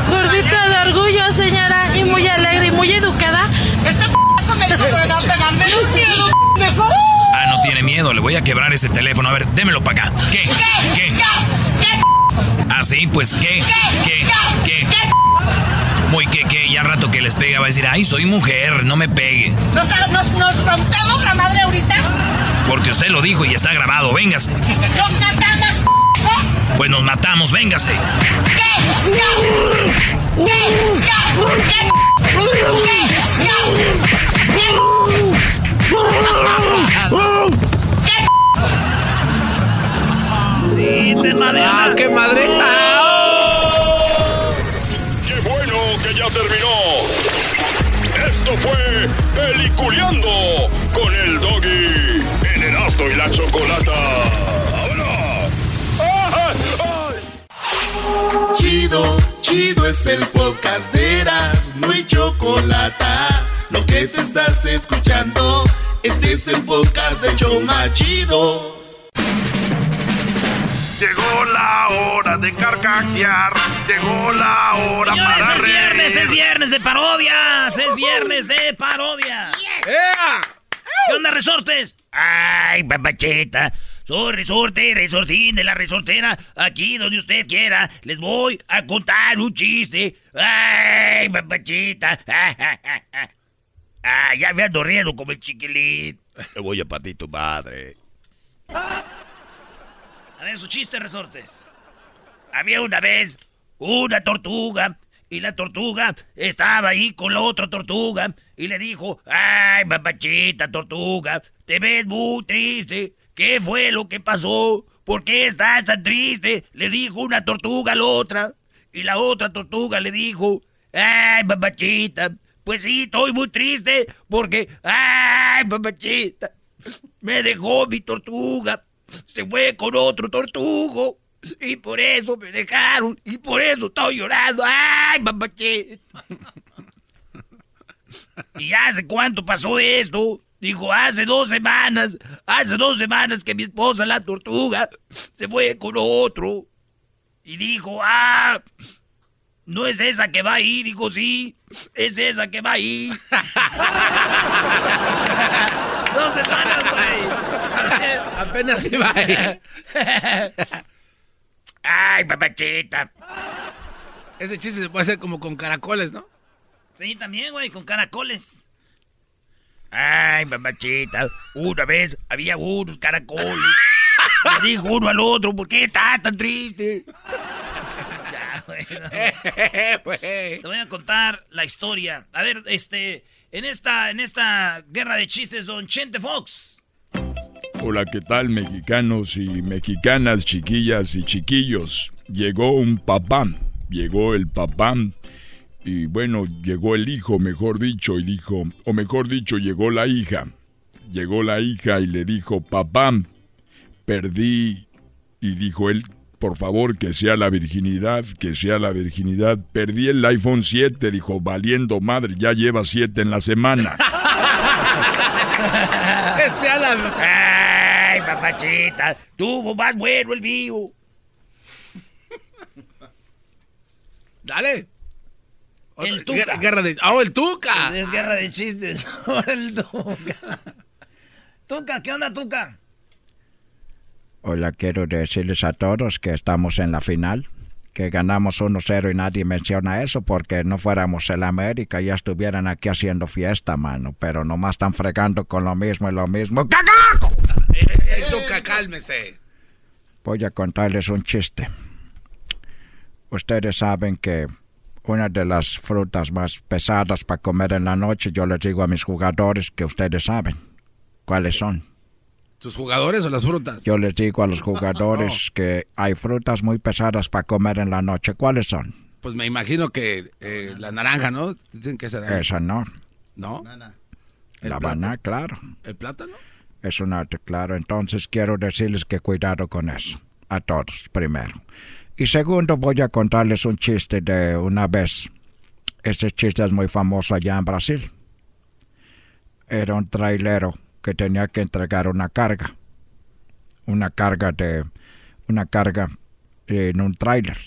Gordita de orgullo, señora, y muy alegre y muy educada. Este me dijo que me va a pegar. Me da miedo, pendejo. Ah, no tiene miedo, le voy a quebrar ese teléfono. A ver, démelo para acá. ¿Qué? ¿Qué? Ah, sí, pues ¿qué? ¿Qué? ¿Qué? Muy que, que, ya rato que les pega va a decir, ay, soy mujer, no me pegue. ¿Nos, nos, nos rompemos la madre ahorita? Porque usted lo dijo y está grabado, véngase. Nos matamos, Pues nos matamos, véngase. madre! ¡Ah, qué madre! ¡Qué bueno que ya terminó! Esto fue Peliculeando con el Doggy en Erasmo y la Chocolata. Chido, chido es el podcast de Eras, no hay chocolate. Lo que te estás escuchando, este es el podcast de Choma Chido. Llegó la hora de carcajear. Llegó la hora Señores, para es reír. viernes, es viernes de parodias. Es viernes de parodias. ¿Qué onda, resortes? Ay, papacheta. Soy resorte, resortín de la resortera. Aquí donde usted quiera. Les voy a contar un chiste. Ay, papachita. [laughs] Ah, ya me ando riendo como el chiquilín. Te voy a partir tu madre. A ver, su chiste, resortes. Había una vez una tortuga y la tortuga estaba ahí con la otra tortuga y le dijo, ay, papachita tortuga, te ves muy triste. ¿Qué fue lo que pasó? ¿Por qué estás tan triste? Le dijo una tortuga a la otra. Y la otra tortuga le dijo, ay, papachita, pues sí, estoy muy triste porque, ay, papachita, me dejó mi tortuga. Se fue con otro tortugo. Y por eso me dejaron. Y por eso estoy llorando. ¡Ay, papachita! [laughs] ¿Y hace cuánto pasó esto? Dijo, hace dos semanas. Hace dos semanas que mi esposa, la tortuga, se fue con otro. Y dijo, ah, no es esa que va ahí. Dijo, sí, es esa que va ahí. [laughs] dos semanas, güey. Apenas iba ahí. [laughs] Ay, papachita. Ese chiste se puede hacer como con caracoles, ¿no? Sí, también, güey, con caracoles. Ay, mamachita, una vez había unos caracoles. Le dijo uno al otro, ¿por qué estás tan triste? Ya, güey, no. [laughs] Te voy a contar la historia. A ver, este, en esta, en esta guerra de chistes, don Chente Fox. Hola, ¿qué tal mexicanos y mexicanas, chiquillas y chiquillos? Llegó un papá, llegó el papá y bueno, llegó el hijo, mejor dicho, y dijo, o mejor dicho, llegó la hija. Llegó la hija y le dijo, papá, perdí, y dijo él, por favor, que sea la virginidad, que sea la virginidad. Perdí el iPhone 7, dijo, valiendo madre, ya lleva 7 en la semana. [laughs] Que sea la... Ay, papachita, tuvo más bueno el mío. Dale. El Tuca. Guerra, guerra de... ¡Oh, el Tuca! Es guerra de chistes. [laughs] El Tuca. Tuca, ¿qué onda, Tuca? Hola, quiero decirles a todos que estamos en la final, que ganamos 1-0 y nadie menciona eso porque no fuéramos el América ya estuvieran aquí haciendo fiesta, mano, pero nomás están fregando con lo mismo y lo mismo. ¡Cagaco! ¡Eh, Tuca, cálmese! Voy a contarles un chiste. Ustedes saben que una de las frutas más pesadas para comer en la noche, yo les digo a mis jugadores que ustedes saben cuáles son. ¿Tus jugadores o las frutas? Yo les digo a los [laughs] jugadores que hay frutas muy pesadas para comer en la noche. ¿Cuáles son? Pues me imagino que eh, la naranja, ¿no? Dicen que esa... Esa no. ¿No? La ¿El banana, claro. ¿El plátano? Es un arte, claro. Entonces quiero decirles que cuidado con eso. A todos, primero. Y segundo, voy a contarles un chiste de una vez. Este chiste es muy famoso allá en Brasil. Era un trailero que tenía que entregar una carga. Una carga de... Una carga en un trailer.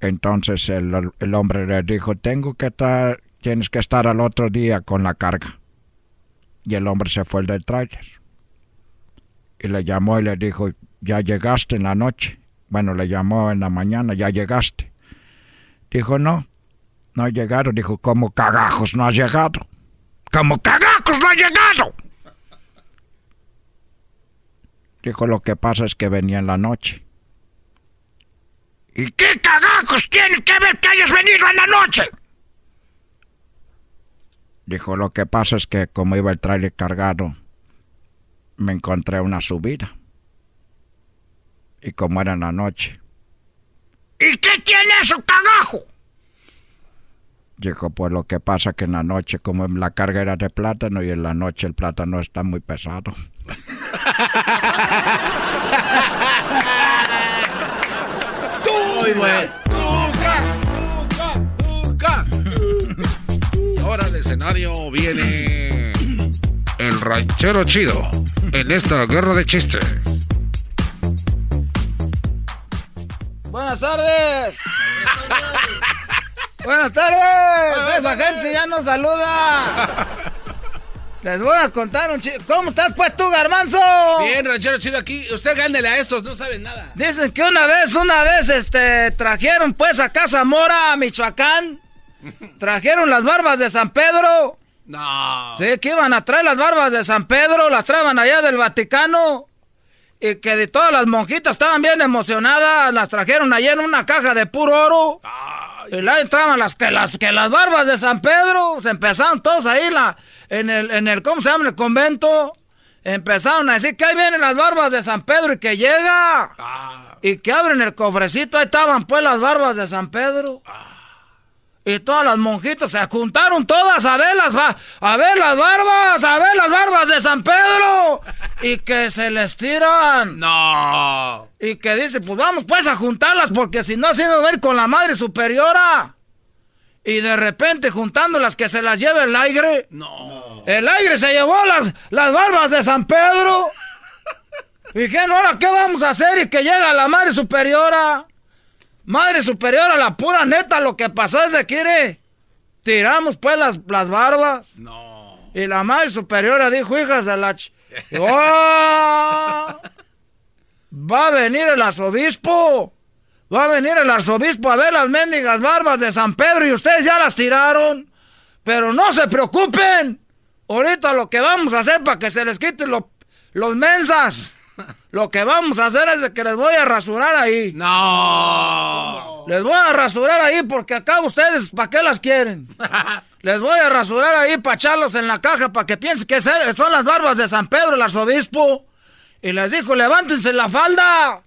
Entonces el, el hombre le dijo, tengo que estar, tienes que estar al otro día con la carga. Y el hombre se fue del trailer. Y le llamó y le dijo, ya llegaste en la noche. Bueno, le llamó en la mañana, ya llegaste. Dijo, no, no he llegado. Dijo, ¿cómo cagajos no has llegado? ¿Cómo cagajos no has llegado? Dijo, lo que pasa es que venía en la noche. ¿Y qué cagajos tiene que ver que hayas venido en la noche? Dijo, lo que pasa es que como iba el trailer cargado, me encontré una subida. Y como era en la noche. ¿Y qué tiene eso, cagajo? Dijo, pues lo que pasa que en la noche, como la carga era de plátano y en la noche el plátano está muy pesado. Muy bueno. Y ahora de escenario viene el ranchero chido en esta guerra de chistes. Buenas tardes. Buenas tardes. Esa gente ya nos saluda. Les voy a contar un chiste. ¿Cómo estás, pues, tú, Garmanzo? Bien, ranchero chido aquí. Usted gándele a estos, no saben nada. Dicen que una vez, una vez, este, trajeron, pues, a Casa Mora, Michoacán. Trajeron las barbas de San Pedro. No. Sí, que iban a traer las barbas de San Pedro, las traban allá del Vaticano. Y que de todas las monjitas estaban bien emocionadas, las trajeron allá en una caja de puro oro. Y la entraban las que las que las barbas de San Pedro, se empezaron todos ahí la, en el, en el, ¿cómo se llama? el convento. Empezaron a decir que ahí vienen las barbas de San Pedro y que llega. Y que abren el cofrecito, ahí estaban pues las barbas de San Pedro. Y todas las monjitas se juntaron todas a ver las, a ver las barbas, a ver las barbas de San Pedro. Y que se les tiran. No. Y que dice, pues vamos pues a juntarlas porque si no, así nos va a ir con la madre superiora. Y de repente juntándolas que se las lleve el aire. No. El aire se llevó las, las barbas de San Pedro. Y dijeron, ahora qué vamos a hacer y que llega la madre superiora. Madre superiora, la pura neta, lo que pasó es de que tiramos pues las, las barbas. No. Y la madre superiora dijo, hijas de la... Ch [laughs] ¡Oh! Va a venir el arzobispo. Va a venir el arzobispo a ver las mendigas barbas de San Pedro y ustedes ya las tiraron. Pero no se preocupen. Ahorita lo que vamos a hacer para que se les quiten los mensas. Lo que vamos a hacer es de que les voy a rasurar ahí. No. Les voy a rasurar ahí porque acá ustedes, ¿para qué las quieren? [laughs] Les voy a rasurar ahí para echarlos en la caja para que piensen que son las barbas de San Pedro, el arzobispo. Y les dijo, levántense la falda.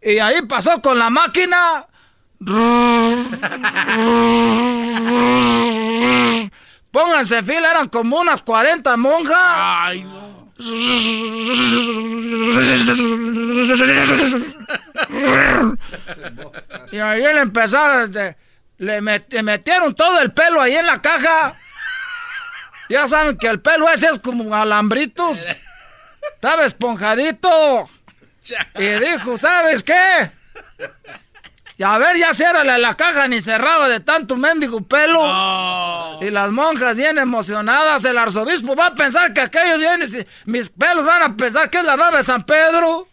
Y ahí pasó con la máquina. [laughs] Pónganse fila, eran como unas 40 monjas. Ay, no. Y ahí le empezaron, le metieron todo el pelo ahí en la caja. Ya saben que el pelo ese es como alambritos. Estaba esponjadito. Y dijo, ¿sabes qué? Y a ver, ya ciérrale la caja ni cerraba de tanto mendigo pelo. Y las monjas bien emocionadas, el arzobispo va a pensar que aquellos vienen, mis pelos van a pensar que es la nave de San Pedro.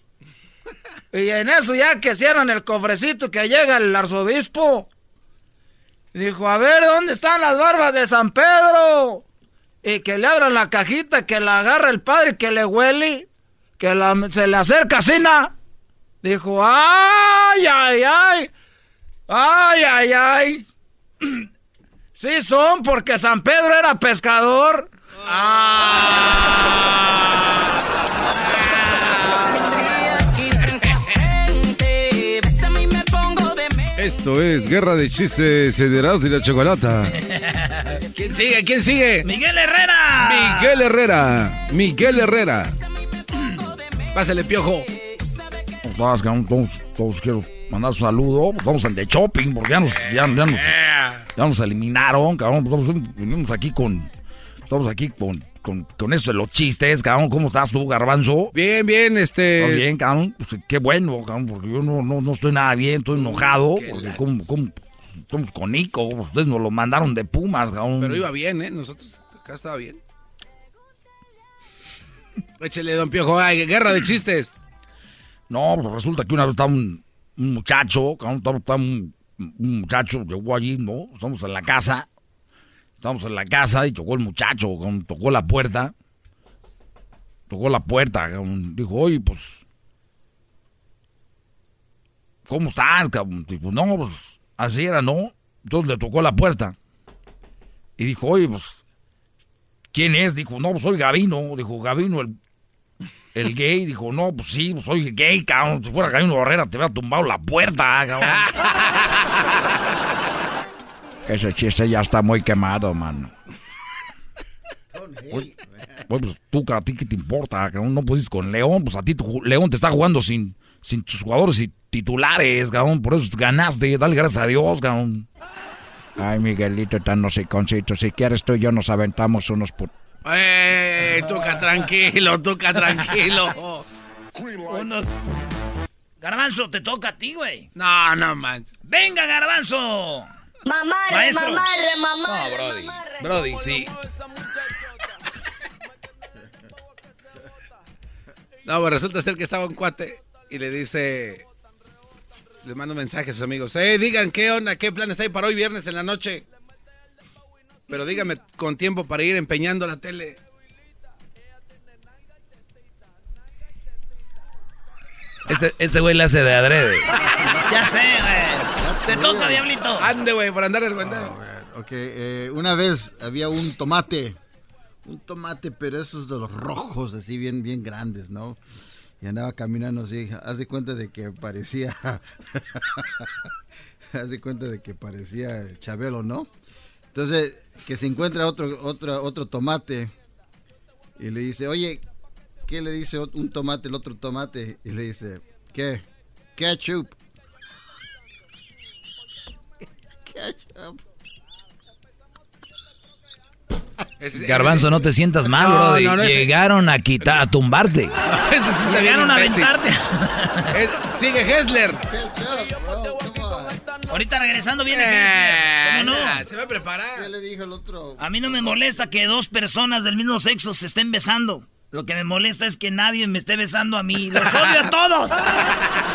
Y en eso ya que cierran el cofrecito que llega el arzobispo. Dijo, a ver, ¿dónde están las barbas de San Pedro? Y que le abran la cajita, que la agarra el padre, que le huele, que se le acerca Sina. Dijo, ay, ay, ay, ay, ay, ay. Sí son, porque San Pedro era pescador. Esto es Guerra de Chistes de y la Chocolata. ¿Quién sigue? ¿Quién sigue? Miguel Herrera. Miguel Herrera. Miguel Herrera. Pásale, piojo. Todos quiero mandar un saludo. Vamos al de shopping porque ya nos, ya, ya nos, ya nos eliminaron, cabrón. Estamos, venimos aquí con. Estamos aquí con, con, con esto de los chistes, cabrón. ¿Cómo estás tú, Garbanzo? Bien, bien, este. ¿Todo bien, cabrón? Pues, qué bueno, cabrón, porque yo no, no, no estoy nada bien, estoy enojado. Porque como, como, estamos con Nico, ustedes nos lo mandaron de Pumas, cabrón. Pero iba bien, ¿eh? Nosotros acá estaba bien. [laughs] Échele, don Piojo, ay, guerra de chistes. No, pues resulta que una vez estaba un, un muchacho, un, un muchacho, llegó allí, ¿no? Estamos en la casa, estamos en la casa y tocó el muchacho, tocó la puerta, tocó la puerta, dijo, oye, pues, ¿cómo estás? Dijo, no, pues, así era, ¿no? Entonces le tocó la puerta y dijo, oye, pues, ¿quién es? Dijo, no, pues soy Gavino, dijo, Gavino, el el gay dijo, no, pues sí, pues soy gay, cabrón. Si fuera Gavino Barrera te hubiera tumbado la puerta, cabrón. [laughs] Ese chiste ya está muy quemado, mano. Oye, pues tú, a ti qué te importa, cabrón. No puedes con León, pues a ti tu, León te está jugando sin, sin tus jugadores y titulares, cabrón. Por eso ganaste, dale gracias a Dios, cabrón. Ay, Miguelito, tan nociconcito. Si quieres tú y yo nos aventamos unos put... ¡Eh! Tuca, tranquilo, Tuca, tranquilo. Unos. Garbanzo, te toca a ti, güey. No, no manches. ¡Venga, Garbanzo! Mamarre, Maestro. mamarre, mamarre. No, Brody. Brody, sí. No, pues resulta ser que estaba un cuate y le dice. Le mando un mensaje a sus amigos. Eh, digan qué onda, qué planes hay para hoy viernes en la noche. Pero dígame con tiempo para ir empeñando la tele. Este, este güey le hace de adrede. Ya sé, güey. Te toca, diablito. Ande, güey, por andar el guantero. Ok, eh, una vez había un tomate. Un tomate, pero esos de los rojos, así bien, bien grandes, ¿no? Y andaba caminando así. Haz de cuenta de que parecía. [laughs] Haz de cuenta de que parecía el Chabelo, ¿no? Entonces, que se encuentra otro, otro, otro tomate. Y le dice, oye, ¿qué le dice un tomate el otro tomate? Y le dice, ¿qué? Ketchup. [laughs] Ketchup. Garbanzo, no te sientas mal, No, Brody. no, no, ese- Llegaron a quitar, a tumbarte. [laughs] Llegaron a aventarte. [laughs] Es- sigue Hessler. Ahorita regresando viene Eh. ¿Cómo no? se va a preparar. ¿Qué le dijo el otro? A mí no me molesta que dos personas del mismo sexo se estén besando. Lo que me molesta es que nadie me esté besando a mí. ¡Los odio a todos!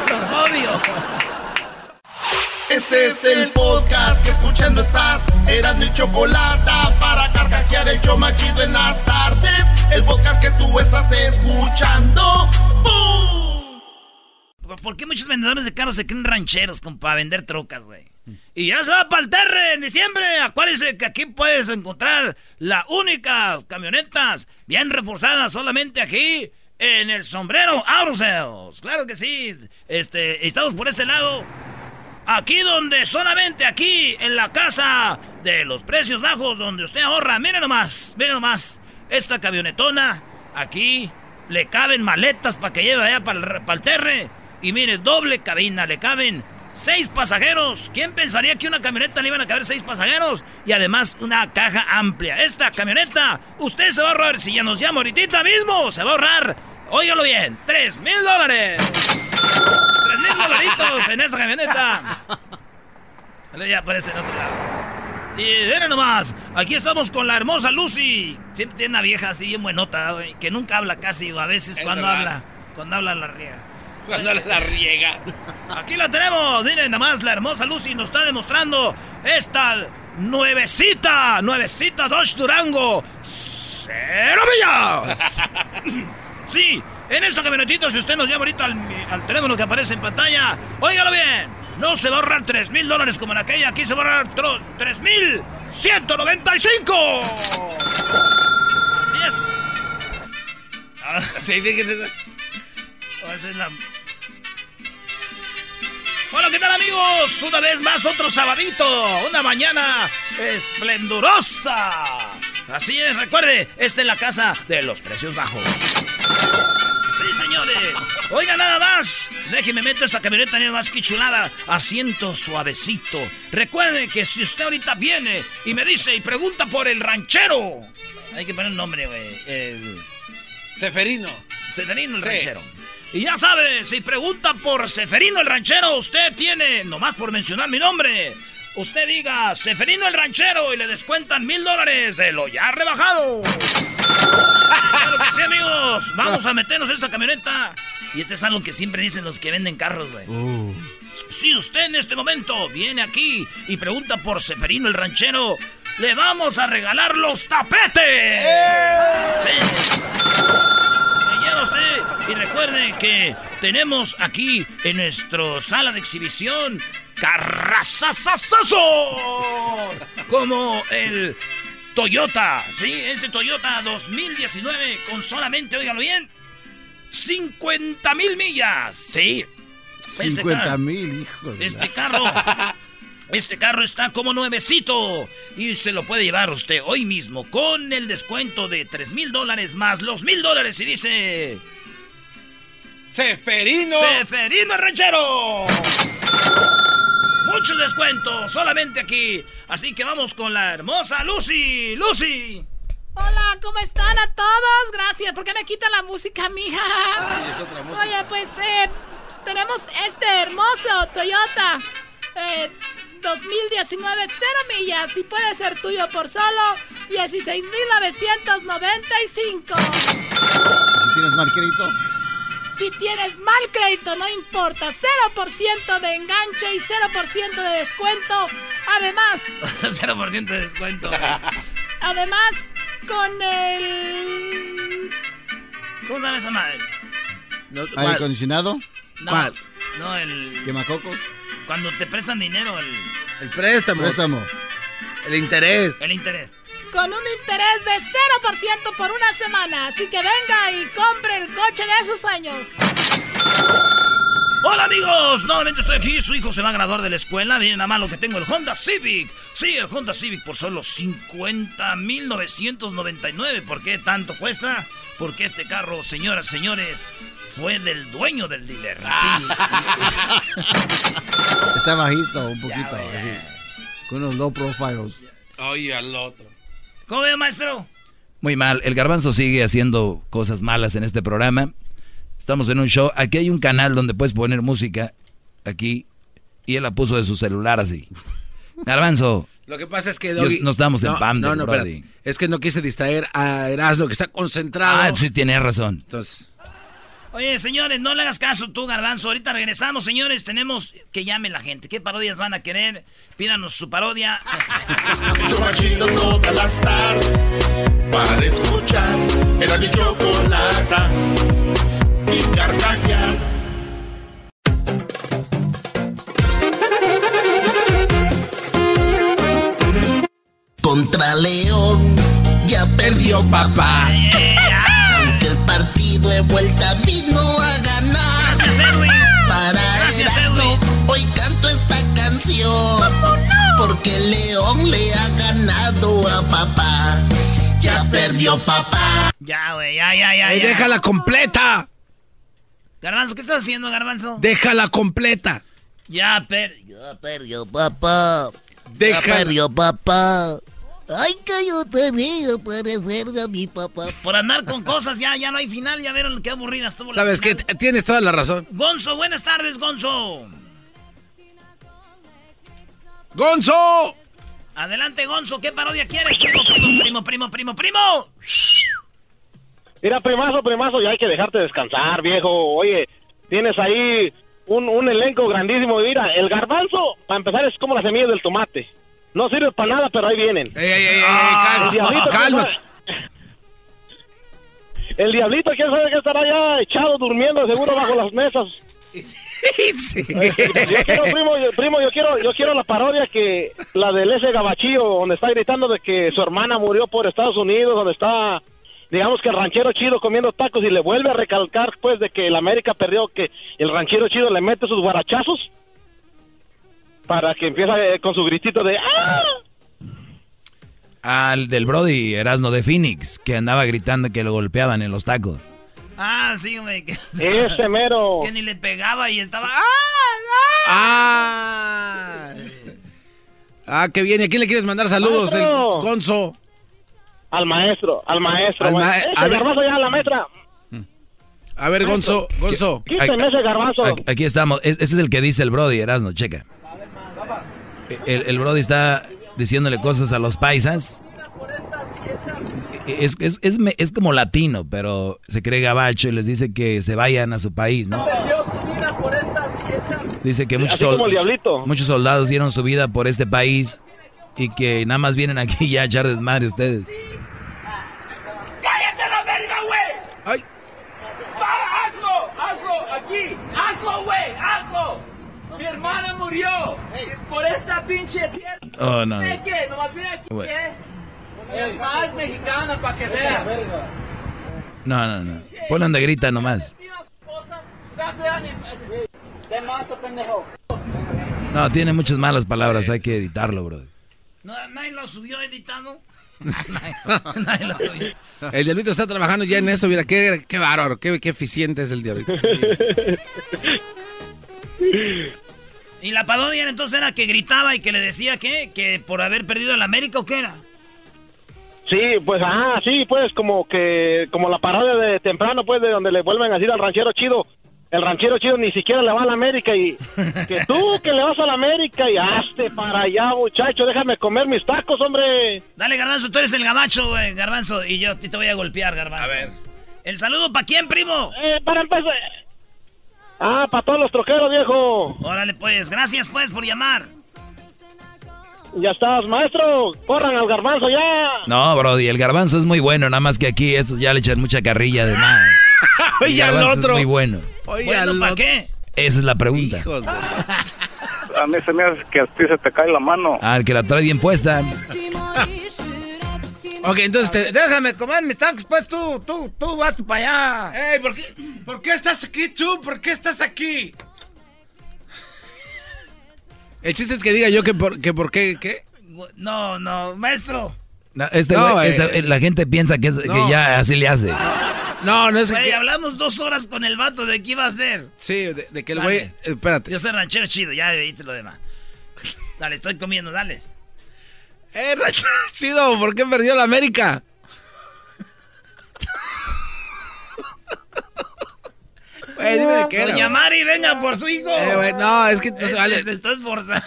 ¡Los odio! Este es el podcast que escuchando estás. Eran mi chocolate para carcajear el show más chido en las tardes. El podcast que tú estás escuchando. ¡Bum! ¿Por- ¿Por qué muchos vendedores de carros se creen rancheros como para vender trocas, güey? Y ya se va para el Terre en diciembre. Acuérdense que aquí puedes encontrar las únicas camionetas bien reforzadas solamente aquí en el sombrero Auto Sales. Claro que sí. Este, estamos por este lado. Aquí donde solamente aquí en la casa de los precios bajos donde usted ahorra. Miren nomás, miren nomás. Esta camionetona aquí le caben maletas para que lleve allá para el, terre. Y mire, doble cabina, le caben seis pasajeros. ¿Quién pensaría que una camioneta le iban a caber seis pasajeros? Y además una caja amplia. Esta camioneta, usted se va a ahorrar, si ya nos llama ahorita mismo, se va a ahorrar, óigalo bien, tres mil dólares. Tres mil dolaritos en esta camioneta. Pero ya aparece en otro lado. Y miren nomás, aquí estamos con la hermosa Lucy. Siempre tiene una vieja así bien buenota, que nunca habla casi, o a veces Es cuando verdad. habla, cuando habla la riega. Cuando la riega. Aquí la tenemos, miren nomás, la hermosa Lucy nos está demostrando esta nuevecita, nuevecita Dodge Durango. ¡Cero millas! [laughs] Sí, en esta camionetita, si usted nos llama ahorita al, al teléfono que aparece en pantalla, óigalo bien, no se va a ahorrar 3 mil dólares como en aquella, aquí se va a ahorrar 3 mil 195. Así es. [laughs] Ah, esa es la- Hola, ¿qué tal amigos? Una vez más, otro sabadito, una mañana esplendorosa. Así es, recuerde, esta es la casa de los precios bajos. Sí, señores. Oiga, nada más. Déjeme meter esta camioneta ni más que chulada. Asiento suavecito. Recuerde que si usted ahorita viene y me dice y pregunta por el ranchero. Hay que poner un nombre, güey. El... Seferino. Seferino el ranchero. Y ya sabe, si pregunta por Seferino el ranchero, usted tiene, nomás por mencionar mi nombre, usted diga Seferino el ranchero y le descuentan mil dólares de lo ya rebajado. claro que sí, amigos. Vamos a meternos en esta camioneta. Y este es algo que siempre dicen los que venden carros, güey. Si usted en este momento viene aquí y pregunta por Seferino el ranchero, le vamos a regalar los tapetes. Sí. Y recuerde que tenemos aquí en nuestra sala de exhibición carrazazazazo como el Toyota, sí, este Toyota 2019 con solamente, óigalo bien, 50 mil millas, sí. Este 50 carro- mil, hijo de Este carro, [laughs] este carro está como nuevecito y se lo puede llevar usted hoy mismo con el descuento de 3 mil dólares más los mil dólares y dice... Seferino. Seferino Ranchero. Mucho descuento, solamente aquí. Así que vamos con la hermosa Lucy. Lucy. Hola, ¿cómo están a todos? Gracias. ¿Por qué me quita la música, mija? Ay, es otra música. Oye, pues eh, tenemos este hermoso Toyota eh, 2019 cero millas y puede ser tuyo por solo 16,995. Si tienes mal crédito, Si tienes mal crédito, no importa. 0% de enganche y 0% de descuento. Además, [laughs] 0% de descuento. [laughs] además, con el... ¿Cómo se llama esa madre? aire acondicionado, No, no, el... quemacocos, Cuando te prestan dinero, el... El préstamo. préstamo. El interés. El interés. Con un interés de 0% por una semana. Así que venga y compre el coche de sus sueños. Hola amigos, nuevamente estoy aquí, su hijo se va a graduar de la escuela, miren nada más lo que tengo, el Honda Civic. Sí, el Honda Civic por solo 50,999. ¿Por qué tanto cuesta? Porque este carro, señoras, señores, fue del dueño del dealer. Sí. [laughs] Está bajito un poquito, así, con unos low profiles. Oye, al otro. ¿Cómo ve, maestro? Muy mal. El garbanzo sigue haciendo cosas malas en este programa. Estamos en un show. Aquí hay un canal donde puedes poner música. Aquí. Y él la puso de su celular así. [laughs] Garbanzo. Lo que pasa es que Doggy- no estamos en no, PAM No, no, espérate. Es que no quise distraer a Erasmo, que está concentrado. Ah, sí, tienes razón. Entonces. Oye, señores, no le hagas caso tú, Garbanzo. Ahorita regresamos, señores. Tenemos que llame la gente. ¿Qué parodias van a querer? Pídanos su parodia. [laughs] Yo todas las tardes para escuchar. Era mi chocolata y carcajear. Contra León ya perdió papá. Partido de vuelta vino a ganar. Para Erasmo hoy canto esta canción. Porque León le ha ganado a papá. Ya perdió papá. Ya, güey, ya, ya, ya. Ey, ya. déjala completa. Garbanzo, ¿qué estás haciendo, Garbanzo? Déjala completa. Ya, per... Ya perdió papá. Deja- Ya perdió papá. Ay, que yo tenía parecerme a mi papá. Por andar con cosas, ya, ya no hay final. Ya vieron qué aburrida estuvo la ¿Sabes qué? Tienes toda la razón. Gonzo, buenas tardes, Gonzo. ¡Gonzo! Adelante, Gonzo. ¿Qué parodia quieres? Primo, primo, primo, primo, primo, primo. Mira, primazo, primazo, ya hay que dejarte descansar, viejo. Oye, tienes ahí un, un elenco grandísimo. Mira, el garbanzo, para empezar, es como la semilla del tomate. No sirve para nada, pero ahí vienen. ¡Ey, ey, ey! ey, Ah, el diablito, cálmate. El diablito, quién sabe que estará ya echado durmiendo, seguro bajo las mesas. [laughs] Yo quiero, primo, yo- primo, yo quiero, yo quiero la parodia que la del ese gabachillo, donde está gritando de que su hermana murió por Estados Unidos, donde está, digamos que el ranchero chido comiendo tacos y le vuelve a recalcar, pues, de que el América perdió, que el ranchero chido le mete sus guarachazos para que empiece con su gritito de ¡Ah! Al del Brody Erasno de Phoenix, que andaba gritando que lo golpeaban en los tacos. Ah, sí, güey. que- Ese mero. Que ni le pegaba y estaba. ¡Ah! Ah, ah, qué bien. ¿Y a quién le quieres mandar saludos? El Maestro. Gonzo. Al maestro, al maestro. Al ma- Ese a ver. ya, la maestra. A ver, Gonzo, Gonzo. Quíteme ese garbanzo. Aquí, estamos. Es- ese es el que dice el Brody Erasno, checa. El, el Brody está diciéndole cosas a los paisas. Es, es, es, como latino, pero se cree gabacho y les dice que se vayan a su país, ¿no? Dice que muchos, sol- muchos soldados dieron su vida por este país y que nada más vienen aquí ya a echar desmadre ustedes. ¡Cállate la verga, güey! ¡Ay! ¡Hazlo! ¡Hazlo! ¡Aquí! ¡Hazlo, güey! ¡Hazlo! ¡Mi hermana murió! Por esta pinche tierra. Oh, no. ¿De qué? Nomás mira aquí. ¿qué? Es más mexicana para que veas. No, no, no. Ponle donde grita nomás. Te mato, pendejo. No, tiene muchas malas palabras, hay que editarlo, bro. No, nadie lo subió editado. [laughs] [laughs] El diablito está trabajando ya en eso. Mira, qué, qué bárbaro, qué, qué eficiente es el diablito. [laughs] ¿Y la parodia entonces era que gritaba y que le decía que, que por haber perdido el América o qué era? Sí, pues, ah, sí, pues, como que, como la parodia de temprano, pues, de donde le vuelven a decir al ranchero chido, el ranchero chido ni siquiera le va a la América y que tú que le vas a la América y hazte para allá, muchacho, déjame comer mis tacos, hombre. Dale, Garbanzo, tú eres el gabacho, güey, Garbanzo, y yo a ti te voy a golpear, Garbanzo. A ver. ¿El saludo para quién, primo? Eh, para empezar. Ah, para todos los troqueros, viejo. Órale, pues, gracias, pues, por llamar. Ya estás, maestro. Corran al garbanzo ya. No, Brody, el garbanzo es muy bueno, nada más que aquí eso ya le echan mucha carrilla de más. [laughs] El Oye, al otro. Es muy bueno. Oye, Bueno, al ¿para otro. qué? Esa es la pregunta. Hijos de- A mí se me hace que a ti se te cae la mano. Al que la trae bien puesta. [laughs] Ok, entonces te... Déjame comer mis tacos, pues tú, tú, tú vas para allá. Ey, ¿por qué, ¿por qué estás aquí tú? ¿Por qué estás aquí? El chiste es que diga yo que por, que por qué, ¿qué? No, no, maestro. No, este No, eh, este- la gente piensa que, es- que no. ya así le hace. No, no es Güey, que... hablamos dos horas con el vato de qué iba a hacer. Sí, de, de que el güey... Espérate. Yo soy ranchero chido, ya viste lo demás. Dale, estoy comiendo, dale. ¡Eh, [laughs] chido! ¿Por qué perdió la América? Güey, dime de qué era. Doña. Mari, venga por su hijo. Eh, güey, no, es que no se vale. se está esforzando.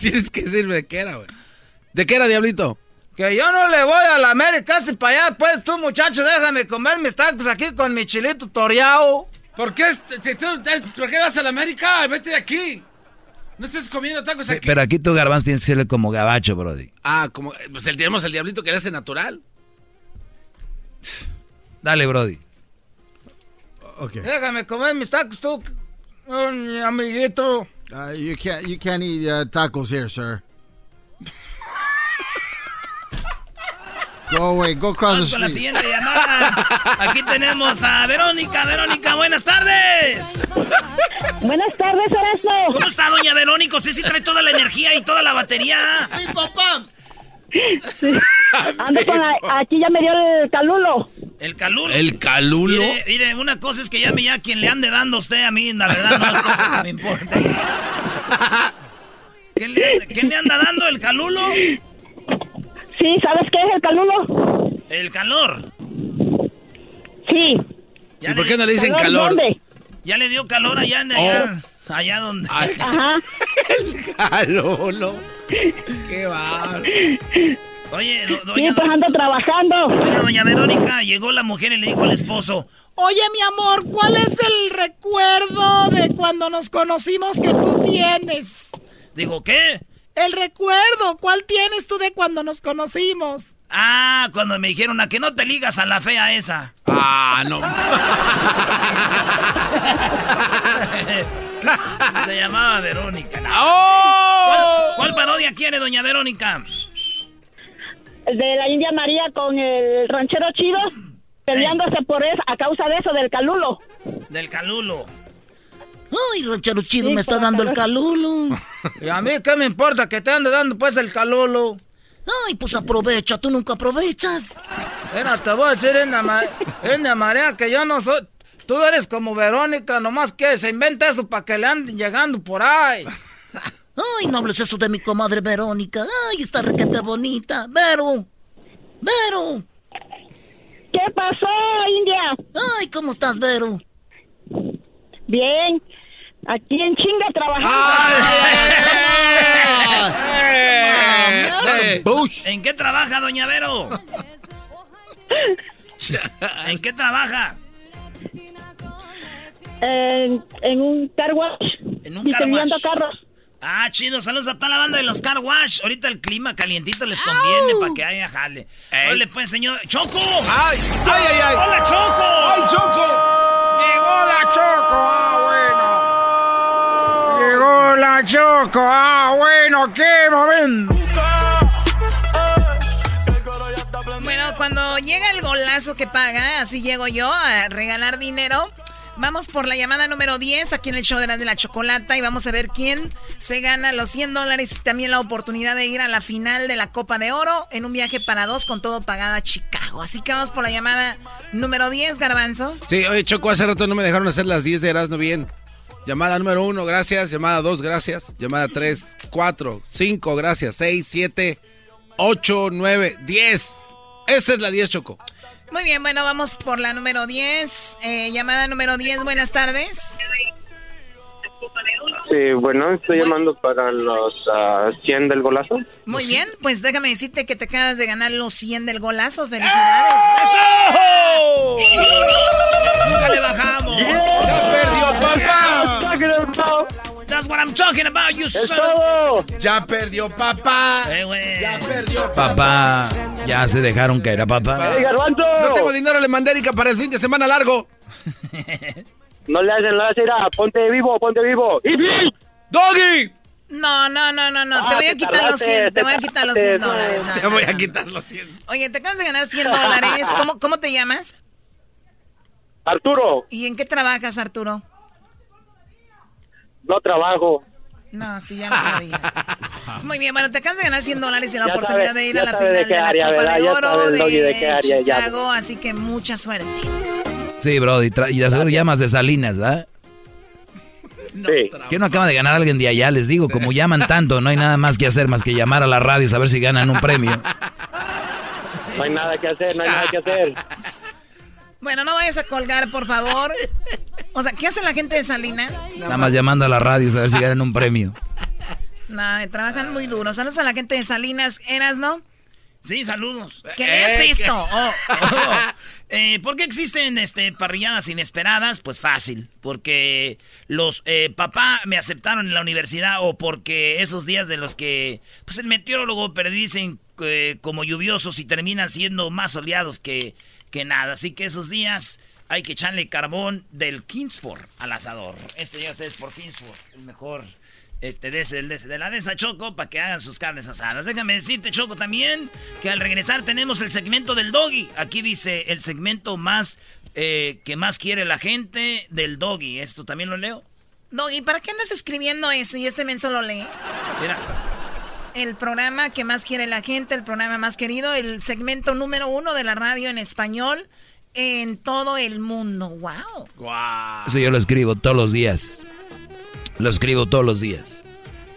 Tienes [laughs] que decirme de qué era, güey. ¿De qué era, Diablito? Que yo no le voy a la América, hazte para allá, pues tú, muchacho, déjame comer mis tacos aquí con mi chilito toreado. ¿Por qué, si tú- ¿Por qué vas a la América? Vete de aquí. No estés comiendo tacos Sí, aquí. pero aquí tu garbanzo tienes que serle como gabacho, Brody. Ah, como... Pues el, tenemos el Diablito que le hace natural. Dale, Brody. Okay. Déjame comer mis tacos tú, oh, mi amiguito. Uh, you can't you can't eat uh, tacos here, sir. Go away. Go across Vamos the con la siguiente llamada. Aquí tenemos a Verónica. Verónica, buenas tardes. Buenas tardes, Erasmo. ¿Cómo está, doña Verónica? Usted sí trae toda la energía y toda la batería. ¡Mi papá! Ando con la- aquí ya me dio el calulo. El calulo. ¿El calulo? Mire, mire, una cosa es que llame ya a quien le ande dando a usted a mí, la verdad, no es cosa que me importa. ¿Quién le, quién le anda dando el calulo? Sí, ¿sabes qué es el calulo? El calor. Sí. ¿Y por qué no le dicen ¿Calor calor? dónde? Ya le dio calor allá en allá, allá donde. Ajá. [laughs] Calulo. ¡Qué va! Oye, do- Sí, doña, pues ando trabajando. oiga, doña Verónica, llegó la mujer y le dijo al esposo, Oye, mi amor, ¿cuál es el recuerdo de cuando nos conocimos que tú tienes? dijo, ¿qué? El recuerdo, ¿cuál tienes tú de cuando nos conocimos? Ah, cuando me dijeron a que no te ligas a la fea esa. Ah, no. [laughs] Se llamaba Verónica. ¡Oh! ¿Cuál, cuál parodia quiere, doña Verónica? El de la India María con el ranchero chido. Peleándose por eso, a causa de eso, del calulo. Del calulo. Ay, ranchero chido, Sí, me está dando el calor. calulo. [laughs] Y a mí, ¿qué me importa que te ande dando pues el calulo? Ay, pues aprovecha, tú nunca aprovechas. Mira, te voy a decir, Enda María, que yo no soy... Tú eres como Verónica, nomás que se inventa eso para que le anden llegando por ahí. [laughs] Ay, no hables eso de mi comadre Verónica. Ay, está requete bonita. Vero. Vero. ¿Qué pasó, India? Ay, ¿cómo estás, Vero? Bien. Aquí en chinga trabajando. ¿En qué trabaja, doña Vero? ¿En qué trabaja? En, en un car wash. En un car wash. carros. Ah, chido, saludos a toda la banda de los car wash. Ahorita el clima calientito les conviene para que haya jale. Hola, pues, señor. ¡Choco! ¡Ay! ¡Ay, ay, ay! ¡Hola, Choco! ¡Ay, Choco! ¡Llegó la Choco! ¡Ah, Choco! ¡Ah, bueno! ¡Qué momento! Bueno, cuando llega el golazo que paga, así llego yo a regalar dinero. Vamos por la llamada número 10 aquí en el show de la, de la chocolata y vamos a ver quién se gana los 100 dólares y también la oportunidad de ir a la final de la Copa de Oro en un viaje para dos con todo pagado a Chicago. Así que vamos por la llamada número 10, Garbanzo. Sí, oye, Choco, hace rato no me dejaron hacer las 10 de Erasmo bien. Llamada número 1, gracias. Llamada 2, gracias. Llamada 3, 4, 5, gracias. 6, 7, 8, 9, 10. Esta es la 10, Choco. Muy bien, bueno, vamos por la número 10. Eh, llamada número 10, buenas tardes. Sí, bueno, estoy llamando para los 100 ah, del golazo. Muy bien, pues déjame decirte que te acabas de ganar los 100 del golazo. ¡Felicidades! ¡Eso! ¡Nunca le bajamos! ¡Ya perdió, papá! That's what I'm talking about, you son. Ya perdió papá. Eh, ya perdió papá. Ya se dejaron caer a papá. no tengo dinero, le mandé para el fin de semana largo. [laughs] no le hacen, la cera. Ponte vivo, ponte vivo. ¡Doggy! No, no, no, no, no. te voy a quitar los 100. Te voy a quitar los 100 dólares. Te voy a quitar los 100. Oye, te acabas de ganar 100 dólares. ¿Cómo, ¿Cómo te llamas? Arturo. ¿Y en qué trabajas, Arturo? No trabajo. No, sí, ya lo sabía. [laughs] Muy bien, bueno, te acabas de ganar 100 dólares y la oportunidad de ir a la final de, la Copa de Oro de, Chicago, así que mucha suerte. Sí, bro, y, y de llamas de Salinas, ¿verdad? Sí. ¿Qué no acaba de ganar alguien de allá? Les digo, como llaman tanto, no hay nada más que hacer más que llamar a la radio y saber si ganan un premio. No hay nada que hacer, no hay nada que hacer. Bueno, no vayas a colgar, por favor. O sea, ¿qué hace la gente de Salinas? Nada más llamando a la radio a ver si ganan un premio. No, trabajan muy duro. Saludos a la gente de Salinas, ¿eras, no? Sí, saludos. ¿Qué es eh, esto? [laughs] Oh, oh. Eh, ¿Por qué existen este, parrilladas inesperadas? Pues fácil. Porque los eh, papá me aceptaron en la universidad o porque esos días de los que pues el meteorólogo predicen como lluviosos y terminan siendo más soleados que que nada. Así que esos días hay que echarle carbón del Kingsford al asador. Este ya es por Kingsford, el mejor este de ese, de, ese, de la de esa Choco para que hagan sus carnes asadas. Déjame decirte, Choco, también que al regresar tenemos el segmento del doggy. Aquí dice el segmento más eh, que más quiere la gente del doggy. ¿Esto también lo leo? Doggy, ¿para qué andas escribiendo eso y este men solo lee? Mira. El programa que más quiere la gente, el programa más querido, el segmento número uno de la radio en español en todo el mundo. ¡Wow! wow. Eso yo lo escribo todos los días. Lo escribo todos los días.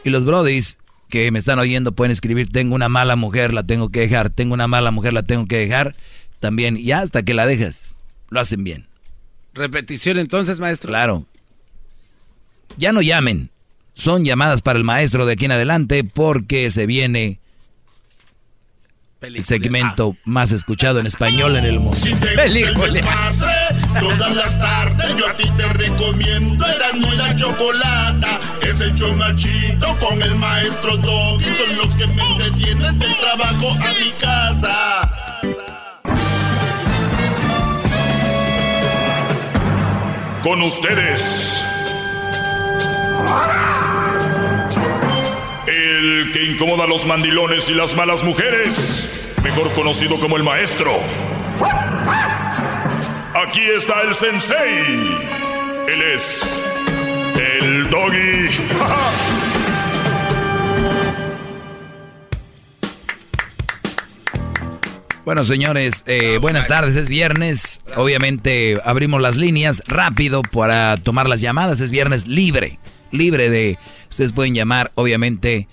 Y los brodis que me están oyendo pueden escribir, tengo una mala mujer, la tengo que dejar, tengo una mala mujer, la tengo que dejar. También, y hasta que la dejas, lo hacen bien. Repetición entonces, maestro. Claro. Ya no llamen. Son llamadas para el maestro de aquí en adelante porque se viene el segmento más escuchado en español en el mundo. Si te todas las tardes yo a ti te recomiendo Erasmo y la Chocolata. Es el show con el maestro Doggy. Son los que me entretienen del trabajo a mi casa. Con ustedes. El que incomoda a los mandilones y las malas mujeres, mejor conocido como el maestro. Aquí está el sensei. Él es el doggy. [laughs] Bueno, señores, eh, buenas tardes. Es viernes. Obviamente abrimos las líneas rápido para tomar las llamadas. Es viernes libre. Libre de... Ustedes pueden llamar, obviamente,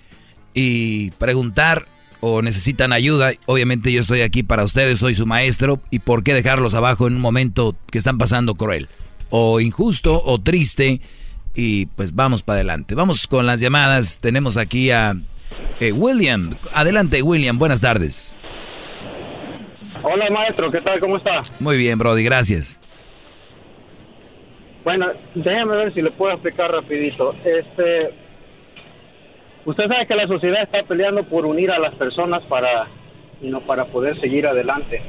y preguntar o necesitan ayuda. Obviamente yo estoy aquí para ustedes. Soy su maestro. ¿Y por qué dejarlos abajo en un momento que están pasando cruel? O injusto o triste. Y pues vamos para adelante. Vamos con las llamadas. Tenemos aquí a eh, William. Adelante, William. Buenas tardes. Hola maestro, ¿qué tal? ¿Cómo está? Muy bien, Brody, gracias. Bueno, déjame ver si le puedo explicar rapidito. Este, usted sabe que la sociedad está peleando por unir a las personas para, y no para poder seguir adelante.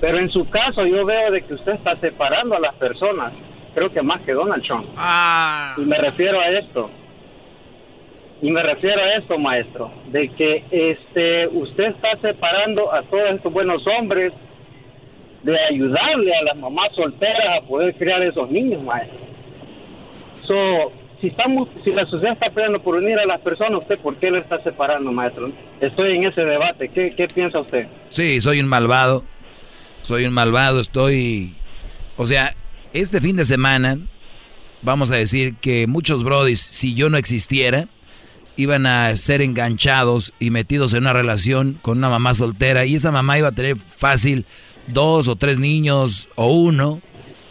Pero en su caso yo veo de que usted está separando a las personas, creo que más que Donald Trump. Ah. Y me refiero a esto. Y me refiero a esto, maestro, de que este usted está separando a todos estos buenos hombres de ayudarle a las mamás solteras a poder criar esos niños, maestro. So, si estamos, si la sociedad está peleando por unir a las personas, ¿usted por qué lo está separando, maestro? Estoy en ese debate. ¿Qué, qué piensa usted? Sí, soy un malvado. Soy un malvado. Estoy, o sea, este fin de semana vamos a decir que muchos brodis, si yo no existiera iban a ser enganchados y metidos en una relación con una mamá soltera y esa mamá iba a tener fácil dos o tres niños o uno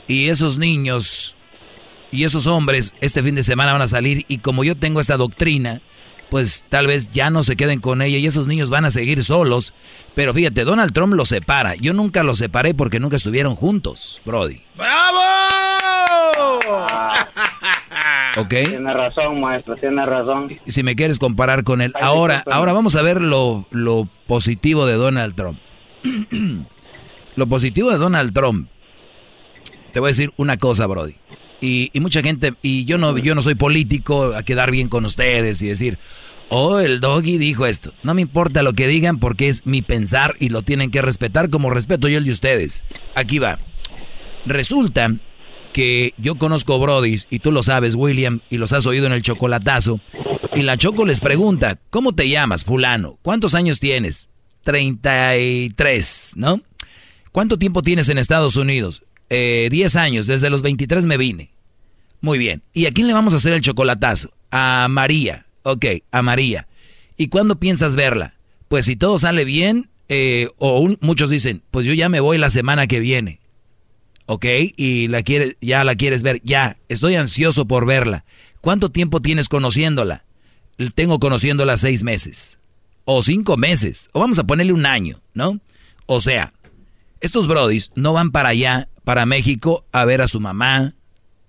y esos niños y esos hombres este fin de semana van a salir y como yo tengo esta doctrina, pues tal vez ya no se queden con ella y esos niños van a seguir solos. Pero fíjate, Donald Trump los separa. Yo nunca los separé porque nunca estuvieron juntos, Brody. ¡Bravo! [laughs] ¿Ok? Tiene razón, maestro, tiene razón. Si me quieres comparar con él. Ahora, ahora vamos a ver lo, lo positivo de Donald Trump. [clears throat] lo positivo de Donald Trump. Te voy a decir una cosa, Brody. Y, y, mucha gente, y yo no, yo no soy político a quedar bien con ustedes y decir, oh, el doggy dijo esto. No me importa lo que digan porque es mi pensar y lo tienen que respetar como respeto yo el de ustedes. Aquí va. Resulta que yo conozco Brodis, y tú lo sabes, William, y los has oído en el chocolatazo, y la Choco les pregunta, ¿cómo te llamas, fulano? ¿Cuántos años tienes? 33, ¿no? ¿Cuánto tiempo tienes en Estados Unidos? Eh, 10 años, desde los 23 me vine. Muy bien. ¿Y a quién le vamos a hacer el chocolatazo? A María. Ok, a María. ¿Y cuándo piensas verla? Pues si todo sale bien, eh, o muchos dicen, pues yo ya me voy la semana que viene. ¿ok? Y la ya la quieres ver, ya, estoy ansioso por verla. ¿Cuánto tiempo tienes conociéndola? Tengo conociéndola seis meses, o cinco meses, o vamos a ponerle un año, ¿no? O sea, estos brodis no van para allá, para México, a ver a su mamá,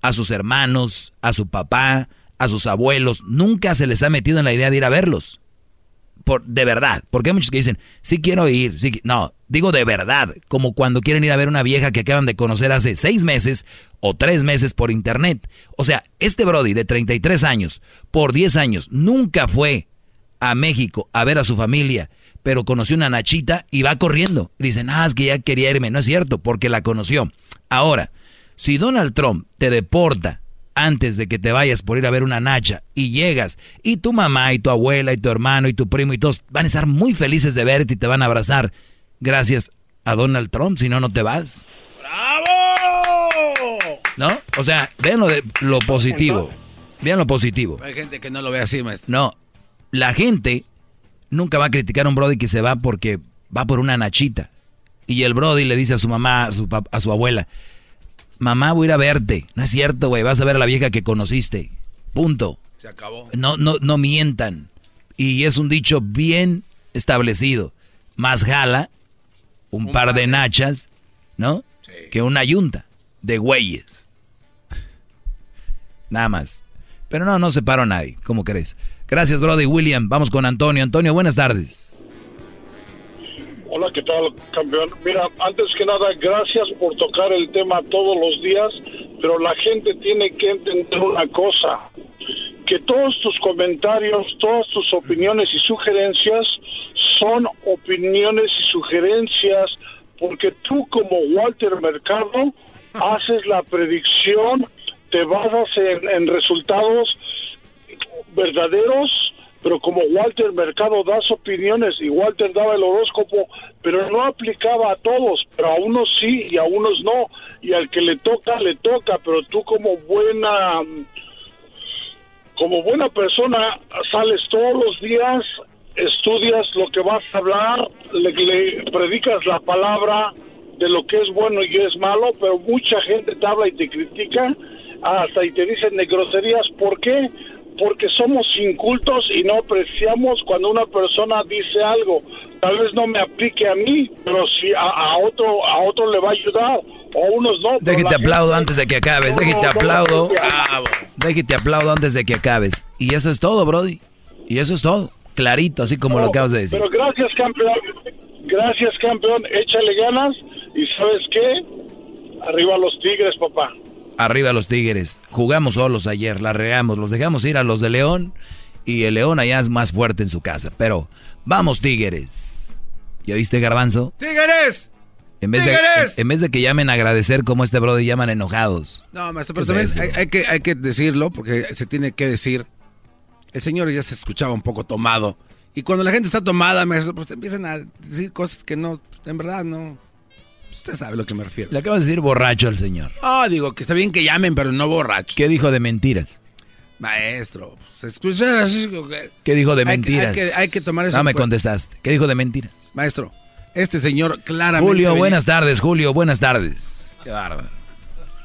a sus hermanos, a su papá, a sus abuelos. Nunca se les ha metido en la idea de ir a verlos. Por, de verdad, porque hay muchos que dicen, sí quiero ir, sí, no, digo de verdad, como cuando quieren ir a ver una vieja que acaban de conocer hace seis meses o tres meses por internet. O sea, este Brody de 33 años, por 10 años, nunca fue a México a ver a su familia, pero conoció una Nachita y va corriendo. Dicen, ah, es que ya quería irme. No es cierto, porque la conoció. Ahora, si Donald Trump te deporta antes de que te vayas por ir a ver una nacha y llegas y tu mamá y tu abuela y tu hermano y tu primo y todos van a estar muy felices de verte y te van a abrazar gracias a Donald Trump, si no, no te vas. ¡Bravo! ¿No? O sea, vean lo, de, lo positivo. Vean lo positivo. Hay gente que no lo ve así, maestro. No, la gente nunca va a criticar a un Brody que se va porque va por una nachita. Y el Brody le dice a su mamá, a su, a su abuela, mamá, voy a ir a verte. No es cierto, güey, vas a ver a la vieja que conociste. Punto. Se acabó. No, no, no mientan. Y es un dicho bien establecido. Más jala un, un par de nachas, ¿no? Sí. Que una yunta de güeyes. Nada más. Pero no, no separo a nadie, como crees. Gracias, Brody William. Vamos con Antonio. Antonio, buenas tardes. Hola, ¿qué tal, campeón? Mira, antes que nada, gracias por tocar el tema todos los días, pero la gente tiene que entender una cosa, que todos tus comentarios, todas tus opiniones y sugerencias son opiniones y sugerencias, porque tú como Walter Mercado haces la predicción, te basas en, en resultados verdaderos pero como Walter Mercado da opiniones y Walter daba el horóscopo, pero no aplicaba a todos, pero a unos sí y a unos no, y al que le toca, le toca, pero tú como buena como buena persona sales todos los días, estudias lo que vas a hablar, le, le predicas la palabra de lo que es bueno y es malo, pero mucha gente te habla y te critica, hasta y te dicen de groserías, ¿por qué? Porque somos incultos y no apreciamos cuando una persona dice algo. Tal vez no me aplique a mí, pero si a, a otro a otro le va a ayudar, o a unos no. Déjate la aplaudo gente- antes de que acabes. Déjate No, aplaudo. no, Bravo. Déjate aplaudo antes de que acabes. Y eso es todo, Brody. Y eso es todo. Clarito, así como lo acabas de decir. Pero gracias, campeón. Gracias, campeón. Échale ganas. ¿Y sabes qué? Arriba los Tigres, papá. Arriba los Tigres. Jugamos solos ayer, la regamos. Los dejamos ir a los de León. Y el León allá es más fuerte en su casa. Pero vamos, Tigres. ¿Ya viste, Garbanzo? ¡Tigres! En vez, de, en vez de que llamen a agradecer como este Brody llaman enojados. No, maestro, pero ¿Qué también hay que, hay que decirlo, porque se tiene que decir. El señor ya se escuchaba un poco tomado. Y cuando la gente está tomada, maestro, pues empiezan a decir cosas que no, en verdad no. Usted sabe a lo que me refiero. Le acabas de decir borracho al señor. Ah, digo que está bien que llamen, pero no borrachos. ¿Qué dijo de mentiras? Maestro, se escucha como que- ¿Qué dijo de Hay que- mentiras? hay que- hay que tomar eso No me cuenta. contestaste. ¿Qué dijo de mentiras? Maestro, este señor claramente. Julio, venía- buenas tardes, Julio, buenas tardes. Qué bárbaro.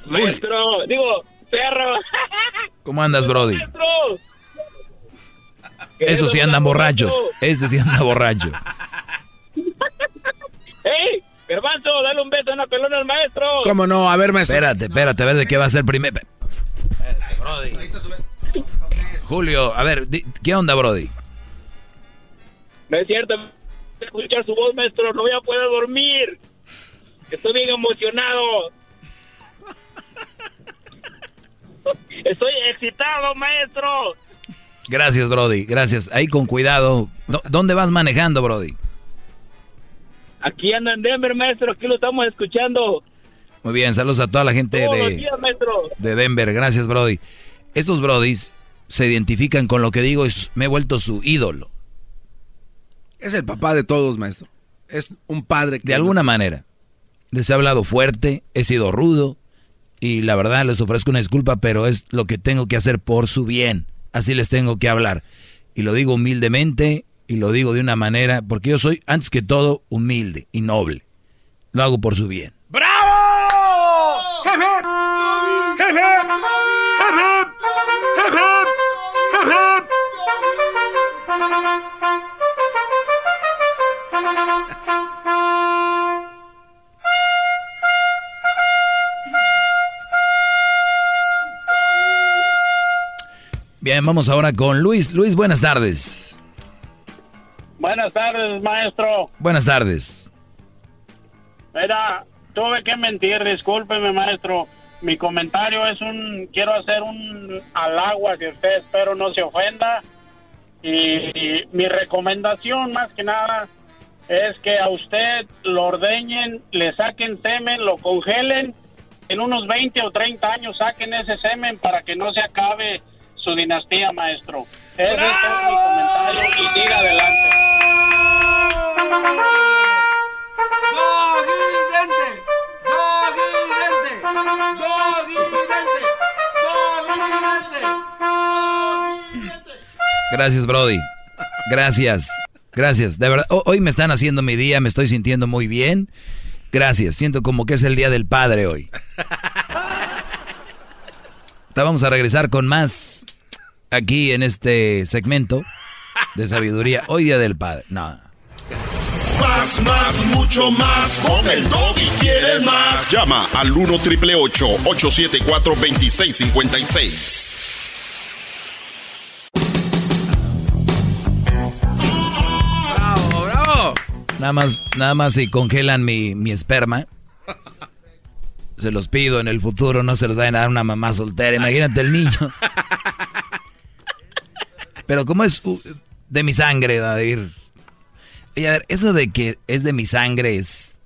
Maestro, digo, perro. ¿Cómo andas, Brody? Maestro. Esos sí andan borrachos. Este sí anda borracho. [laughs] ¡Ey! Garbanzo, dale un beso en la pelona al maestro. ¿Cómo no? A ver, maestro. Espérate, espérate, a ver de qué va a ser primero. Julio, a ver, ¿qué onda, Brody? No es cierto. Escuchar su voz, maestro, no voy a poder dormir. Estoy bien emocionado. Estoy excitado, maestro. Gracias, Brody, gracias. Ahí con cuidado. ¿Dó- ¿Dónde vas manejando, Brody? Aquí ando en Denver, maestro. Aquí lo estamos escuchando. Muy bien, saludos a toda la gente Todos de, días, de Denver. Gracias, Brody. Estos Brodis se identifican con lo que digo, es, me he vuelto su ídolo. Es el papá de todos, maestro. Es un padre que. De alguna manera. Les he hablado fuerte, he sido rudo y la verdad les ofrezco una disculpa, pero es lo que tengo que hacer por su bien. Así les tengo que hablar. Y lo digo humildemente y lo digo de una manera, porque yo soy antes que todo humilde y noble. Lo hago por su bien. Bien, vamos ahora con Luis. Luis, buenas tardes. Buenas tardes, maestro. Buenas tardes. Mira, tuve que mentir, discúlpeme, maestro. Mi comentario es un, quiero hacer un halago hacia usted, espero no se ofenda. Y, y mi recomendación, más que nada, es que a usted lo ordeñen, le saquen semen, lo congelen. En unos 20 o 30 años saquen ese semen para que no se acabe su dinastía, maestro. Ese es mi comentario y siga adelante. Gracias, Brody. Gracias. Gracias. De verdad, ho- hoy me están haciendo mi día, me estoy sintiendo muy bien. Gracias. Siento como que es el día del padre hoy. [laughs] Vamos a regresar con más aquí en este segmento de sabiduría. Hoy día del padre. No. Más, más, mucho más. Con el y quieres más. Llama al 1 triple 874 2656. ¡Bravo, bravo! Nada más, nada más si congelan mi, mi esperma. Se los pido en el futuro, no se los vayan a dar una mamá soltera. Imagínate el niño. Pero como es uh, de mi sangre, ir. Y a ver, eso de que es de mi sangre es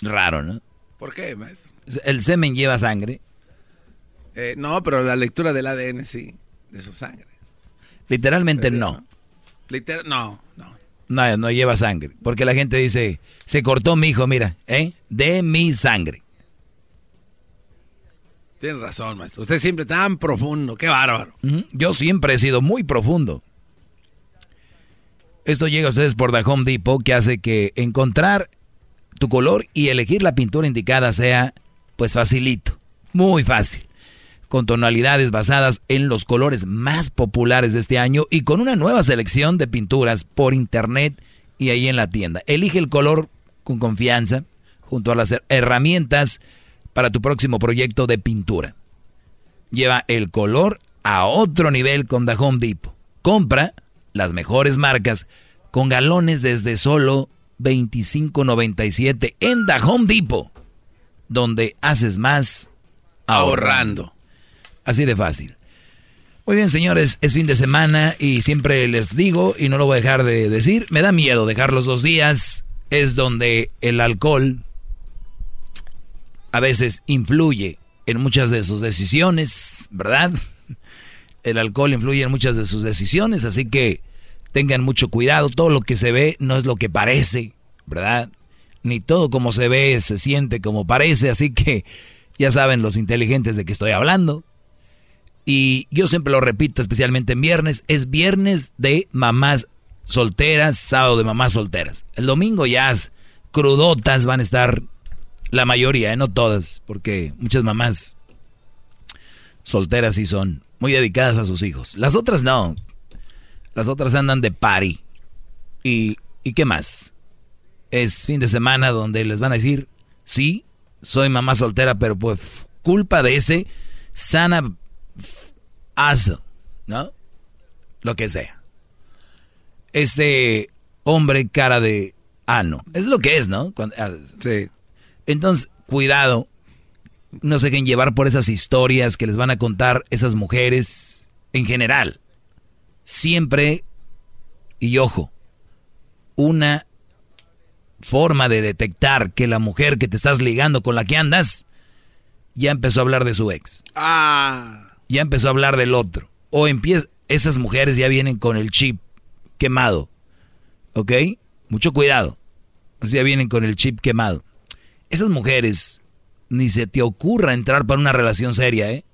raro, ¿no? ¿Por qué, maestro? El semen lleva sangre. Eh, no, pero la lectura del ADN sí, de su sangre. Literalmente no. Literal, no, no. No, no lleva sangre. Porque la gente dice, se cortó mi hijo, mira, ¿eh? De mi sangre. Tienes razón, maestro. Usted siempre tan profundo. Qué bárbaro. Yo siempre he sido muy profundo. Esto llega a ustedes por The Home Depot, que hace que encontrar tu color y elegir la pintura indicada sea, pues facilito. Muy fácil. Con tonalidades basadas en los colores más populares de este año y con una nueva selección de pinturas por internet y ahí en la tienda. Elige el color con confianza junto a las herramientas para tu próximo proyecto de pintura. Lleva el color a otro nivel con The Depot. Compra las mejores marcas con galones desde solo 25.97 en The Depot, donde haces más ahorrando. Así de fácil. Muy bien, señores, es fin de semana y siempre les digo, y no lo voy a dejar de decir, me da miedo dejar los dos días. Es donde el alcohol a veces influye en muchas de sus decisiones, ¿verdad? El alcohol influye en muchas de sus decisiones, así que tengan mucho cuidado. Todo lo que se ve no es lo que parece, ¿verdad? Ni todo como se ve se siente como parece, así que ya saben los inteligentes de que estoy hablando. Y yo siempre lo repito, especialmente en viernes, es viernes de mamás solteras, sábado de mamás solteras. El domingo ya crudotas van a estar la mayoría, ¿eh? no todas, porque muchas mamás solteras sí son muy dedicadas a sus hijos. Las otras no. Las otras andan de party. ¿Y, ¿Y qué más? Es fin de semana donde les van a decir, sí, soy mamá soltera, pero pues culpa de ese sana aso, ¿no? Lo que sea. Ese hombre cara de ano. Es lo que es, ¿no? Ah, sí. Entonces, cuidado, no se dejen llevar por esas historias que les van a contar esas mujeres en general. Siempre, y ojo, una forma de detectar que la mujer que te estás ligando con la que andas ya empezó a hablar de su ex. Ah. Ya empezó a hablar del otro. O empieza, esas mujeres ya vienen con el chip quemado. ¿Ok? Mucho cuidado. Ya vienen con el chip quemado. Esas mujeres, ni se te ocurra entrar para una relación seria, ¿eh?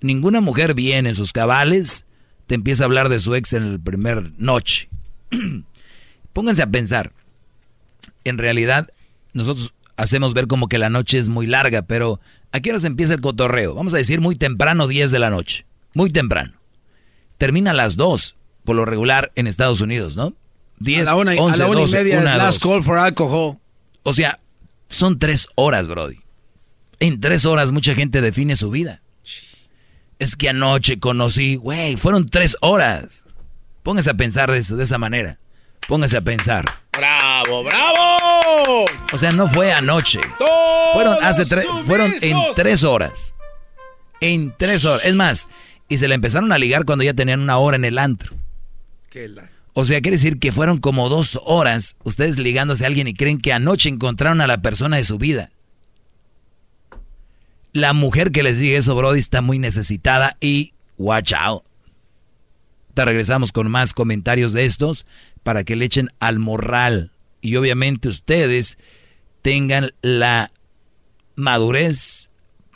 Ninguna mujer viene en sus cabales, te empieza a hablar de su ex en el primer noche. [clears throat] Pónganse a pensar. En realidad, nosotros hacemos ver como que la noche es muy larga, pero ¿a qué hora se empieza el cotorreo? Vamos a decir muy temprano, 10 de la noche. Muy temprano. Termina a las 2, por lo regular, en Estados Unidos, ¿no? 10, a la una, y media, last call for alcohol. O sea, son tres horas, Brody. En tres horas mucha gente define su vida. Es que anoche conocí, güey, fueron tres horas. Póngase a pensar de, eso, de esa manera. Póngase a pensar. ¡Bravo, bravo! O sea, no fue anoche. fueron hace tres, fueron en tres horas. En tres horas. Es más, y se le empezaron a ligar cuando ya tenían una hora en el antro. Qué la... O sea, quiere decir que fueron como dos horas ustedes ligándose a alguien y creen que anoche encontraron a la persona de su vida. La mujer que les diga eso, Brody, está muy necesitada y watch out. Te regresamos con más comentarios de estos para que le echen al morral. Y obviamente ustedes tengan la madurez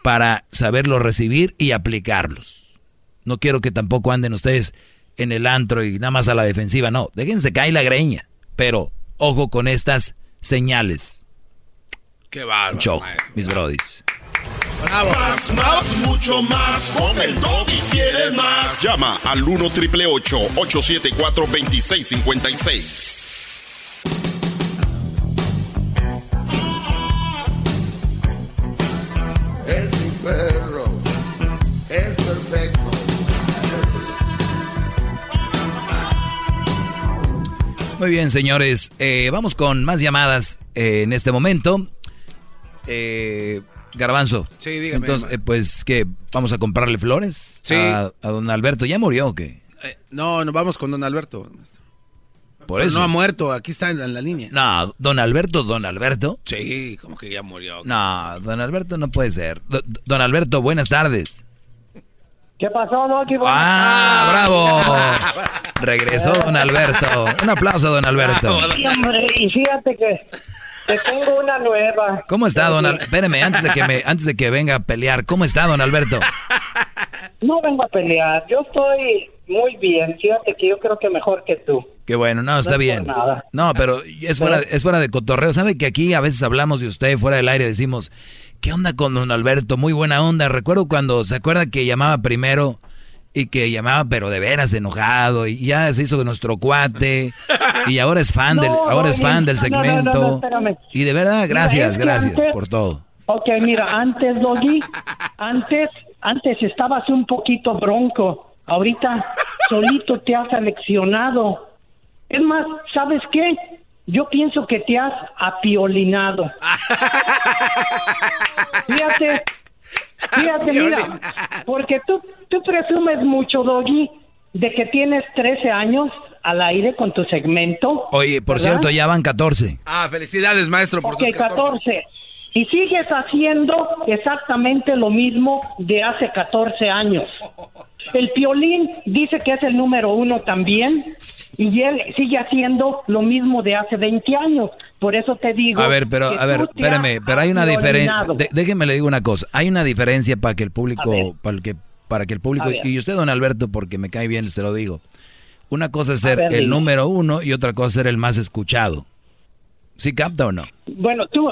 para saberlo recibir y aplicarlos. No quiero que tampoco anden ustedes en el antro y nada más a la defensiva. No, déjense caer la greña. Pero ojo con estas señales. Qué bárbaro. Choco, mis brodis. Bravo. Más, más, mucho más. Con el y quieres más. Llama al 1 triple 874 2656. Muy bien, señores. Eh, vamos con más llamadas eh, en este momento. Eh, Garbanzo. Sí, dígame. Entonces, pues, ¿qué? ¿Vamos a comprarle flores? Sí. A, don Alberto. ¿Ya murió o qué? no, no vamos con don Alberto. Por eso. No ha muerto, aquí está en la, línea. No, don Alberto, don Alberto. Sí, como que ya murió. No, don Alberto no puede ser. don Alberto, buenas tardes. ¿Qué pasó, Doggy? ¡Ah, bravo! Regresó don Alberto. Un aplauso, don Alberto. Sí, hombre, y fíjate que, que tengo una nueva. ¿Cómo está, don Alberto? Espéreme, antes de, que me, antes de que venga a pelear, ¿cómo está, don Alberto? No vengo a pelear, yo estoy muy bien. Fíjate que yo creo que mejor que tú. Qué bueno, no, está No bien. nada. No, pero es fuera, es fuera de cotorreo. ¿Sabe que aquí a veces hablamos de usted fuera del aire? Decimos, ¿qué onda con don Alberto? Muy buena onda. Recuerdo cuando, ¿se acuerda que llamaba primero? Y que llamaba, pero de veras enojado. Y ya se hizo de nuestro cuate. Y ahora es fan [laughs] del, ahora es fan del no, segmento. Y de verdad, gracias, gracias antes- por todo. Ok, mira, antes, Doggy, antes, antes estabas un poquito bronco. Ahorita solito te has aleccionado. Es más, ¿sabes qué? Yo pienso que te has apiolinado. Fíjate, fíjate, mira, porque tú, tú presumes mucho, Doggy, de que tienes 13 años al aire con tu segmento. Oye, por ¿verdad? cierto, ya van 14. Ah, felicidades, maestro, por Ok, sus 14. 14. Y sigues haciendo exactamente lo mismo de hace 14 años. El Piolín dice que es el número uno también y él sigue haciendo lo mismo de hace 20 años. Por eso te digo... A ver, pero, a ver, espérame, pero hay una diferencia. déjeme le digo una cosa. Hay una diferencia para que el público, para que, para que el público, y usted, don Alberto, porque me cae bien, se lo digo. Una cosa es ser ver, el dime. número uno y otra cosa es ser el más escuchado. ¿Sí capta o no? Bueno, tú...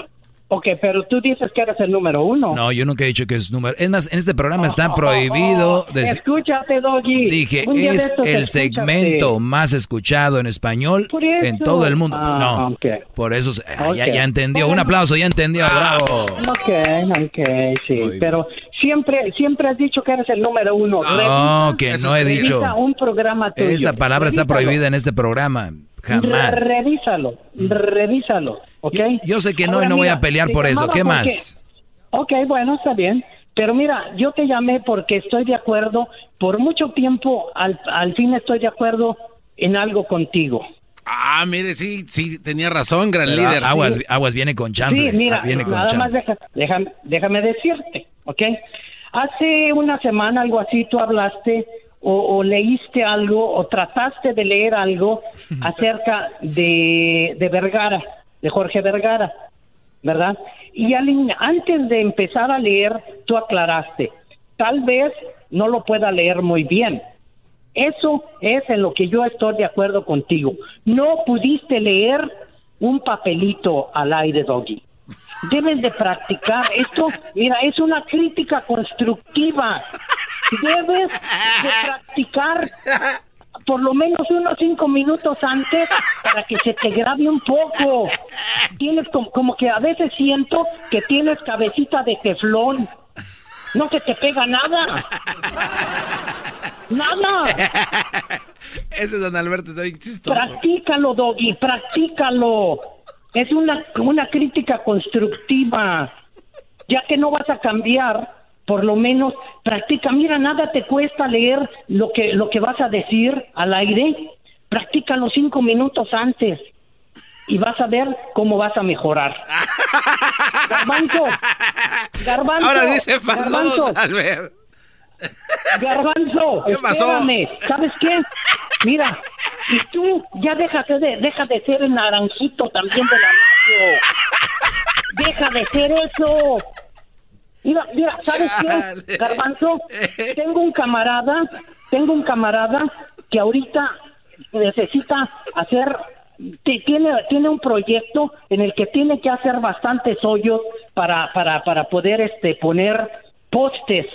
Ok, pero tú dices que eres el número uno. No, yo nunca he dicho que es número. Es más, en este programa Oh, está [laughs] prohibido decir. Escúchate, Doggy. Dije, es estos, el escúchate. segmento más escuchado en español en todo el mundo. Ah, no, ok. por eso ah, ya, Ok. ya entendió. Un aplauso, ya entendió. Bravo. Ok, ok, sí, pero siempre, siempre has dicho que eres el número uno. No, Revisa- que no he dicho. un programa tuyo. Esa palabra está prohibida en este programa. Jamás. Re- Revísalo, revísalo, ¿ok? Yo sé que no Ahora, y no voy a pelear por eso. ¿Qué porque- más? Ok, bueno, está bien. Pero mira, yo te llamé porque estoy de acuerdo, por mucho tiempo, al, al fin estoy de acuerdo en algo contigo. Ah, mire, sí, sí, tenía razón, gran Pero líder. Aguas, aguas viene con chanfle. Sí, mira, Ah, viene con nada más deja- déjame, déjame decirte, ¿ok? Hace una semana, algo así, tú hablaste o, o leíste algo o trataste de leer algo [laughs] acerca de, de Vergara, de Jorge Vergara, ¿verdad? Y al antes de empezar a leer, tú aclaraste, tal vez no lo pueda leer muy bien. Eso es en lo que yo estoy de acuerdo contigo. No pudiste leer un papelito al aire, Doggy. Debes de practicar esto. Mira, es una crítica constructiva. Debes de practicar por lo menos unos cinco minutos antes para que se te grabe un poco. Tienes como, como que a veces siento que tienes cabecita de teflón. No se te pega nada. Nada. Ese don Alberto está bien chistoso. Practícalo, Doggy, practícalo. Es una, una crítica constructiva. Ya que no vas a cambiar, por lo menos practica. Mira, nada te cuesta leer lo que, lo que vas a decir al aire. Practícalo cinco minutos antes y vas a ver cómo vas a mejorar. [laughs] Garbanzo, Garbanzo, Ahora sí se pasó, Garbanzo. Garbanzo, [laughs] ¿Qué pasó? espérame. ¿Sabes qué? Mira, y tú ya déjate de, deja de ser el naranjito también de la radio. [laughs] Deja de ser eso. Mira, mira, ¿sabes qué? Garbanzo, tengo un camarada, tengo un camarada que ahorita necesita hacer ti- tiene tiene un proyecto en el que tiene que hacer bastantes hoyos para para para poder este poner postes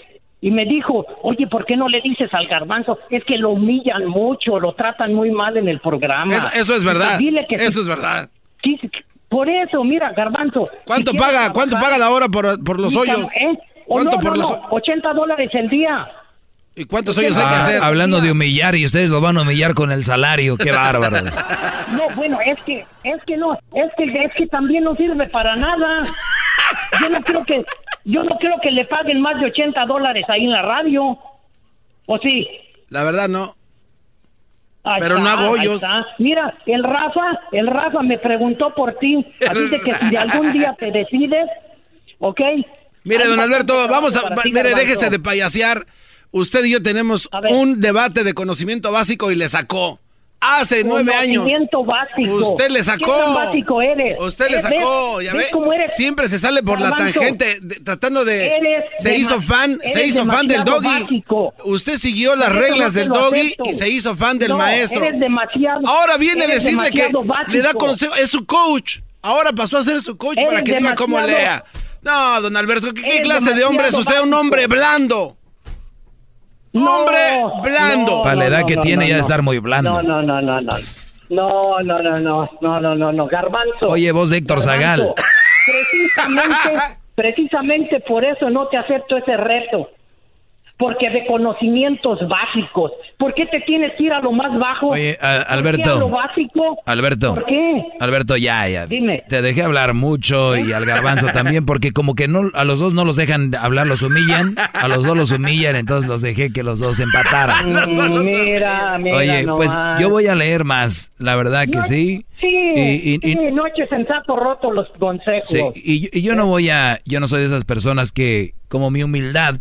y me dijo, oye, ¿por qué no le dices al garbanzo? Es que lo humillan mucho, lo tratan muy mal en el programa. Eso, eso es verdad. Dile que eso es verdad. Por eso, mira, garbanzo. ¿Cuánto si paga? ¿Cuánto paga la hora por, por los hoyos? ¿eh? O ¿Cuánto no, por no, los no, 80 dólares el día. ¿Y cuántos hoyos hay que hacer? hablando de humillar y ustedes lo van a humillar con el salario. Qué [laughs] bárbaros. No, bueno, es que, es que no, es que, es que también no sirve para nada. Yo no creo que, yo no creo que le paguen más de 80 dólares ahí en la radio. ¿O sí? La verdad no. Ahí Pero no está, hago ahí hoyos. Mira, el Rafa, el Rafa me preguntó por ti. Así de que si de algún día te decides, ¿ok? Mire, Hay don Alberto, vamos a... ti, Mire, déjese de payasear. Usted y yo tenemos un debate de conocimiento básico y le sacó. Hace nueve años. Básico. Usted le ¿Qué sacó. tan básico eres? Usted le ¿Eh, sacó, ves? ya ¿Ves ve. cómo eres? Siempre se sale por la tangente, de- tratando de. eres Se hizo fan, se hizo fan del doggy. básico. Usted siguió las no reglas del doggy acepto. y se hizo fan del No, maestro. eres demasiado- Ahora viene a decirle que básico. le da consejo, es su coach. Ahora pasó a ser su coach Eres para que diga cómo lea. No, don Alberto, ¿qué, qué clase de hombre es usted? Un hombre blando. Hombre blando. Para la edad no, que no, tiene no, ya de no. estar muy blando. No, no, no, no, no. No, no, no, no, no, no, no, no, Garbanzo. Oye, vos de Héctor Zagal. Precisamente, precisamente por eso no te acepto ese reto. Porque de conocimientos básicos. ¿Por qué te tienes que ir a lo más bajo? Oye, a- ¿Por qué Alberto. a lo básico? Alberto. ¿Por qué? Alberto, ya, ya. Dime. Te dejé hablar mucho y al garbanzo también, porque como que no, a los dos no los dejan hablar, los humillan, a los dos los humillan, entonces los dejé que los dos empataran. Mm, [laughs] Mira, mira Oye, pues yo voy a leer más, la verdad que No, sí. Sí, Y- y- sí, no eches en saco roto los consejos. Sí, y, y yo no voy a, yo no soy de esas personas que, como mi humildad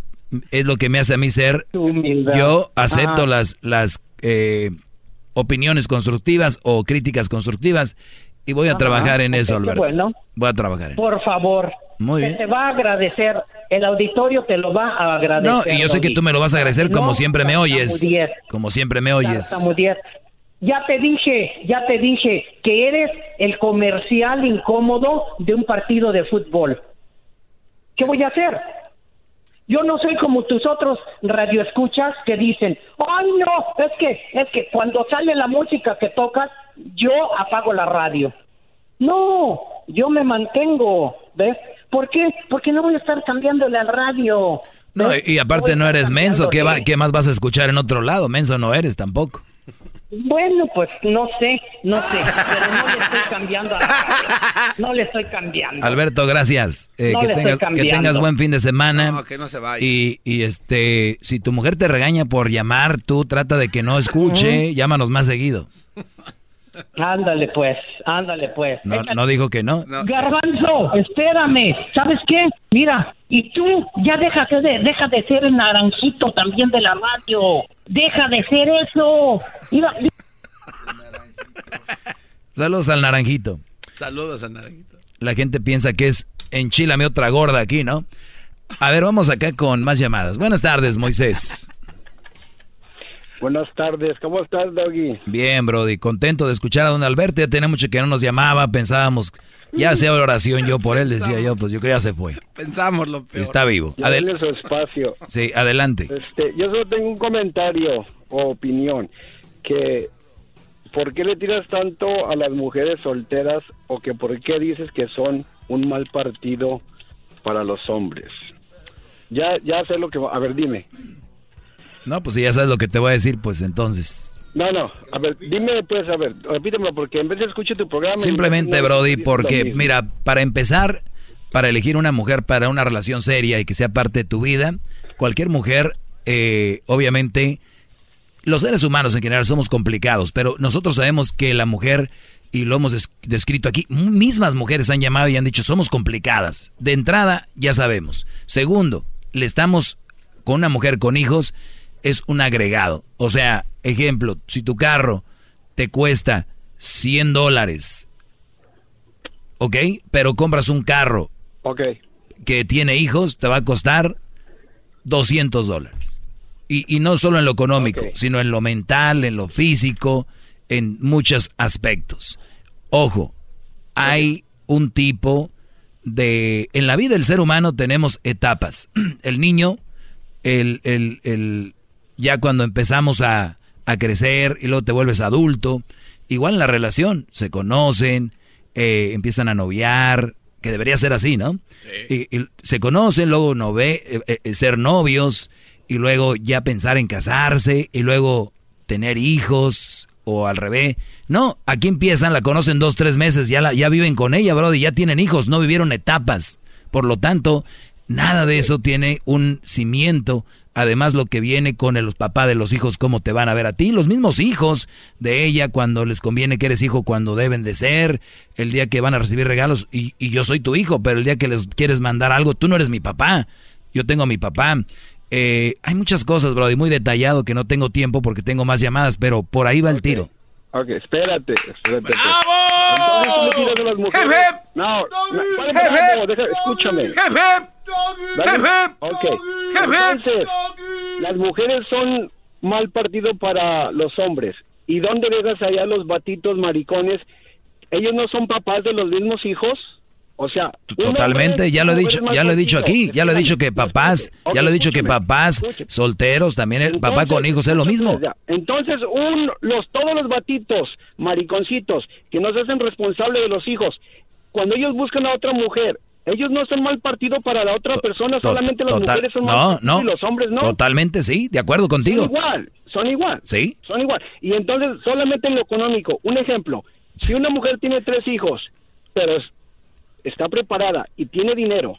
es lo que me hace a mí ser, humildad. yo acepto las, las eh, opiniones constructivas o críticas constructivas y voy a Ajá, trabajar en eso, Alberto. bueno. Voy a trabajar en Por favor. Muy Se bien. te va a agradecer. El auditorio te lo va a agradecer. No, y yo sé que tú me lo vas a agradecer como No, siempre me oyes. Como siempre me oyes. Ya te dije, ya te dije que eres el comercial incómodo de un partido de fútbol. ¿Qué voy a hacer? Yo no soy como tus otros radioescuchas que dicen, ay no, es que, es que cuando sale la música que tocas, yo apago la radio. No, yo me mantengo, ¿ves? ¿Por qué? Porque no voy a estar cambiándole al radio. No, y, aparte no eres menso, ¿qué, va. ¿qué más vas a escuchar en otro lado? Menso no eres tampoco. Bueno, pues no sé, no sé, pero no le estoy cambiando. a la radio. [laughs] No le estoy cambiando. Alberto, gracias. Eh, No que, le estoy tengas, que cambiando. tengas buen fin de semana. No, que no se vaya. Y, y este, si tu mujer te regaña por llamar, tú trata de que no escuche, llámanos más seguido. [laughs] Ándale pues, ándale pues. No, no dijo que no. Garbanzo, espérame. ¿Sabes qué? Mira, y tú ya déjate de, deja de ser el naranjito también de la radio. Deja de ser eso. Mira, Saludos al naranjito. Saludos a Naranjito. La gente piensa que es enchilame otra gorda aquí, ¿no? A ver, vamos acá con más llamadas. Buenas tardes, Moisés. Buenas tardes, ¿cómo estás, Doggy? Bien, Brody, contento de escuchar a don Alberto. Ya tenía mucho que no nos llamaba, pensábamos, ya hacía oración yo por él, decía yo, pues yo creo que ya se fue. Pensamos lo peor. Está vivo. Ya Adel- denle su espacio. sí, adelante. Este, yo solo tengo un comentario o opinión que ¿por qué le tiras tanto a las mujeres solteras o que por qué dices que son un mal partido para los hombres? Ya ya sé lo que a ver, dime. No, pues si ya sabes lo que te voy a decir, pues entonces. No, no, a ver, dime pues, a ver, repítemelo porque en vez de escucho tu programa Simplemente, no- Brody, porque, mira, para empezar, para elegir una mujer para una relación seria y que sea parte de tu vida, cualquier mujer, eh, obviamente, los seres humanos en general somos complicados, pero nosotros sabemos que la mujer, y lo hemos des- descrito aquí, mismas mujeres han llamado y han dicho, somos complicadas. De entrada, ya sabemos. Segundo, le estamos con una mujer con hijos, es un agregado. O sea, ejemplo, si tu carro te cuesta 100 dólares, ¿ok? Pero compras un carro Ok. que tiene hijos, te va a costar 200 dólares. Y, y no solo en lo económico, sino en lo mental, en lo físico, en muchos aspectos. Ojo, hay un tipo de... En la vida del ser humano tenemos etapas. [clears throat] El niño, el, el, el- ya cuando empezamos a, a crecer y luego te vuelves adulto, igual en la relación, se conocen, eh, empiezan a noviar, que debería ser así, ¿no? Y, y se conocen, luego no ve, eh, eh, ser novios y luego ya pensar en casarse y luego tener hijos o al revés. No, aquí empiezan, la conocen dos, tres meses, ya, la, ya viven con ella, bro, y ya tienen hijos, no vivieron etapas. Por lo tanto, nada de eso tiene un cimiento. Además, lo que viene con el papá de los hijos, cómo te van a ver a ti. Los mismos hijos de ella, cuando les conviene que eres hijo, cuando deben de ser. El día que van a recibir regalos, y, y yo soy tu hijo, pero el día que les quieres mandar algo, tú no eres mi papá. Yo tengo a mi papá. Eh, hay muchas cosas, bro, y muy detallado que no tengo tiempo porque tengo más llamadas, pero por ahí va el tiro. Ok, espérate, espérate. ¡Bravo! Entonces tú le tiras a las mujeres. Hep, hep. No, escúchame. Hep, hep. Dale. Hep, hep. Ok. Entonces, las mujeres son mal partido para los hombres. ¿Y dónde dejas allá los batitos maricones? ¿Ellos no son papás de los mismos hijos? O sea, Totalmente, ya lo he dicho, ya lo he dicho aquí, ya lo he dicho que papás, ya lo he dicho que papás solteros también el papá con hijos es lo mismo. Entonces, un, los, todos los batitos, mariconcitos, que no se hacen responsables de los hijos, cuando ellos buscan a otra mujer, ellos no son mal partido para la otra persona, To- solamente las mujeres son mal no, no, y los hombres no. Totalmente sí, de acuerdo contigo. Son igual, son igual. Sí. Son igual. Y entonces, solamente en lo económico, un ejemplo, si una mujer tiene tres hijos, pero es- está preparada y tiene dinero,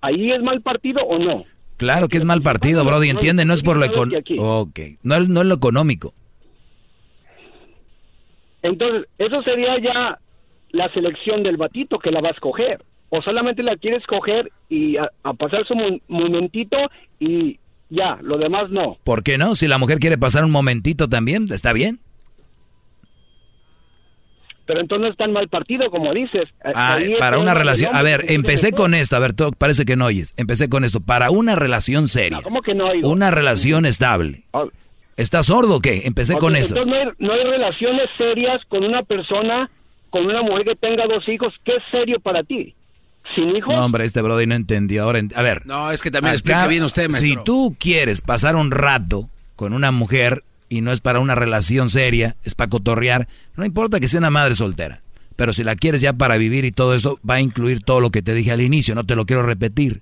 ¿ahí es mal partido o no? Claro que es mal partido, Brody, entiende, no es por lo económico. Ok, no es, no es lo económico. Entonces, eso sería ya la selección del batito que la va a escoger. O solamente la quiere escoger y a, a pasar su mo- momentito y ya, lo demás no. ¿Por qué no? Si la mujer quiere pasar un momentito también, está bien. Pero entonces tan mal partido como dices. Ah, para una relación, a ver, empecé con esto, a ver, tú parece que no oyes. Empecé con esto, para una relación seria. ¿Cómo que no oigo? Una relación estable. Ah, ¿Estás sordo o qué? Empecé con eso. Entonces no hay, no hay relaciones serias con una persona, con una mujer que tenga dos hijos. ¿Qué es serio para ti? ¿Sin hijos? No, hombre, este Brody no entendió. Ahora, a ver. No, es que también acá, explica bien usted, maestro. Si tú quieres pasar un rato con una mujer y no es para una relación seria, es para cotorrear, no importa que sea una madre soltera. Pero si la quieres ya para vivir y todo eso, va a incluir todo lo que te dije al inicio, no te lo quiero repetir.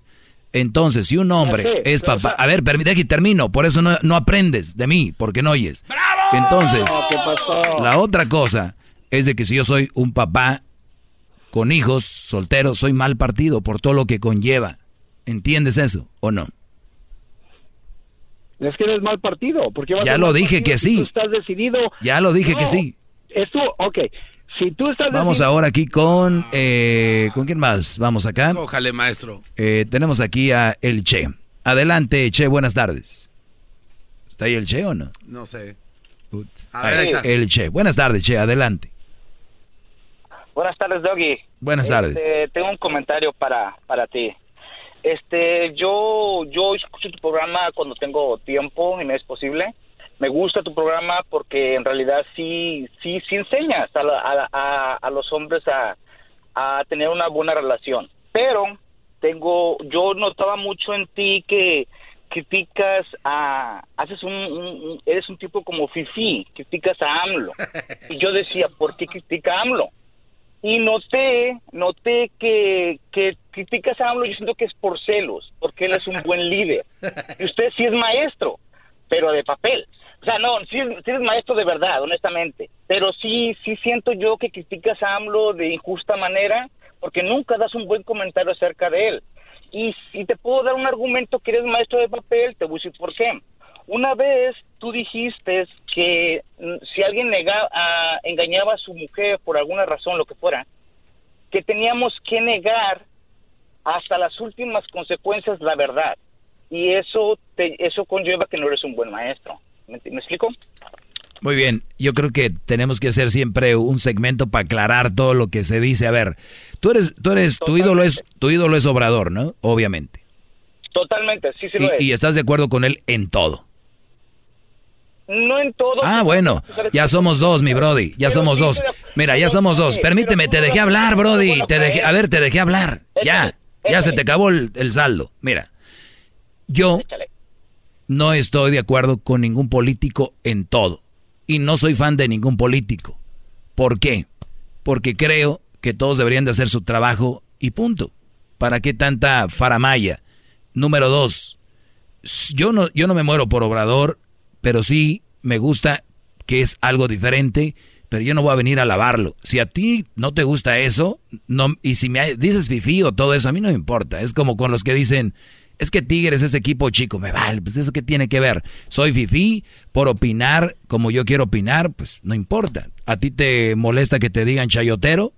Entonces, si un hombre es papá... o sea- A ver, permite que termino, por eso no, no aprendes de mí, porque no oyes. Entonces, ¿qué pasó? la otra cosa es de que si yo soy un papá con hijos, soltero, soy mal partido por todo lo que conlleva. ¿Entiendes eso o no? Es que no es mal partido. Porque Ya lo dije que si sí. Tú estás decidido. Ya lo dije que sí. Esto, ok. Si tú estás Vamos decidido- ahora aquí con... eh, ¿Con quién más? Vamos acá. Ojalá, maestro. Eh, tenemos aquí a El Che. Adelante, Che, buenas tardes. ¿Está ahí el Che o no? No sé. A ver, ahí está. El Che. Buenas tardes, Che, adelante. Buenas tardes, Doggy. Buenas tardes. Este, tengo un comentario para, para ti. Este, yo, yo escucho tu programa cuando tengo tiempo y me es posible. Me gusta tu programa porque en realidad sí, sí, sí enseñas a, la- a, a- a los hombres a, a tener una buena relación. Pero tengo, yo notaba mucho en ti que criticas a, haces un, un- un- eres un tipo como Fifi, criticas a AMLO. [laughs] Y yo decía, ¿por qué critica a AMLO? Y noté, noté que, que criticas a AMLO, yo siento que es por celos, porque él es un buen [laughs] líder. Y usted sí es maestro, pero de papel. O sea, no, sí, sí es maestro de verdad, honestamente. Pero sí, sí siento yo que criticas a AMLO de injusta manera, porque nunca das un buen comentario acerca de él. Y si te puedo dar un argumento que eres maestro de papel, te voy a decir por qué. Una vez tú dijiste que mm, si alguien nega- ah, engañaba a su mujer por alguna razón, lo que fuera, que teníamos que negar hasta las últimas consecuencias la verdad. Y eso, te, eso conlleva que no eres un buen maestro. ¿Me, me explico? Muy bien, yo creo que tenemos que hacer siempre un segmento para aclarar todo lo que se dice. A ver, tú eres, tú eres, tu ídolo es, tu ídolo es Obrador, ¿no? Obviamente. Totalmente, sí, sí lo es. Y estás de acuerdo con él en todo. No en todo. Ah, bueno, ya somos dos, mi Brody, ya somos dos. Mira, ya somos dos. Permíteme, te dejé hablar, Brody. Te dejé, a ver, te dejé hablar. Ya, ya se te acabó el, el saldo. Mira, yo no estoy de acuerdo con ningún político en todo. Y no soy fan de ningún político. ¿Por qué? Porque creo que todos deberían de hacer su trabajo y punto. ¿Para qué tanta faramaya? Número dos, yo no, yo no me muero por Obrador, pero sí me gusta que es algo diferente, pero yo no voy a venir a lavarlo. Si a ti no te gusta eso, no, y si me dices fifí o todo eso, a mí no me importa. Es como con los que dicen, es que Tigres es equipo chico, me vale, pues eso qué tiene que ver. Soy fifí por opinar como yo quiero opinar, pues no importa. ¿A ti te molesta que te digan chayotero?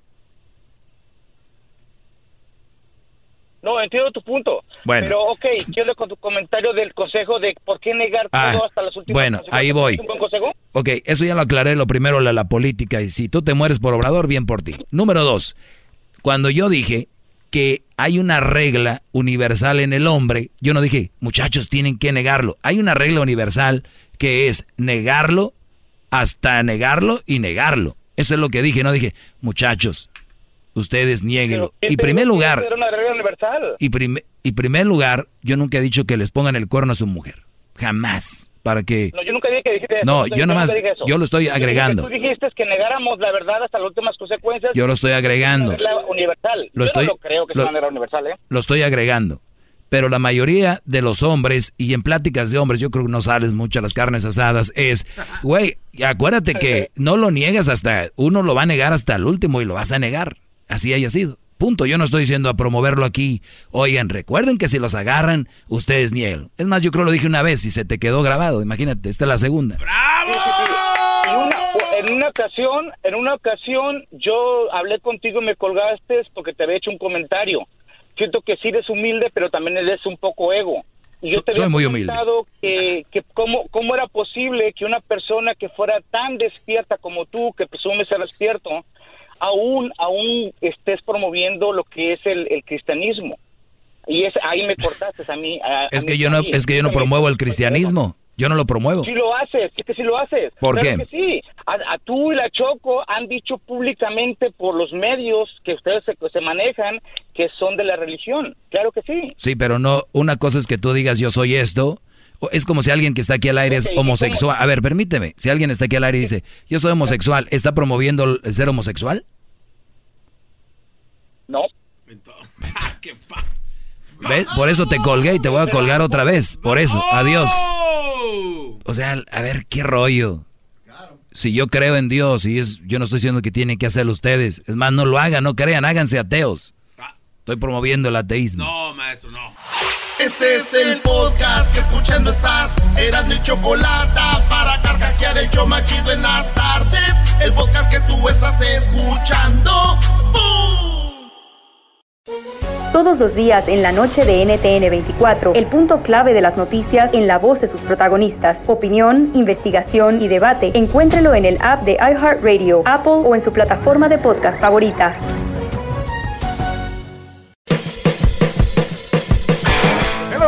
No, entiendo tu punto. Bueno. Pero, ok, quiero con tu comentario del consejo de por qué negar Ah, todo hasta las últimas bueno, ahí voy. ¿Es un buen consejo? Ok, eso ya lo aclaré, lo primero la, la política, y si tú te mueres por obrador, bien por ti. Número dos, cuando yo dije que hay una regla universal en el hombre, yo no dije, muchachos, tienen que negarlo. Hay una regla universal que es negarlo hasta negarlo y negarlo. Eso es lo que dije, no dije, muchachos, ustedes nieguenlo. ¿Qué Y primer lugar, y, prim- y primer lugar, yo nunca he dicho que les pongan el cuerno a su mujer. Jamás. Para que... No, yo nunca dije que dijiste eso. No, yo nomás- nunca dije eso. yo lo estoy agregando. Tú dijiste que negáramos la verdad hasta las últimas consecuencias. Yo lo estoy agregando. Regla universal. Lo yo estoy- no lo creo que lo- sea una regla universal, ¿eh? Lo estoy agregando. Pero la mayoría de los hombres, y en pláticas de hombres, yo creo que no sales mucho a las carnes asadas, es, güey, acuérdate que [laughs] no lo niegas hasta, uno lo va a negar hasta el último y lo vas a negar. Así haya sido. Punto. Yo no estoy diciendo a promoverlo aquí. Oigan, recuerden que si los agarran, ustedes niegan. Es más, yo creo lo dije una vez y se te quedó grabado. Imagínate, esta es la segunda. En una, en una ocasión, en una ocasión, yo hablé contigo y me colgaste porque te había hecho un comentario. Siento que sí eres humilde, pero también eres un poco ego. Y yo So- te soy había muy humilde. que, que cómo, cómo era posible que una persona que fuera tan despierta como tú, que presume ser despierto, aún, aún estés promoviendo lo que es el, el cristianismo. Y es, ahí me cortaste a mí. a- a Es mí que yo no, es que yo no promuevo el cristianismo. Yo no lo promuevo. Sí lo haces, sí que sí lo haces. ¿Por Claro qué? que sí. A, a tú y la Choco han dicho públicamente por los medios que ustedes se, se manejan que son de la religión. Claro que sí. Sí, pero no, una cosa es que tú digas yo soy esto. Es como si alguien que está aquí al aire es Ok, ¿y homosexual. A ver, permíteme. Si alguien está aquí al aire y dice, yo soy homosexual, ¿está promoviendo el ser homosexual? No. [laughs] ¿Ves? Por eso te colgué y te voy a colgar otra vez. Por eso, adiós. O sea, a ver, qué rollo. Si yo creo en Dios y es, yo no estoy diciendo que tienen que hacerlo ustedes. Es más, no lo hagan, no crean, háganse ateos. Estoy promoviendo el ateísmo. No, maestro, no. Este es el podcast que escuchando estás. Eran mi chocolate para carcajear el show machido en las tardes. El podcast que tú estás escuchando. Todos los días en la noche de NTN 24, el punto clave de las noticias en la voz de sus protagonistas. Opinión, investigación y debate. Encuéntrelo en el app de iHeartRadio, Apple o en su plataforma de podcast favorita.